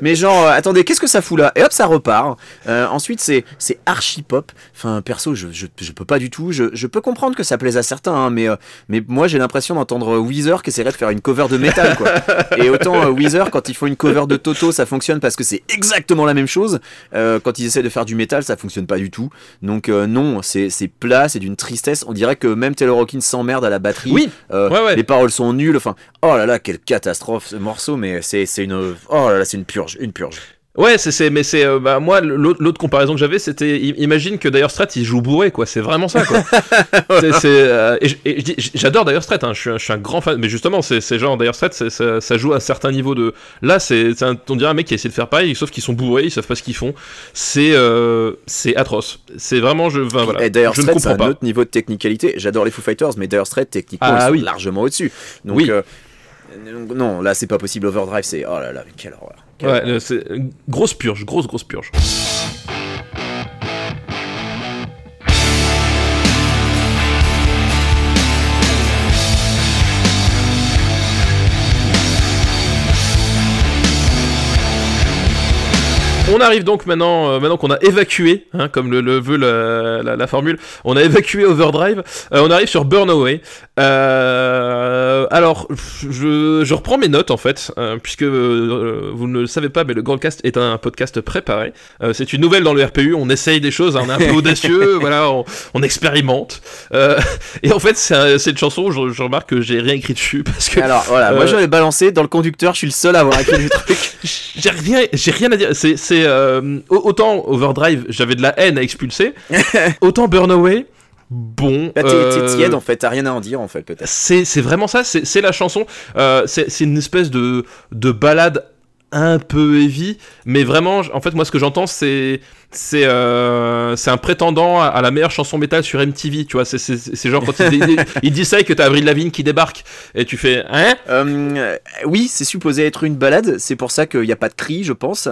mais genre, euh, attendez, qu'est-ce que ça fout là? Et hop, ça repart. Euh, ensuite, c'est archi pop. Enfin, perso, je, je, peux pas du tout. Je, je, peux comprendre que ça plaise à certains, hein, mais, mais moi j'ai l'impression d'entendre Weezer qui essaierait de faire une cover de métal, quoi. Et autant Weezer, quand ils font une cover de Toto, ça fonctionne parce que c'est exactement la même chose. quand ils essaient de faire du métal, ça fonctionne pas du tout. Donc euh, non, c'est plat, c'est d'une tristesse. On dirait que même Taylor Hawkins s'emmerde à la batterie. Oui. Euh, les paroles sont nulles. Enfin, oh là là, quelle catastrophe ce morceau. Mais c'est une, oh là là, c'est une purge, une purge. Ouais, c'est, mais c'est, euh, bah, moi, l'autre comparaison que j'avais, c'était, imagine que d'ailleurs Strat, il joue bourré, quoi. C'est vraiment ça, quoi. c'est, euh, et, j'adore d'ailleurs Strat, hein. je, suis un grand fan, mais justement, c'est, genre d'ailleurs Strat, ça, ça, joue à un certain niveau de. Là, c'est, on dirait un mec qui a essayé de faire pareil, sauf qu'ils sont bourrés, ils savent pas ce qu'ils font. C'est, euh, c'est atroce. C'est vraiment, je, voilà. Et d'ailleurs Strat, c'est un autre niveau de technicalité. J'adore les Foo Fighters, mais d'ailleurs Strat, techniquement, ah, ils sont largement au-dessus. Donc, oui. non, là, c'est pas possible. Overdrive, c'est, oh là là, quelle horreur. Ouais, c'est grosse purge, grosse grosse purge. On arrive donc maintenant, euh, maintenant qu'on a évacué, hein, comme le, veut la, formule, on a évacué Overdrive, euh, on arrive sur Burn Away. Euh, alors, je, reprends mes notes en fait, puisque vous ne le savez pas, mais le Grandcast est un podcast préparé. c'est une nouvelle dans le RPU, on essaye des choses, hein, on est un peu audacieux, voilà, on, expérimente. et en fait, c'est une chanson, je, je, remarque que j'ai rien écrit dessus parce que. Alors voilà, moi j'avais balancé dans le conducteur, je suis le seul à avoir écrit du truc. j'ai rien, j'ai rien à dire. C'est euh, autant Overdrive, j'avais de la haine à expulser, autant Burnaway. Bon, bah, t'es tiède en fait, t'as rien à en dire en fait peut-être. C'est vraiment ça, c'est la chanson. Euh, c'est une espèce de, de balade un peu heavy, mais vraiment, en fait, moi, ce que j'entends, c'est c'est euh, c'est un prétendant à, la meilleure chanson métal sur MTV, tu vois. C'est genre quand il, il, dit ça et que t'as Avril Lavigne qui débarque et tu fais hein? Euh, Oui, c'est supposé être une balade. C'est pour ça qu'il n'y a pas de cri, je pense.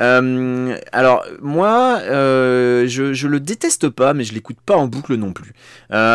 Euh, alors moi, je, je le déteste pas, mais je l'écoute pas en boucle non plus.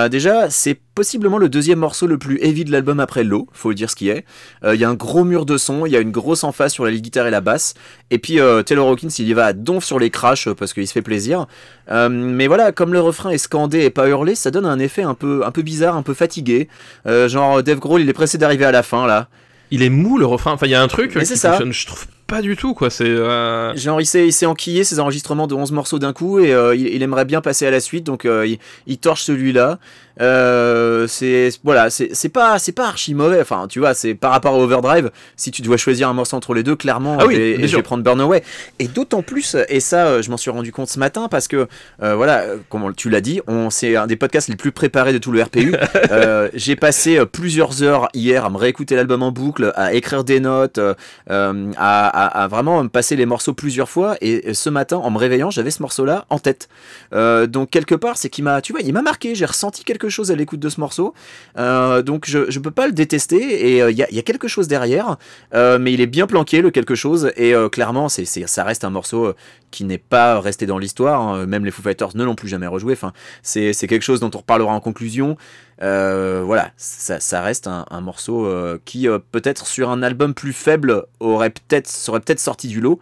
déjà, c'est possiblement le deuxième morceau le plus heavy de l'album après Low, faut dire ce qui est. Il y a un gros mur de son, il y a une grosse emphase sur la guitare et la basse, et puis Taylor Hawkins il y va à donf sur les crashs parce qu'il se fait plaisir. Euh, mais voilà, comme le refrain est scandé et pas hurlé, ça donne un effet un peu, un peu bizarre, un peu fatigué. Euh, genre Dave Grohl, il est pressé d'arriver à la fin là. Il est mou le refrain. Enfin, il y a un truc qui ça. je trouve pas du tout quoi c'est euh, genre il s'est, il s'est enquillé ses enregistrements de 11 morceaux d'un coup et il, aimerait bien passer à la suite donc il, il, torche celui-là euh, c'est voilà, c'est pas c'est pas archi mauvais. Enfin, tu vois, c'est par rapport à Overdrive. Si tu dois choisir un morceau entre les deux, clairement, ah oui, je, vais, prendre Burn Away. Et d'autant plus, et ça, euh, je m'en suis rendu compte ce matin parce que euh, voilà, comme tu l'as dit, on c'est un des podcasts les plus préparés de tout le RPU. J'ai passé plusieurs heures hier à me réécouter l'album en boucle, à écrire des notes, à, à, vraiment passer les morceaux plusieurs fois. Et ce matin, en me réveillant, j'avais ce morceau-là en tête. donc quelque part, c'est qu'il m'a, tu vois, il m'a marqué. J'ai ressenti quelque chose à l'écoute de ce morceau. donc je, je peux pas le détester. Et il y a, quelque chose derrière, mais il est bien planqué le quelque chose. Et clairement, c'est, ça reste un morceau qui n'est pas resté dans l'histoire. Hein. Même les Foo Fighters ne l'ont plus jamais rejoué. Enfin, c'est, quelque chose dont on reparlera en conclusion. Euh, voilà, ça, reste un, morceau euh, qui euh, peut-être sur un album plus faible aurait peut-être serait peut-être sorti du lot.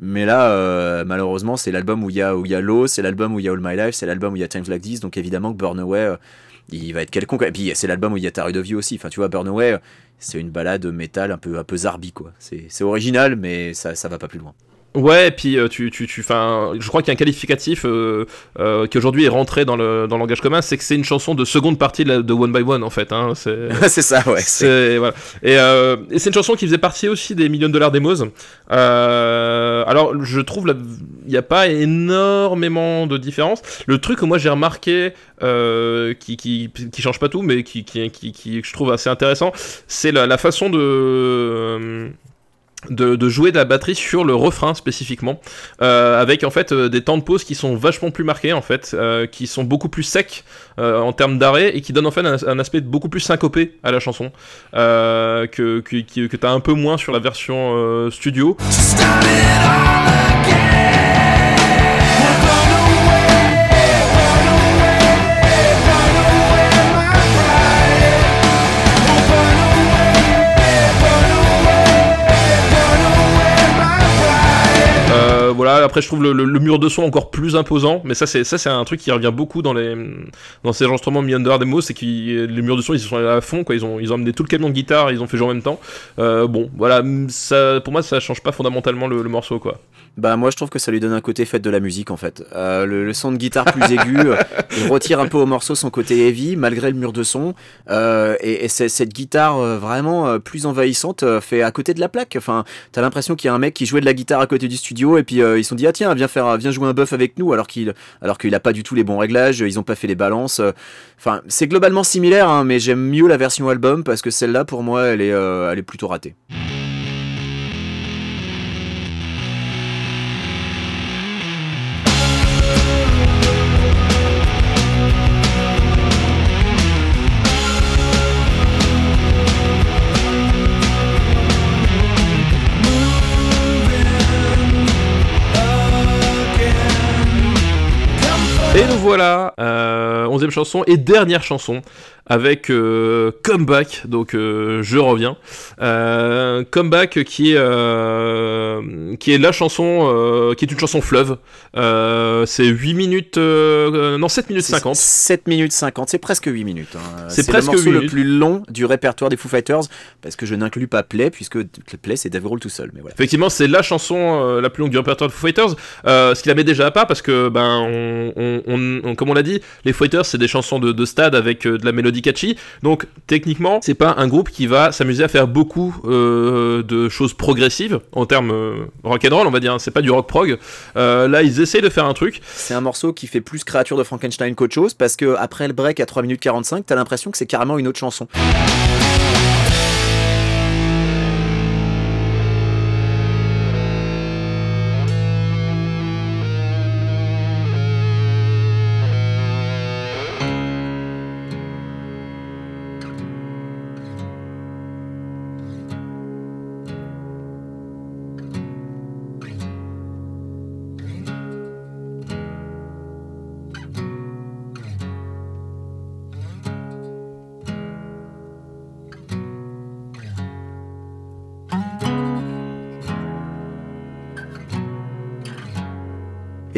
Mais là, malheureusement, c'est l'album où il y a où y a Low, c'est l'album où il y a All My Life, c'est l'album où il y a Times Like This. Donc évidemment que Burn Away, il va être quelconque. Et puis c'est l'album où il y a Tarot of You aussi. Enfin, tu vois, Burn Away, c'est une balade métal un peu un peu zarbi quoi. C'est original, mais ça ça va pas plus loin. Ouais, et puis euh, tu, tu, tu, fin, je crois qu'il y a un qualificatif euh, euh, qui aujourd'hui est rentré dans le, dans le langage commun, c'est que c'est une chanson de seconde partie de, de One by One en fait. Hein, c'est ça, ouais. C'est voilà. Et, euh, et c'est une chanson qui faisait partie aussi des millions de dollars. Euh, alors je trouve il n'y a pas énormément de différence. Le truc que moi j'ai remarqué, qui, qui, qui change pas tout, mais qui, qui, qui, qui, je trouve assez intéressant, c'est la, la façon de de, jouer de la batterie sur le refrain spécifiquement, euh, avec en fait euh, des temps de pause qui sont vachement plus marqués en fait, euh, qui sont beaucoup plus secs en termes d'arrêt et qui donnent en fait un, aspect beaucoup plus syncopé à la chanson que, que, que, un peu moins sur la version studio. Après je trouve le, mur de son encore plus imposant, mais ça c'est ça c'est un truc qui revient beaucoup dans les dans ces enregistrements Meander Demo, c'est que les murs de son ils sont allés à fond quoi, ils ont ils ont amené tout le camion de guitare, ils ont fait jouer en même temps. Euh, bon, voilà, ça pour moi ça change pas fondamentalement le, morceau quoi. Bah moi je trouve que ça lui donne un côté fête de la musique en fait. Euh, le, son de guitare plus aigu, euh, il retire un peu au morceau son côté heavy malgré le mur de son. et, et cette guitare vraiment plus envahissante fait à côté de la plaque. Enfin, t'as l'impression qu'il y a un mec qui jouait de la guitare à côté du studio et puis ils sont dit ah tiens viens faire viens jouer un buff avec nous alors qu'il alors qu'il a pas du tout les bons réglages, ils ont pas fait les balances. C'est globalement similaire hein, mais j'aime mieux la version album parce que celle-là pour moi elle est elle est plutôt ratée. Voilà, euh, onzième chanson et dernière chanson avec euh, Comeback, donc euh, je reviens. Euh, Comeback qui est, qui est la chanson, qui est une chanson fleuve. c'est 8 minutes, non 7 minutes 50. 7 minutes 50, c'est presque 8 minutes. Hein. C'est presque le morceau le plus long du répertoire des Foo Fighters, parce que je n'inclus pas Play, puisque Play c'est Dave Grohl tout seul. Mais voilà. Effectivement, c'est la chanson la plus longue du répertoire des Foo Fighters, ce qui la met déjà à pas, parce que, ben, on, comme on l'a dit, les Foo Fighters c'est des chansons de, de stade avec de la mélodie Donc techniquement, c'est pas un groupe qui va s'amuser à faire beaucoup euh, de choses progressives en termes euh, rock and roll, on va dire. C'est pas du rock prog. Euh, là, ils essaient de faire un truc. C'est un morceau qui fait plus créature de Frankenstein qu'autre chose parce que après le break à 3 minutes 45, t'as l'impression que c'est carrément une autre chanson.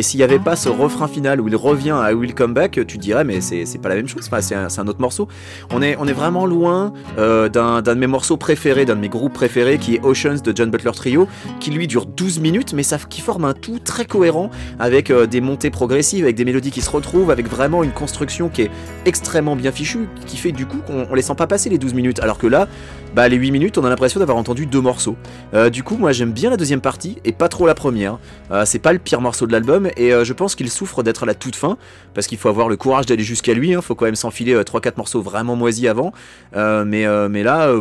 Et s'il n'y avait pas ce refrain final où il revient à Will Come Back, tu dirais, mais c'est pas la même chose, enfin, c'est un, autre morceau. On est, on est vraiment loin euh, d'un de mes morceaux préférés, d'un de mes groupes préférés, qui est Oceans de John Butler Trio, qui lui dure 12 minutes, mais ça, qui forme un tout très cohérent, avec euh, des montées progressives, avec des mélodies qui se retrouvent, avec vraiment une construction qui est extrêmement bien fichue, qui fait du coup qu'on les sent pas passer les 12 minutes, alors que là, bah, les 8 minutes, on a l'impression d'avoir entendu deux morceaux. Euh, du coup, moi j'aime bien la deuxième partie, et pas trop la première. c'est pas le pire morceau de l'album, et euh, je pense qu'il souffre d'être à la toute fin, parce qu'il faut avoir le courage d'aller jusqu'à lui, hein. faut quand même s'enfiler 3-4 euh, morceaux vraiment moisis avant, euh, mais, là,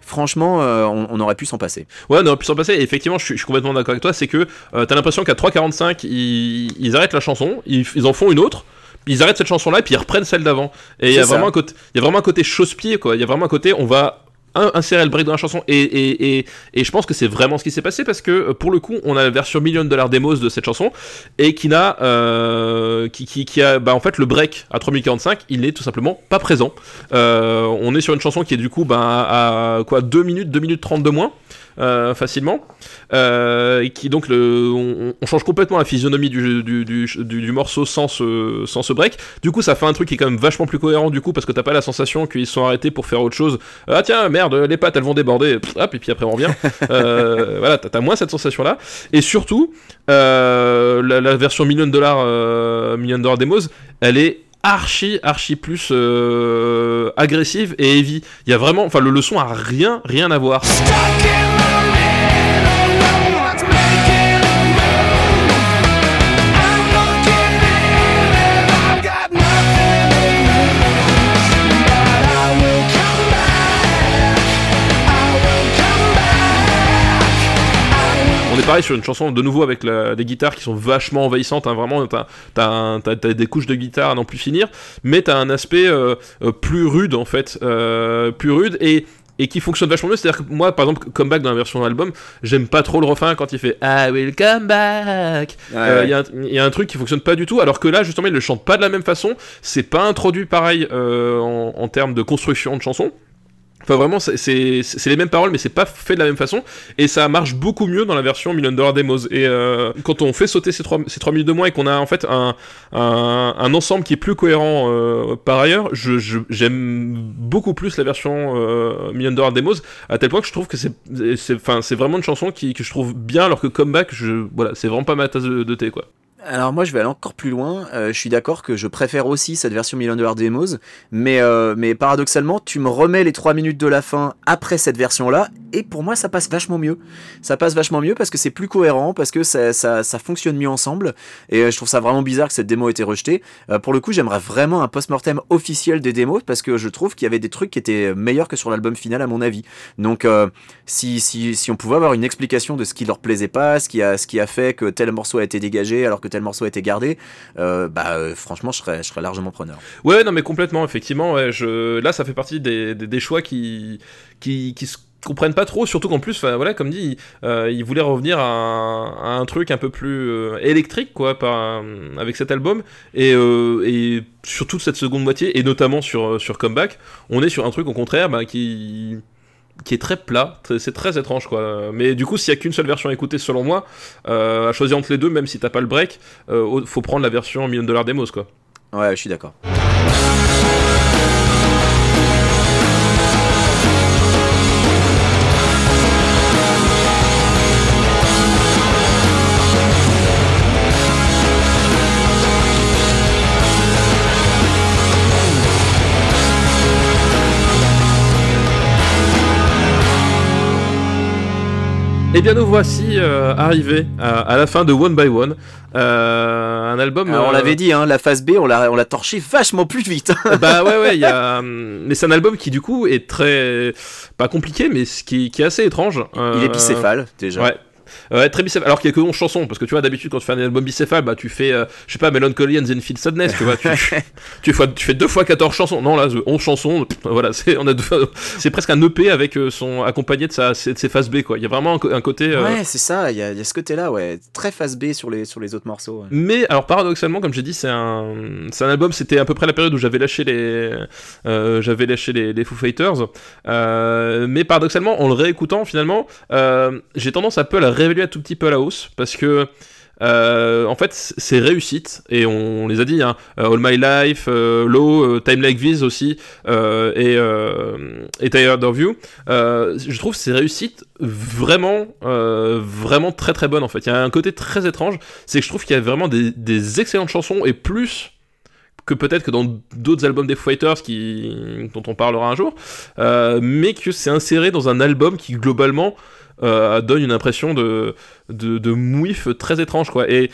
franchement, on, aurait pu s'en passer. Ouais, on aurait pu s'en passer. Et effectivement, je suis, complètement d'accord avec toi. C'est que t'as l'impression qu'à 3.45, ils, ils, arrêtent la chanson, ils en font une autre ils arrêtent cette chanson là et puis ils reprennent celle d'avant. Et il y a vraiment un côté il y a vraiment un côté chausse-pied quoi. Il y a vraiment un côté on va insérer le break dans la chanson. Et, et, et, et je pense que c'est vraiment ce qui s'est passé parce que euh, pour le coup on a la version million dollar demos de cette chanson et qui n'a euh, qui, qui, qui, a bah en fait le break à 3045 il n'est tout simplement pas présent. Euh, on est sur une chanson qui est du coup bah, à, quoi? 2 minutes 2 minutes 30 de moins euh, facilement. Euh, et qui donc le, on, change complètement la physionomie du, du, du, du, morceau sans ce, sans ce break. Du coup, ça fait un truc qui est quand même vachement plus cohérent du coup parce que t'as pas la sensation qu'ils sont arrêtés pour faire autre chose. Ah tiens, merde, les pattes elles vont déborder. hop, et puis après on revient. euh, voilà, t'as moins cette sensation là. Et surtout, euh, la, version million de dollars, euh, million dollar demos, elle est archi archi plus euh, agressive et heavy. Il y a vraiment, enfin le, le son a rien rien à voir. Pareil sur une chanson de nouveau avec des guitares qui sont vachement envahissantes. Hein, vraiment, t'as as, des couches de guitare à n'en plus finir, mais t'as un aspect euh, euh, plus rude en fait, euh, plus rude et et qui fonctionne vachement mieux. C'est-à-dire que moi, par exemple, Comeback dans la version album, j'aime pas trop le refrain quand il fait I will come back. Il y, a un truc qui fonctionne pas du tout, alors que là, justement, il le chante pas de la même façon. C'est pas introduit pareil en, en, termes de construction de chanson. Enfin vraiment, c'est les mêmes paroles, mais c'est pas fait de la même façon, et ça marche beaucoup mieux dans la version Million Dollar Demos. Et euh, quand on fait sauter ces 3, ces 3 minutes de moins et qu'on a en fait un, un, un, ensemble qui est plus cohérent euh, par ailleurs, j'aime je, beaucoup plus la version euh, Million Dollar Demos, à tel point que je trouve que c'est c'est vraiment une chanson qui, que je trouve bien, alors que Comeback, je, voilà, c'est vraiment pas ma tasse de thé, quoi. Alors moi je vais aller encore plus loin. Euh, je suis d'accord que je préfère aussi cette version Million Dollar Demos, mais euh, mais paradoxalement tu me remets les 3 minutes de la fin après cette version là et pour moi ça passe vachement mieux. Ça passe vachement mieux parce que c'est plus cohérent, parce que ça, fonctionne mieux ensemble et euh, je trouve ça vraiment bizarre que cette démo ait été rejetée. pour le coup j'aimerais vraiment un post-mortem officiel des démos parce que je trouve qu'il y avait des trucs qui étaient meilleurs que sur l'album final à mon avis. Donc si, si, on pouvait avoir une explication de ce qui leur plaisait pas, ce qui a, fait que tel morceau a été dégagé alors que tel morceau a été gardé, euh, bah euh, franchement je serais, largement preneur. Ouais non mais complètement effectivement là ça fait partie des, choix qui se comprennent pas trop, surtout qu'en plus, voilà, comme dit, euh, il voulait revenir à, un truc un peu plus électrique, quoi, par, avec cet album, et, et, sur toute cette seconde moitié, et notamment sur, sur Comeback, on est sur un truc au contraire bah, qui, qui est très plat, c'est très étrange quoi. Mais du coup, s'il y a qu'une seule version à écouter, selon moi, euh, à choisir entre les deux, même si t'as pas le break, euh, faut prendre la version million dollar demos quoi. Ouais, je suis d'accord. Eh bien nous voici euh, arrivés à, la fin de One by One, euh, un album. on euh, l'avait dit, hein, la phase B, on l'a, on l'a torché vachement plus vite. bah ouais ouais, y a, mais c'est un album qui du coup est très pas compliqué, mais qui, qui est assez étrange. Il est bicéphale déjà. Ouais. Très bicéphale. Alors qu'il y a que 11 chansons, parce que tu vois, d'habitude, quand tu fais un album bicéphale, bah, tu fais, euh, je sais pas, Melancholy and Zenfield Sadness, tu vois. Tu, tu, fais, tu fais deux fois 14 chansons. Non, là, 11 chansons, voilà, c'est, on a c'est presque un EP avec euh, son, accompagné de, sa, de ses phases B, quoi. Il y a vraiment un, côté. Euh, ouais, c'est ça, il y, a, y a, ce côté-là, ouais. Très phase B sur les, sur les autres morceaux. Mais, alors, paradoxalement, comme j'ai dit, c'est un, c'est un album, c'était à peu près la période où j'avais lâché les, j'avais lâché les, les Foo Fighters. mais paradoxalement, en le réécoutant, finalement, j'ai tendance un peu à la réévaluer un tout petit peu à la hausse parce que euh, en fait, c'est réussite, et on, les a dit, hein, All My Life, euh, Low, euh, Time Like This aussi, et, et Tired of You, je trouve ces réussites vraiment, vraiment très très bonnes en fait. Il y a un côté très étrange, c'est que je trouve qu'il y a vraiment des, des excellentes chansons, et plus que peut-être que dans d'autres albums des Fighters qui, dont on parlera un jour, mais que c'est inséré dans un album qui globalement euh, donne une impression de, de, mouif très étrange, quoi. Et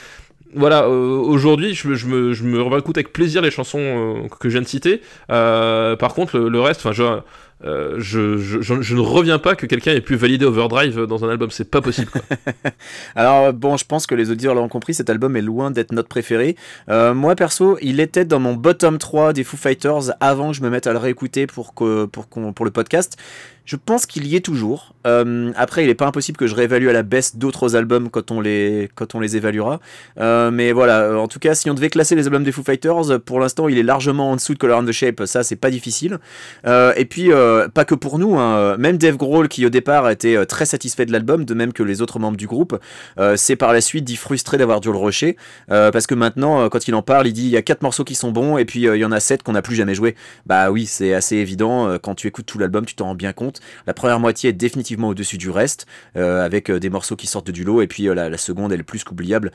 voilà, euh, aujourd'hui, je, me, je me avec plaisir les chansons euh, que je viens de citer. par contre, le, reste, enfin, je, je, je, ne reviens pas que quelqu'un ait pu valider Overdrive dans un album, c'est pas possible. Alors bon, je pense que les auditeurs l'ont compris, cet album est loin d'être notre préféré. Moi perso, il était dans mon bottom 3 des Foo Fighters avant que je me mette à le réécouter pour, que, pour, pour le podcast. Je pense qu'il y est toujours. Euh, après, il n'est pas impossible que je réévalue à la baisse d'autres albums quand on les, évaluera. Euh, mais voilà, euh, en tout cas, si on devait classer les albums des Foo Fighters, pour l'instant, il est largement en dessous de Color and the Shape. Ça, c'est pas difficile. et puis, pas que pour nous. Hein, même Dave Grohl, qui au départ était très satisfait de l'album, de même que les autres membres du groupe, c'est par la suite dit frustré d'avoir dû le rusher. parce que maintenant, quand il en parle, il dit il y a quatre morceaux qui sont bons et puis il y en a sept qu'on n'a plus jamais joué. Bah oui, c'est assez évident. Quand tu écoutes tout l'album, tu t'en rends bien compte. La première moitié est définitivement au-dessus du reste, euh, avec euh, des morceaux qui sortent du lot, et puis euh, la, seconde est le plus qu'oubliable,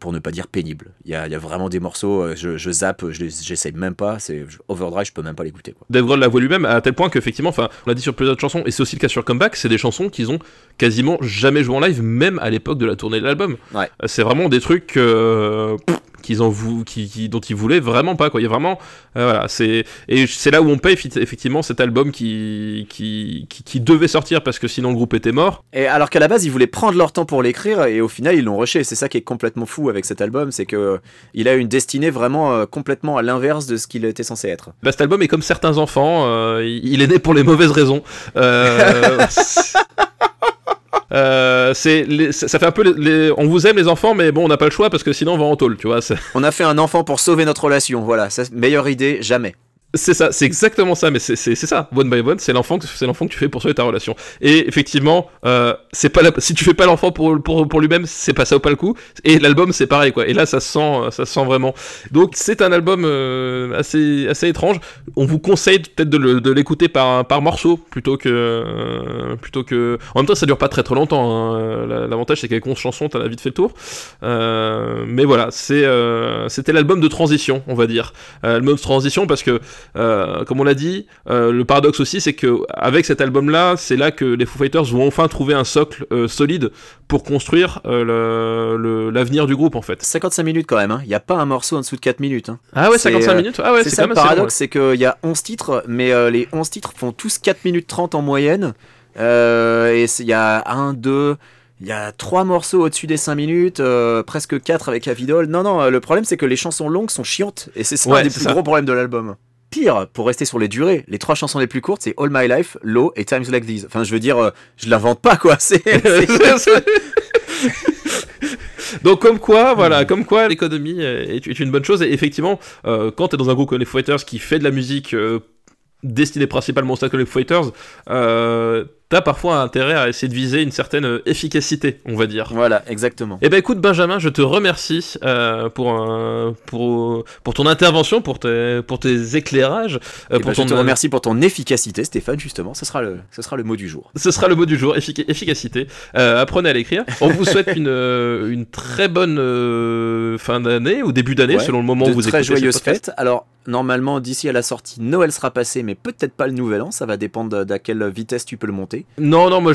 pour ne pas dire pénible. Il y a, vraiment des morceaux, je, zappe, j'essaye même pas, c'est Overdrive, je peux même pas l'écouter. Dave Grohl l'avoue lui-même, à tel point qu'effectivement, enfin, on l'a dit sur plusieurs chansons, et c'est aussi le cas sur Comeback, c'est des chansons qu'ils ont quasiment jamais joué en live, même à l'époque de la tournée de l'album. C'est vraiment des trucs qu'ils en qui, dont ils voulaient vraiment pas quoi. Il y a vraiment euh, voilà, c'est et c'est là où on paye effectivement cet album qui, qui, qui devait sortir parce que sinon le groupe était mort. Et alors qu'à la base ils voulaient prendre leur temps pour l'écrire et au final ils l'ont rushé. C'est ça qui est complètement fou avec cet album, c'est que il a une destinée vraiment euh, complètement à l'inverse de ce qu'il était censé être. Bah, cet album est comme certains enfants, euh, il est né pour les mauvaises raisons. Euh, c'est ça fait un peu les, on vous aime les enfants mais bon on n'a pas le choix parce que sinon on va en tôle tu vois on a fait un enfant pour sauver notre relation voilà meilleure idée jamais c'est ça, c'est exactement ça, mais c'est ça. One by one, c'est l'enfant que l'enfant que tu fais pour sauver ta relation. Et effectivement, euh, c'est pas si tu fais pas l'enfant pour pour, pour lui-même, c'est pas ça au pas le coup. Et l'album, c'est pareil quoi. Et là, ça sent ça sent vraiment. Donc c'est un album euh, assez assez étrange. On vous conseille peut-être de l'écouter par par morceau plutôt que euh, plutôt que. En même temps, ça dure pas très très longtemps. Hein. L'avantage c'est qu'avec 11 chansons, t'as la vite fait le tour. Euh, mais voilà, c'est c'était l'album de transition, on va dire. L'album de transition parce que euh, comme on l'a dit, euh, le paradoxe aussi, c'est que avec cet album-là, c'est là que les Foo Fighters vont enfin trouver un socle euh, solide pour construire l'avenir du groupe en fait. 55 minutes quand même, hein. il n'y a pas un morceau en dessous de 4 minutes. Hein. Ah ouais, 55 minutes ah ouais, C'est ça le paradoxe, c'est qu'il y a 11 titres, mais les 11 titres font tous 4 minutes 30 en moyenne. et il y a 1, 2, il y a trois morceaux au-dessus des 5 minutes, presque 4 avec Avidol. Non, non, le problème c'est que les chansons longues sont chiantes. Et c'est ça un des plus gros problèmes de l'album pour rester sur les durées, les trois chansons les plus courtes, c'est All My Life, Low et Times Like These. Enfin, je veux dire, euh, je l'invente pas, quoi. C'est. Donc comme quoi, voilà, comme quoi l'économie est, une bonne chose. Et effectivement, euh, quand tu es dans un groupe comme les Fighters qui fait de la musique euh, destinée principalement aux Foo Fighters, t'as parfois intérêt à essayer de viser une certaine euh, efficacité, on va dire. Voilà, exactement. Eh ben écoute Benjamin, je te remercie euh, pour, pour, pour ton intervention, pour tes, pour tes éclairages. Euh, pour ben, ton, je te remercie pour ton efficacité, Stéphane, justement. Ce sera le, ce sera le mot du jour. Ce sera le mot du jour, efficacité. apprenez à l'écrire. On vous souhaite une, une très bonne fin d'année ou début d'année, selon le moment où vous très écoutez. Très joyeuse fête. Alors, normalement, d'ici à la sortie, Noël sera passé, mais peut-être pas le nouvel an. Ça va dépendre d'à quelle vitesse tu peux le monter. Non, non, moi,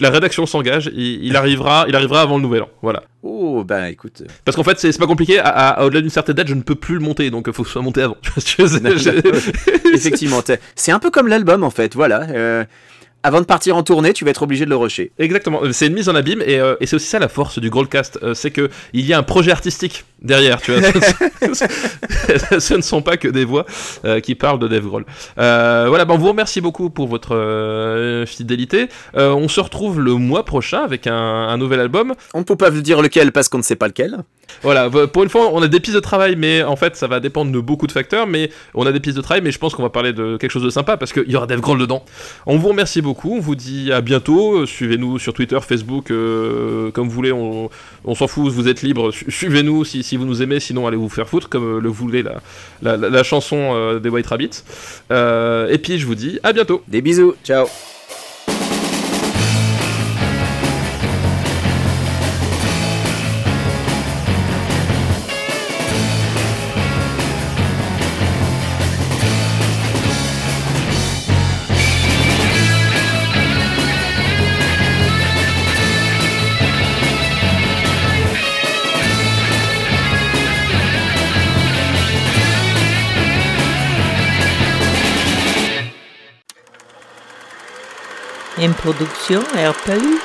la rédaction s'engage. Il, arrivera, il arrivera avant le nouvel an. Voilà. Oh, ben écoute. Parce qu'en fait, c'est, pas compliqué. À, au-delà d'une certaine date, je ne peux plus le monter, donc il faut que ce soit monté avant. Effectivement, c'est un peu comme l'album en fait. Voilà. Euh, avant de partir en tournée, tu vas être obligé de le rusher. Exactement, c'est une mise en abîme et, euh, et c'est aussi ça la force du Growlcast, euh, c'est que il y a un projet artistique derrière, tu vois. Ce ne sont pas que des voix euh, qui parlent de Dave Grohl. voilà, ben on vous remercie beaucoup pour votre fidélité. on se retrouve le mois prochain avec un, un, nouvel album. On ne peut pas vous dire lequel parce qu'on ne sait pas lequel. Voilà, pour une fois, on a des pistes de travail, mais en fait, ça va dépendre de beaucoup de facteurs. Mais on a des pistes de travail, mais je pense qu'on va parler de quelque chose de sympa parce qu'il y aura Dave Grohl dedans. On vous remercie beaucoup on vous dit à bientôt. Suivez-nous sur Twitter, Facebook, euh, comme vous voulez. On, s'en fout, vous êtes libre. Suivez-nous si, vous nous aimez. Sinon, allez vous faire foutre, comme le voulait la, la, chanson euh, des White Rabbits. Euh, et puis, je vous dis à bientôt. Des bisous. Ciao. Une production Airpelu.